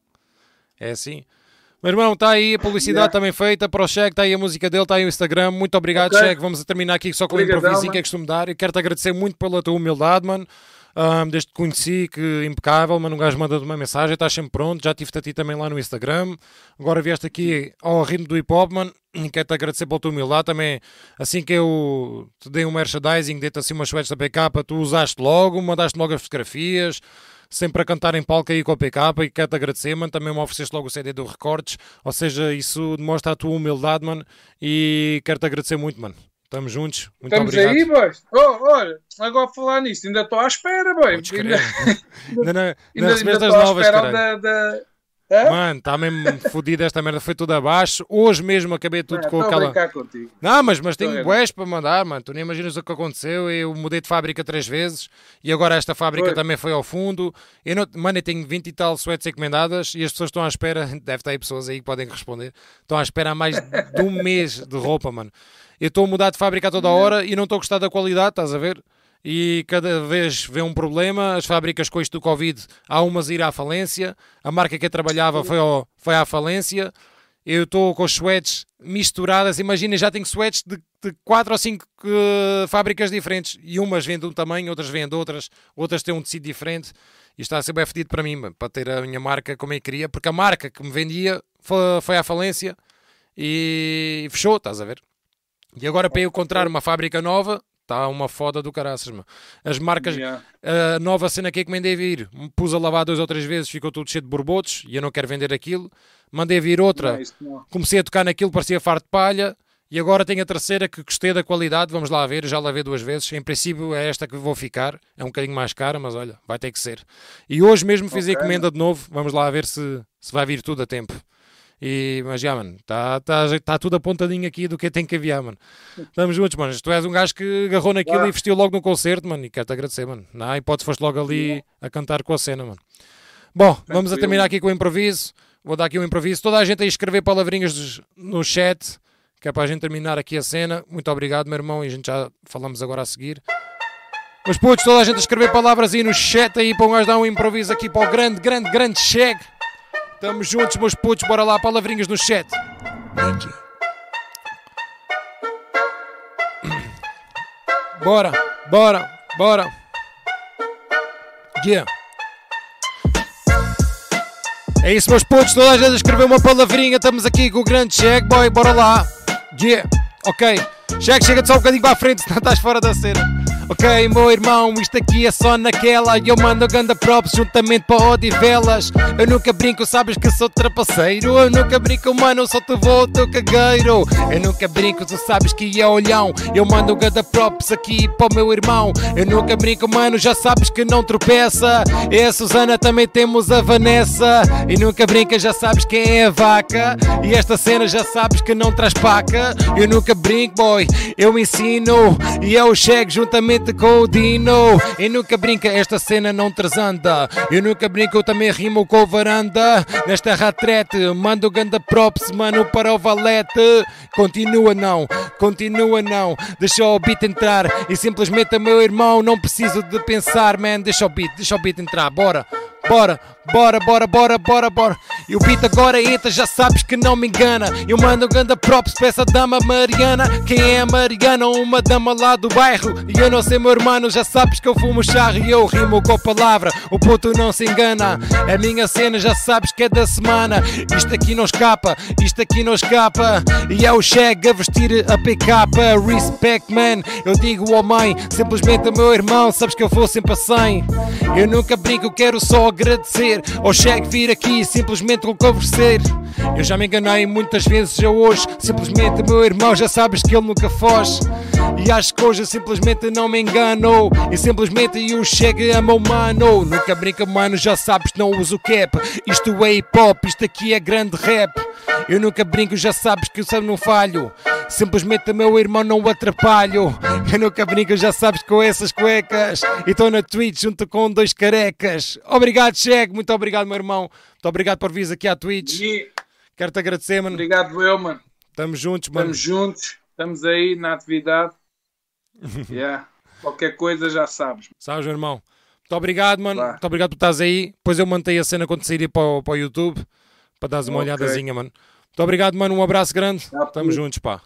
É assim. Meu irmão, está aí a publicidade
Yeah.
também feita para o Cheque, está aí a música dele, está aí o Instagram. Muito obrigado,
Ok.
Cheque. Vamos terminar aqui só com o
Obrigadão,
improvisinho que é costume dar. Eu quero-te agradecer muito pela tua humildade, mano. Ahm, desde que conheci, que impecável, mano. Um gajo manda-te uma mensagem, estás sempre pronto. Já tive-te a ti também lá no Instagram. Agora vieste aqui ao ritmo do hip hop, mano. Quero-te agradecer pela tua humildade também. Assim que eu te dei um merchandising, dei-te assim umas sweats da PK, tu usaste logo, mandaste logo as fotografias. Sempre a cantar em palco aí com a PK e quero-te agradecer, mano. Também me ofereceste logo o CD do Recortes. Ou seja, isso demonstra a tua humildade, mano. E quero-te agradecer muito, mano. Estamos juntos. Muito
Estamos
obrigado.
aí, boys. Oh, olha, agora a falar nisso, ainda estou à espera, boy. Ainda,
Ainda
ainda, ainda
as
estou à
novas,
espera da, da... Hã?
Mano, está mesmo fodido esta merda, foi tudo abaixo. Hoje mesmo acabei tudo com aquela. Não, mas, mas tenho
Estou
bués para mandar, mano. Tu nem imaginas o que aconteceu. Eu mudei de fábrica três vezes e agora esta fábrica
Foi.
também foi ao fundo. Eu não, mano, eu tenho 20 e tal sweats encomendadas e as pessoas estão à espera. Deve estar aí pessoas aí que podem responder. Estão à espera há mais de um mês de roupa, mano. Eu estou a mudar de fábrica a toda hora e não estou a gostar da qualidade, estás a ver? E cada vez vê um problema. As fábricas com isto do Covid, há umas a ir à falência. A marca que eu trabalhava foi, ao, foi à falência. Eu estou com sweats misturadas. Imagina, já tenho sweats de, de 4 ou 5 fábricas diferentes. E umas vendem de um tamanho, outras vendem de outras, outras têm um tecido diferente. E está a ser bem fedido para mim, para ter a minha marca como eu queria. Porque a marca que me vendia foi, foi à falência e fechou, estás a ver? E agora para eu encontrar uma fábrica nova, está uma foda do caraças, meu. As marcas,
Yeah.
a nova cena que encomendei vir, me pus a lavar duas ou três vezes, ficou tudo cheio de borbotos e eu não quero vender aquilo. Mandei vir outra,
Não,
comecei a tocar naquilo, parecia farto de palha. E agora tenho a terceira que gostei da qualidade, vamos lá ver, já lavei duas vezes. Em princípio é esta que vou ficar, é um bocadinho mais cara, mas olha, vai ter que ser. E hoje mesmo fiz a
Ok.
encomenda de novo, vamos lá ver se, se vai vir tudo a tempo. E, mas já, mano, está tá, tá tudo apontadinho aqui do que tem que enviar, mano. Estamos juntos, mano. Tu és um gajo que agarrou naquilo e vestiu logo no concerto, mano. E quero-te agradecer, mano. Na hipótese foste logo ali a cantar com a cena, mano. Bom, vamos a
Tranquilo.
terminar aqui com o improviso. Vou dar aqui um improviso. Toda a gente aí escrever palavrinhas no chat, que é para a gente terminar aqui a cena. Muito obrigado, meu irmão, e a gente já falamos agora a seguir. Mas putos, toda a gente a escrever palavras aí no chat aí para um gajo dar um improviso aqui para o grande, grande, grande chegue. Estamos juntos, meus putos, bora lá, palavrinhas no chat. Bora, bora, bora. Yeah. É isso, meus putos, toda a gente a escrever uma palavrinha. Estamos aqui com o grande chegue, boy, bora lá. Yeah, ok. Chegue, chega-te só um bocadinho para a frente, senão estás fora da cena. Ok, meu irmão, isto aqui é só naquela. Eu mando ganda props juntamente para Odivelas. Eu nunca brinco, sabes que sou trapaceiro. Eu nunca brinco, mano, só te vou teu cagueiro. Eu nunca brinco, tu sabes que é olhão. Eu mando ganda props aqui para o meu irmão. Eu nunca brinco, mano, já sabes que não tropeça. E a Susana também temos a Vanessa. E nunca brinca, já sabes quem é a vaca. E esta cena já sabes que não traz paca. Eu nunca brinco, boy, eu ensino. E eu chego juntamente com o Dino. E nunca brinca, esta cena não transanda. Eu nunca brinco, eu também rimo com varanda. Nesta ratrete, mando ganda props, mano, para o valete. Continua não, continua não. Deixa o beat entrar. E simplesmente, meu irmão, não preciso de pensar, man. Deixa o beat, deixa o beat entrar, bora. Bora, bora, bora, bora, bora, bora. E o beat agora entra, já sabes que não me engana. Eu mando ganda props para essa dama Mariana. Quem é a Mariana? Uma dama lá do bairro. E eu não sei, meu irmão, já sabes que eu fumo charro e eu rimo com a palavra. O puto não se engana. A minha cena já sabes que é da semana. Isto aqui não escapa, isto aqui não escapa. E é o Chega a vestir a PK. Respect, man. Eu digo ao mãe, simplesmente meu irmão, sabes que eu vou sempre a 100. Eu nunca brinco, quero só agradecer ao Chega vir aqui e simplesmente lhe conversar. Eu já me enganei muitas vezes, eu hoje, simplesmente meu irmão, já sabes que ele nunca foge. E acho que hoje eu simplesmente não me engano. E simplesmente eu chego a mano. Nunca brinca, mano, já sabes que não uso cap. Isto é hip hop, isto aqui é grande rap. Eu nunca brinco, já sabes que eu não falho. Simplesmente meu irmão não o atrapalho. Eu nunca brinco, já sabes com essas cuecas. E estou na Twitch junto com dois carecas. Obrigado, Chego. Muito obrigado, meu irmão. Muito obrigado por vir aqui à Twitch.
E
Quero-te agradecer, mano.
obrigado, eu, mano.
Estamos juntos, mano.
Estamos juntos, estamos aí na atividade. yeah. Qualquer coisa já sabes.
Sabes, meu irmão? Muito obrigado, mano.
Vá.
Muito obrigado por estás aí. Depois eu mantei a cena quando sair para o, para o YouTube. Para dares uma
Ok.
olhadazinha, mano. Muito obrigado, mano. Um abraço grande.
Tá
Estamos
tudo.
juntos, pá.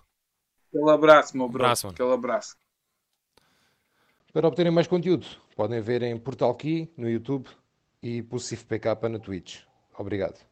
Aquele abraço, meu bro.
Abraço, mano.
Aquele abraço.
Para obterem mais conteúdo, podem ver em Portal Key no YouTube e Pulsif PK na Twitch. Obrigado.